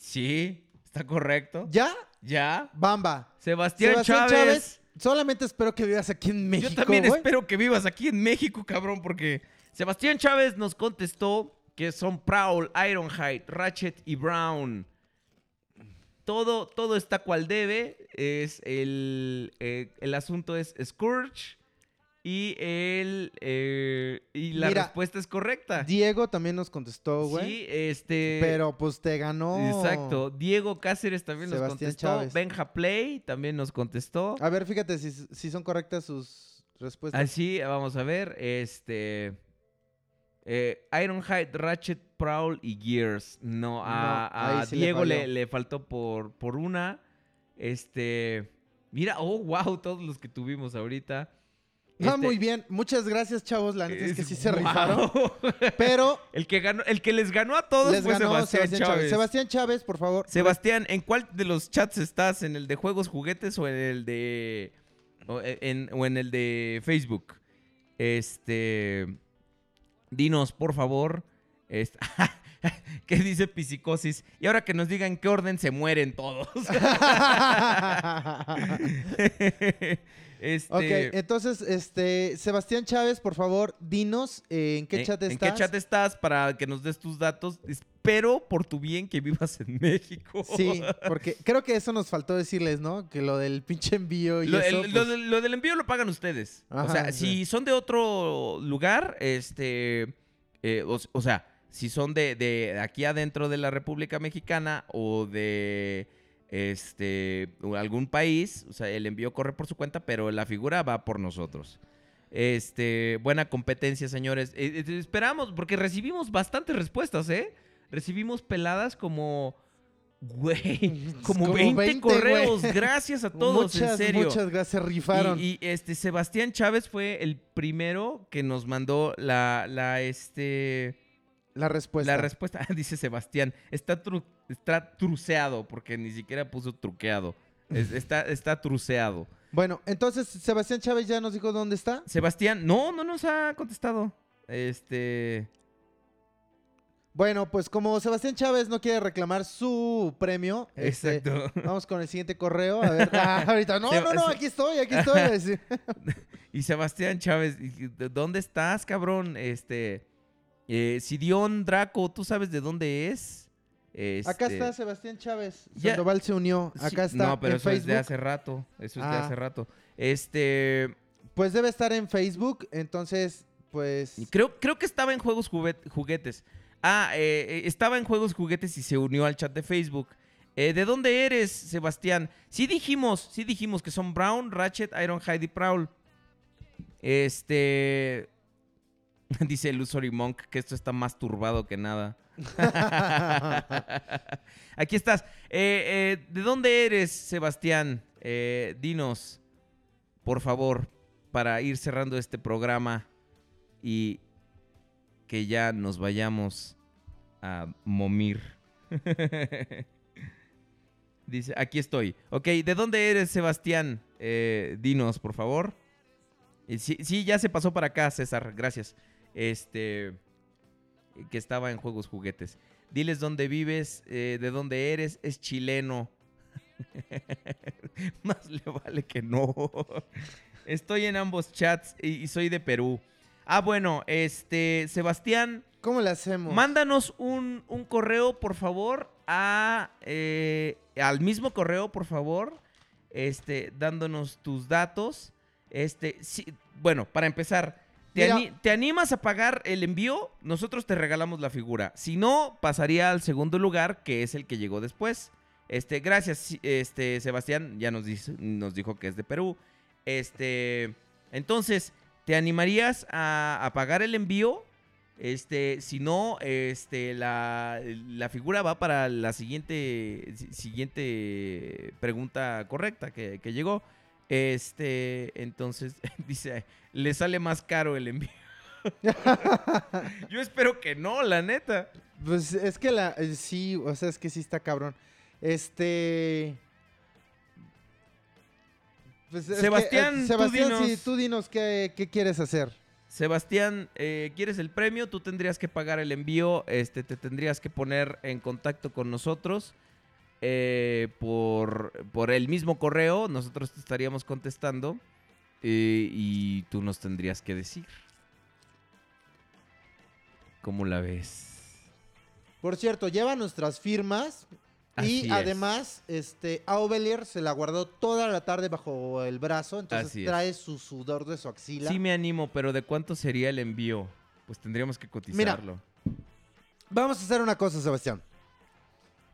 Sí, está correcto. ¿Ya? Ya. Bamba. Sebastián, Sebastián Chávez. Chávez. Solamente espero que vivas aquí en México. Yo también güey. espero que vivas aquí en México, cabrón, porque Sebastián Chávez nos contestó que son Prowl, Ironhide, Ratchet y Brown. Todo, todo está cual debe. Es el, eh, el asunto es Scourge y el eh, y la Mira, respuesta es correcta. Diego también nos contestó, güey. Sí, este. Pero pues te ganó. Exacto. Diego Cáceres también nos contestó. Chávez. Benja Play también nos contestó. A ver, fíjate si, si son correctas sus respuestas. Así, vamos a ver. Este. eh, Ironhide, Ratchet, Prowl y Gears. No, a, No, ahí a sí le Diego le, falló. le faltó por, por una. Este. Mira, oh, wow, todos los que tuvimos ahorita. Ah, Este, muy bien. Muchas gracias, chavos. La neta es que sí se wow. rifaron. Pero el, que ganó, el que les ganó a todos les fue ganó Sebastián, Sebastián, Chávez. Chávez. Sebastián Chávez, por favor. Sebastián, ¿en cuál de los chats estás? ¿En el de juegos, juguetes o en el de. o en, o en el de Facebook? Este. Dinos, por favor. est- ¿Qué dice Psicosis? Y ahora que nos digan en qué orden se mueren todos. este, ok, entonces, este, Sebastián Chávez, por favor, dinos eh, en qué ¿en- chat ¿En estás. qué chat estás para que nos des tus datos? Espero por tu bien que vivas en México. Sí, porque creo que eso nos faltó decirles, ¿no? Que lo del pinche envío y Lo, eso. el- lo pues, del- lo del envío lo pagan ustedes. o sea, sí. si son de otro lugar, este. eh, o, o sea, si son de, de aquí adentro de la República Mexicana o de este algún país, o sea, el envío corre por su cuenta, pero la figura va por nosotros. Este, buena competencia, señores. Eh, eh, esperamos, porque recibimos bastantes respuestas, ¿eh? Recibimos peladas como. Güey, como, Como 20, 20, correos. Gracias a todos, muchas, en serio. muchas gracias, rifaron. Y, y, este Sebastián Chávez fue el primero que nos mandó la, la este la respuesta. la respuesta. Dice Sebastián, está tru- está truceado porque ni siquiera puso truqueado. Es- está está truceado. Bueno, entonces Sebastián Chávez ya nos dijo dónde está. Sebastián, no, no nos ha contestado. Este, Bueno, pues como Sebastián Chávez no quiere reclamar su premio, este, exacto. vamos con el siguiente correo. A ver, ah, ahorita, no, no, no, aquí estoy, aquí estoy. Y Sebastián Chávez, y- ¿de ¿dónde estás, cabrón? Este, eh, Sidión Draco, ¿tú sabes de dónde es? Acá Este, está Sebastián Chávez. Ya- Sandoval se unió. Sí, Acá está No, pero en eso es de hace rato. Eso es de Ah. hace rato. Este. Pues debe estar en Facebook, entonces, pues... Creo, creo que estaba en juegos juguet- juguetes. Ah, eh, eh, estaba en juegos juguetes y se unió al chat de Facebook. Eh, ¿De dónde eres, Sebastián? Sí dijimos, sí dijimos que son Brown, Ratchet, Ironhide y Prowl. Este... Dice Illusory Monk que esto está más turbado que nada. Aquí estás. Eh, eh, ¿De dónde eres, Sebastián? Eh, dinos, por favor, para ir cerrando este programa y que ya nos vayamos a momir. Dice, aquí estoy. Ok, ¿de dónde eres, Sebastián? Dinos, por favor. Sí, sí, ya se pasó para acá, César, gracias. Este, que estaba en Juegos Juguetes. Diles dónde vives, eh, de dónde eres, es chileno. Más le vale que no. Estoy en ambos chats y, y soy de Perú. Ah, bueno, este, Sebastián, ¿Cómo le hacemos? Mándanos un, un correo, por favor, a, eh, al mismo correo, por favor, este, dándonos tus datos. Este, sí, bueno, para empezar, ¿te, Mira. ani- te animas a pagar el envío? Nosotros te regalamos la figura. Si no, pasaría al segundo lugar, que es el que llegó después. Este, gracias, este, Sebastián, ya nos, dice- nos dijo que es de Perú. Este, entonces, ¿te animarías a, a pagar el envío? Este, si no, este, la, la figura va para la siguiente, si- siguiente pregunta correcta que, que llegó. Este, entonces, dice, le sale más caro el envío. Yo espero que no, la neta. Pues es que la. eh, Sí, o sea, es que sí está cabrón. Este. Pues que, Sebastián, eh, tú Sebastián, sí, dinos. tú dinos qué, qué quieres hacer. Sebastián, eh, ¿quieres el premio? Tú tendrías que pagar el envío, este, te tendrías que poner en contacto con nosotros eh, por, por el mismo correo, nosotros te estaríamos contestando eh, y tú nos tendrías que decir. ¿Cómo la ves? Por cierto, lleva nuestras firmas. Así y es. además, este, Aubelier se la guardó toda la tarde bajo el brazo. Entonces Así es. trae su sudor de su axila. Sí me animo, pero ¿de cuánto sería el envío? Pues tendríamos que cotizarlo. Vamos a hacer una cosa, Sebastián.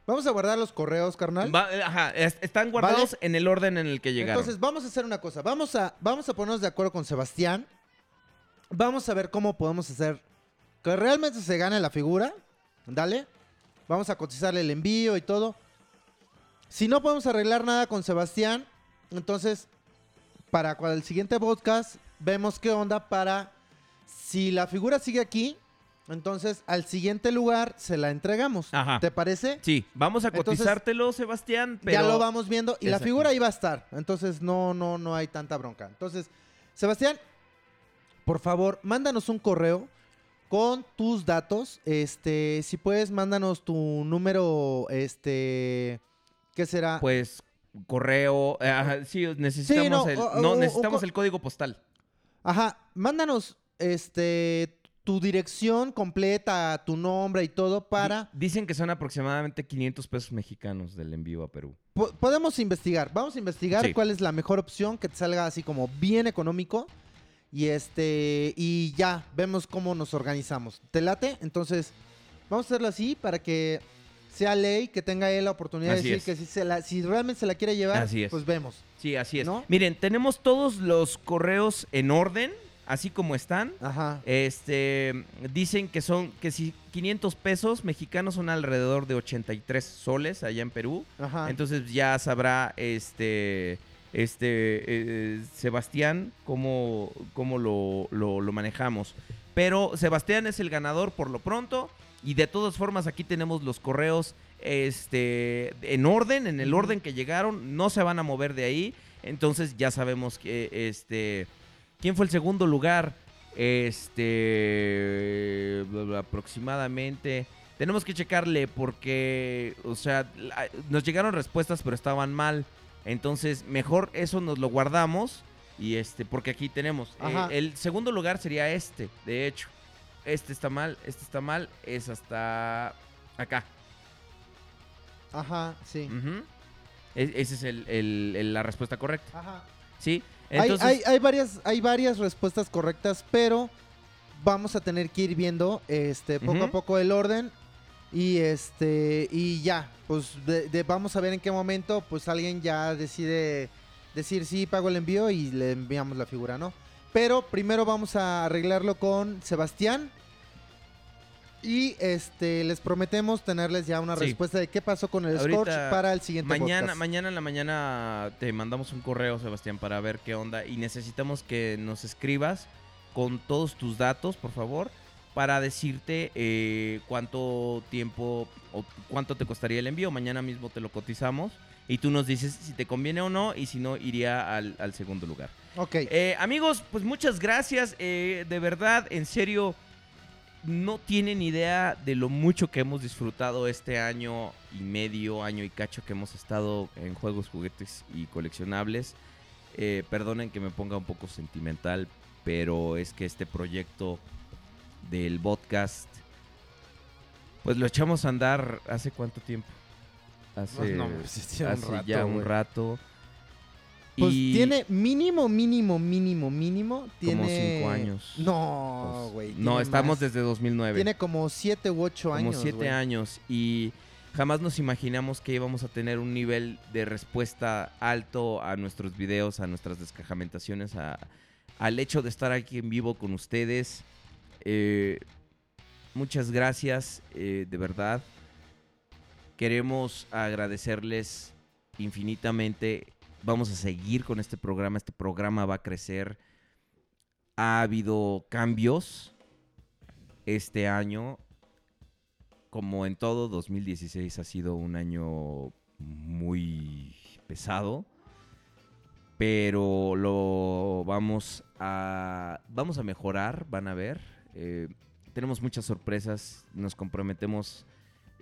Vamos a guardar los correos, carnal. Va- ajá, es- están guardados en el orden en el que llegaron. Entonces, vamos a hacer una cosa. Vamos a, vamos a ponernos de acuerdo con Sebastián. Vamos a ver cómo podemos hacer que realmente se gane la figura. Dale. Vamos a cotizarle el envío y todo. Si no podemos arreglar nada con Sebastián, entonces, para el siguiente podcast, vemos qué onda para... Si la figura sigue aquí, entonces al siguiente lugar se la entregamos. Ajá. ¿Te parece? Sí, vamos a Entonces, cotizártelo, Sebastián, pero... Ya lo vamos viendo y la figura ahí va a estar. Entonces no, no, no hay tanta bronca. Entonces, Sebastián, por favor, mándanos un correo con tus datos. Este, si puedes, mándanos tu número, este, ¿qué será? Pues correo, eh, ajá, sí, necesitamos, no, el, o- no, necesitamos el código postal. Ajá, mándanos, este, tu dirección completa, tu nombre y todo para... Di- Dicen que son aproximadamente 500 pesos mexicanos del envío a Perú. Po- podemos investigar. Vamos a investigar Sí. cuál es la mejor opción que te salga así como bien económico. Y este. Y ya, vemos cómo nos organizamos. ¿Te late? Entonces, vamos a hacerlo así para que sea ley, que tenga él la oportunidad Así de es. decir que si, se la, si realmente se la quiere llevar, Así es. pues vemos. Sí, así es. ¿No? Miren, tenemos todos los correos en orden, así como están. Ajá. Este, dicen que son, que si 500 pesos mexicanos son alrededor de 83 soles allá en Perú. Ajá. Entonces ya sabrá este, este eh, Sebastián cómo, cómo lo, lo- lo manejamos. Pero Sebastián es el ganador por lo pronto. Y de todas formas aquí tenemos los correos este, en orden, en el orden que llegaron. No se van a mover de ahí. Entonces ya sabemos que este... ¿Quién fue el segundo lugar? Este... aproximadamente... Tenemos que checarle porque, o sea, nos llegaron respuestas pero estaban mal. Entonces, mejor eso nos lo guardamos. Y este, porque aquí tenemos. eh, el segundo lugar sería este, de hecho. Este está mal, este está mal, es hasta acá. Ajá, sí. E- esa es el- el- el- la respuesta correcta. Ajá. ¿Sí? Hay, Entonces, hay, hay varias, hay varias respuestas correctas, pero vamos a tener que ir viendo este, poco a poco el orden. Y este, y ya, pues de- de- vamos a ver en qué momento, pues alguien ya decide decir sí, pago el envío y le enviamos la figura, ¿no? Pero primero vamos a arreglarlo con Sebastián. Y este, les prometemos tenerles ya una Sí. respuesta de qué pasó con el Ahorita, Scorch para el siguiente Mañana, podcast. mañana en la mañana te mandamos un correo, Sebastián, para ver qué onda. Y necesitamos que nos escribas con todos tus datos, por favor, para decirte eh, cuánto tiempo o cuánto te costaría el envío. Mañana mismo te lo cotizamos y tú nos dices si te conviene o no y si no, iría al, al segundo lugar. Ok. Eh, amigos, pues muchas gracias. eh, de verdad, en serio, no tienen idea de lo mucho que hemos disfrutado este año y medio, año y cacho que hemos estado en juegos, juguetes y coleccionables. Eh, perdonen que me ponga un poco sentimental, pero es que este proyecto del podcast, pues lo echamos a andar hace cuánto tiempo. Hace, No, pues, un hace rato, ya un rato. Pues Y- tiene mínimo, mínimo, mínimo, mínimo. Tiene... cinco años. No, Pues, güey. no, estamos más. desde 2009. Tiene como 7 u 8 como años. siete güey. años y jamás nos imaginamos que íbamos a tener un nivel de respuesta alto a nuestros videos, a nuestras descajamentaciones, a- al hecho de estar aquí en vivo con ustedes. Eh, muchas gracias, eh, de verdad. Queremos agradecerles infinitamente. Vamos a seguir con este programa. Este programa va a crecer. Ha habido cambios este año como en todo, 2016 ha sido un año muy pesado. Pero lo vamos a. Vamos a mejorar, van a ver. Eh, tenemos muchas sorpresas. Nos comprometemos.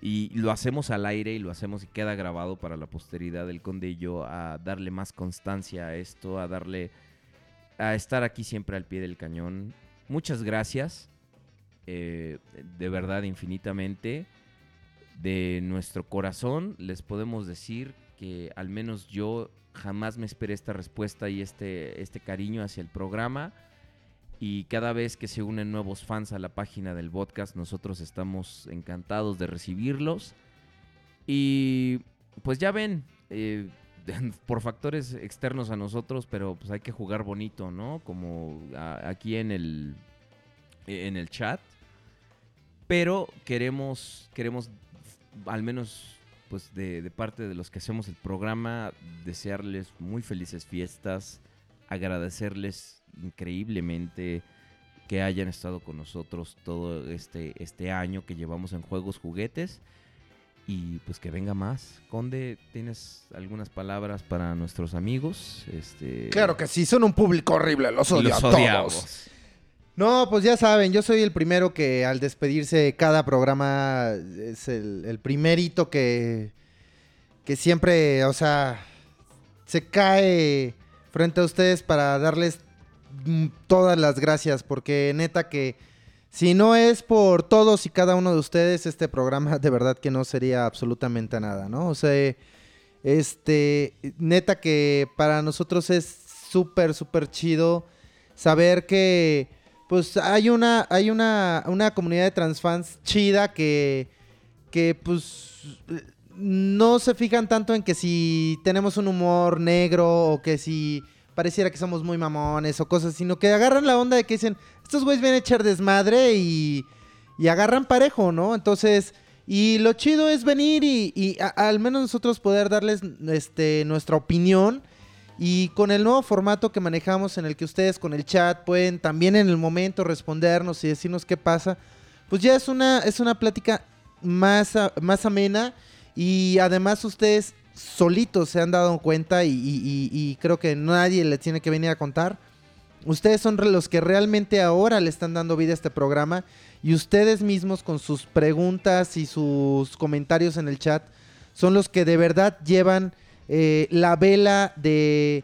Y lo hacemos al aire y lo hacemos y queda grabado para la posteridad del conde y yo a darle más constancia a esto, a darle. a estar aquí siempre al pie del cañón. Muchas gracias eh, de verdad infinitamente de nuestro corazón les podemos decir que al menos yo jamás me esperé esta respuesta y este, este cariño hacia el programa y cada vez que se unen nuevos fans a la página del podcast nosotros estamos encantados de recibirlos y pues ya ven eh, por factores externos a nosotros pero pues hay que jugar bonito no como aquí en el en el chat. Pero queremos, queremos al menos pues de parte de los que hacemos el programa, desearles muy felices fiestas, agradecerles increíblemente que hayan estado con nosotros todo este, este año que llevamos en juegos juguetes. Y pues que venga más. Conde, ¿tienes algunas palabras para nuestros amigos? Este, Claro que sí, son un público horrible, los odio los a todos. odiamos. No, pues ya saben, yo soy el primero que al despedirse cada programa es el, el primerito que, que siempre, o sea, se cae frente a ustedes para darles todas las gracias, porque neta que si no es por todos y cada uno de ustedes, este programa de verdad que no sería absolutamente nada, ¿no? O sea, este, neta que para nosotros es súper, súper chido saber que pues hay una hay una, una comunidad de transfans chida que que pues no se fijan tanto en que si tenemos un humor negro o que si pareciera que somos muy mamones o cosas, sino que agarran la onda de que dicen, estos güeyes vienen a echar desmadre y, y agarran parejo, ¿no? Entonces, y lo chido es venir y, y al menos nosotros poder darles este, nuestra opinión. Y con el nuevo formato que manejamos en el que ustedes con el chat pueden también en el momento respondernos y decirnos qué pasa, pues ya es una, es una plática más, más amena y además ustedes solitos se han dado cuenta y, creo que nadie les tiene que venir a contar. Ustedes son los que realmente ahora le están dando vida a este programa y ustedes mismos con sus preguntas y sus comentarios en el chat son los que de verdad llevan eh, la vela de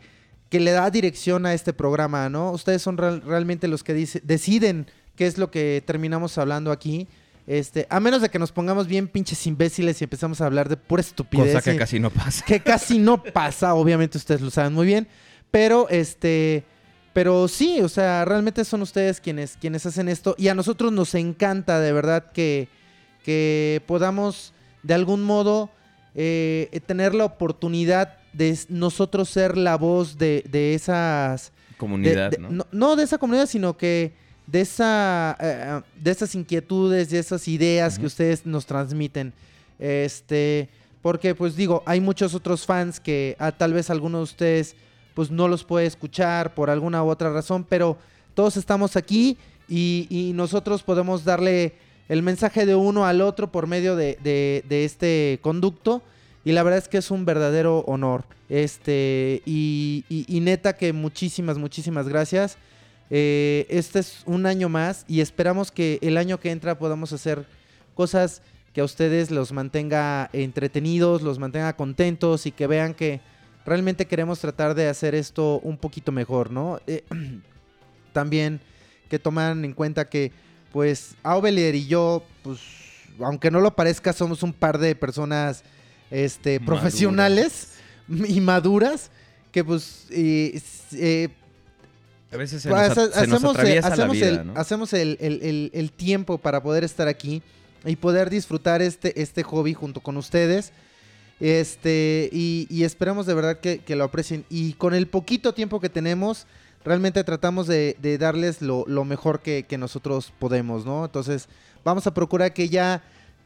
que le da dirección a este programa, ¿no? Ustedes son real- realmente los que deciden qué es lo que terminamos hablando aquí. Este, a menos de que nos pongamos bien pinches imbéciles y empezamos a hablar de pura estupidez. Cosa que y- casi no pasa. que casi no pasa, obviamente ustedes lo saben muy bien, pero este, pero sí, o sea, realmente son ustedes quienes, quienes hacen esto y a nosotros nos encanta de verdad que, que podamos de algún modo eh, tener la oportunidad de nosotros ser la voz de, de esas... de- Comunidad, de- ¿no? no, no de esa comunidad, sino que de, esa, eh, de esas inquietudes, de esas ideas que ustedes nos transmiten. Este, porque pues digo, hay muchos otros fans que ah, tal vez alguno de ustedes pues no los puede escuchar por alguna u otra razón, pero todos estamos aquí y, y nosotros podemos darle el mensaje de uno al otro por medio de, de- de este conducto. Y la verdad es que es un verdadero honor. Este, y, y- y neta que muchísimas, muchísimas gracias. Eh, este es un año más y esperamos que el año que entra podamos hacer cosas que a ustedes los mantenga entretenidos, los mantenga contentos y que vean que realmente queremos tratar de hacer esto un poquito mejor, ¿no? Eh, también que toman en cuenta que, pues, Aubelier y yo, pues, aunque no lo parezca, somos un par de personas este, Maduras. profesionales y maduras que, pues, eh, eh, A veces se pues, nos, se hacemos, el, atraviesa la hacemos, vida, el, ¿no? hacemos el- el- el- el tiempo para poder estar aquí y poder disfrutar este, este hobby junto con ustedes. Este, y, y esperamos de verdad que, que lo aprecien. Y con el poquito tiempo que tenemos, realmente tratamos de, de darles lo, lo mejor que, que nosotros podemos, ¿no? Entonces, vamos a procurar que ya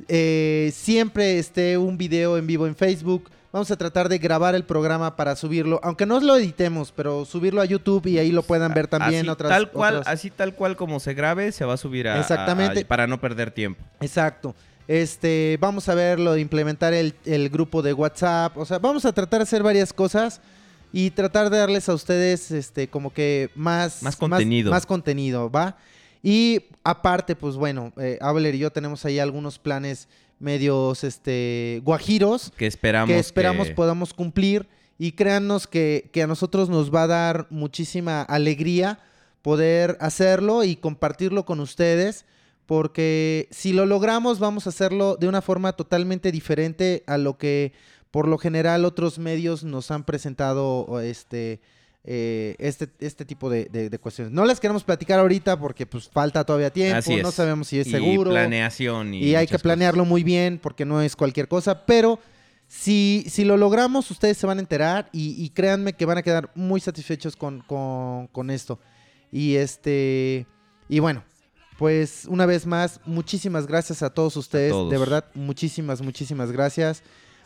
eh, siempre esté un video en vivo en Facebook. Vamos a tratar de grabar el programa para subirlo, aunque no lo editemos, pero subirlo a YouTube y ahí lo puedan ver también así, otras tal cual, otras- así tal cual como se grabe, se va a subir a, Exactamente. a- para no perder tiempo. Exacto. Este, vamos a ver lo de implementar el, el grupo de WhatsApp. O sea, vamos a tratar de hacer varias cosas y tratar de darles a ustedes, este, como que más... Más contenido. Más, contenido, ¿va? Y aparte, pues bueno, eh, Abler y yo tenemos ahí algunos planes medios, este, guajiros Que esperamos que esperamos que- podamos cumplir. Y créannos que, que a nosotros nos va a dar muchísima alegría poder hacerlo y compartirlo con ustedes porque si lo logramos vamos a hacerlo de una forma totalmente diferente a lo que por lo general otros medios nos han presentado este eh, este, este tipo de, de- de cuestiones. No les queremos platicar ahorita porque pues falta todavía tiempo, Así es. no sabemos si es y seguro. planeación y, Y hay que planearlo muy bien porque no es cualquier cosa, pero si, si lo logramos, ustedes se van a enterar y, y créanme que van a quedar muy satisfechos con, con- con esto. Y este, y bueno, pues una vez más, muchísimas gracias a todos ustedes, todos. de verdad, muchísimas, muchísimas gracias.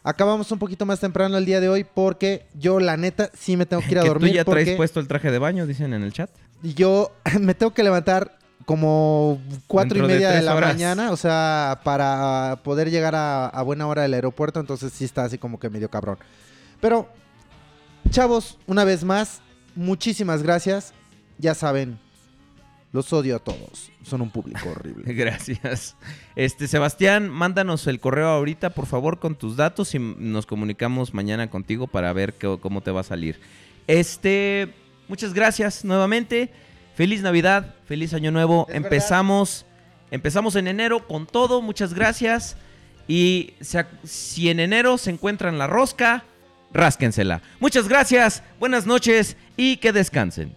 Acabamos un poquito más temprano el día de hoy porque yo, la neta, sí me tengo que ir a que dormir. tú ya traes porque puesto el traje de baño, dicen en el chat. yo me tengo que levantar como cuatro Dentro y media de, la horas. mañana, o sea, para poder llegar a, a buena hora del aeropuerto, entonces sí está así como que medio cabrón. Pero, chavos, una vez más, muchísimas gracias. Ya saben, los odio a todos. Son un público horrible. Gracias. Este, Sebastián, mándanos el correo ahorita, por favor, con tus datos y nos comunicamos mañana contigo para ver qué- cómo te va a salir. Este, muchas gracias nuevamente. Feliz Navidad, feliz Año Nuevo. Es empezamos, empezamos en enero con todo. Muchas gracias. Y se si en enero se encuentran la rosca, rásquensela. Muchas gracias, buenas noches y que descansen.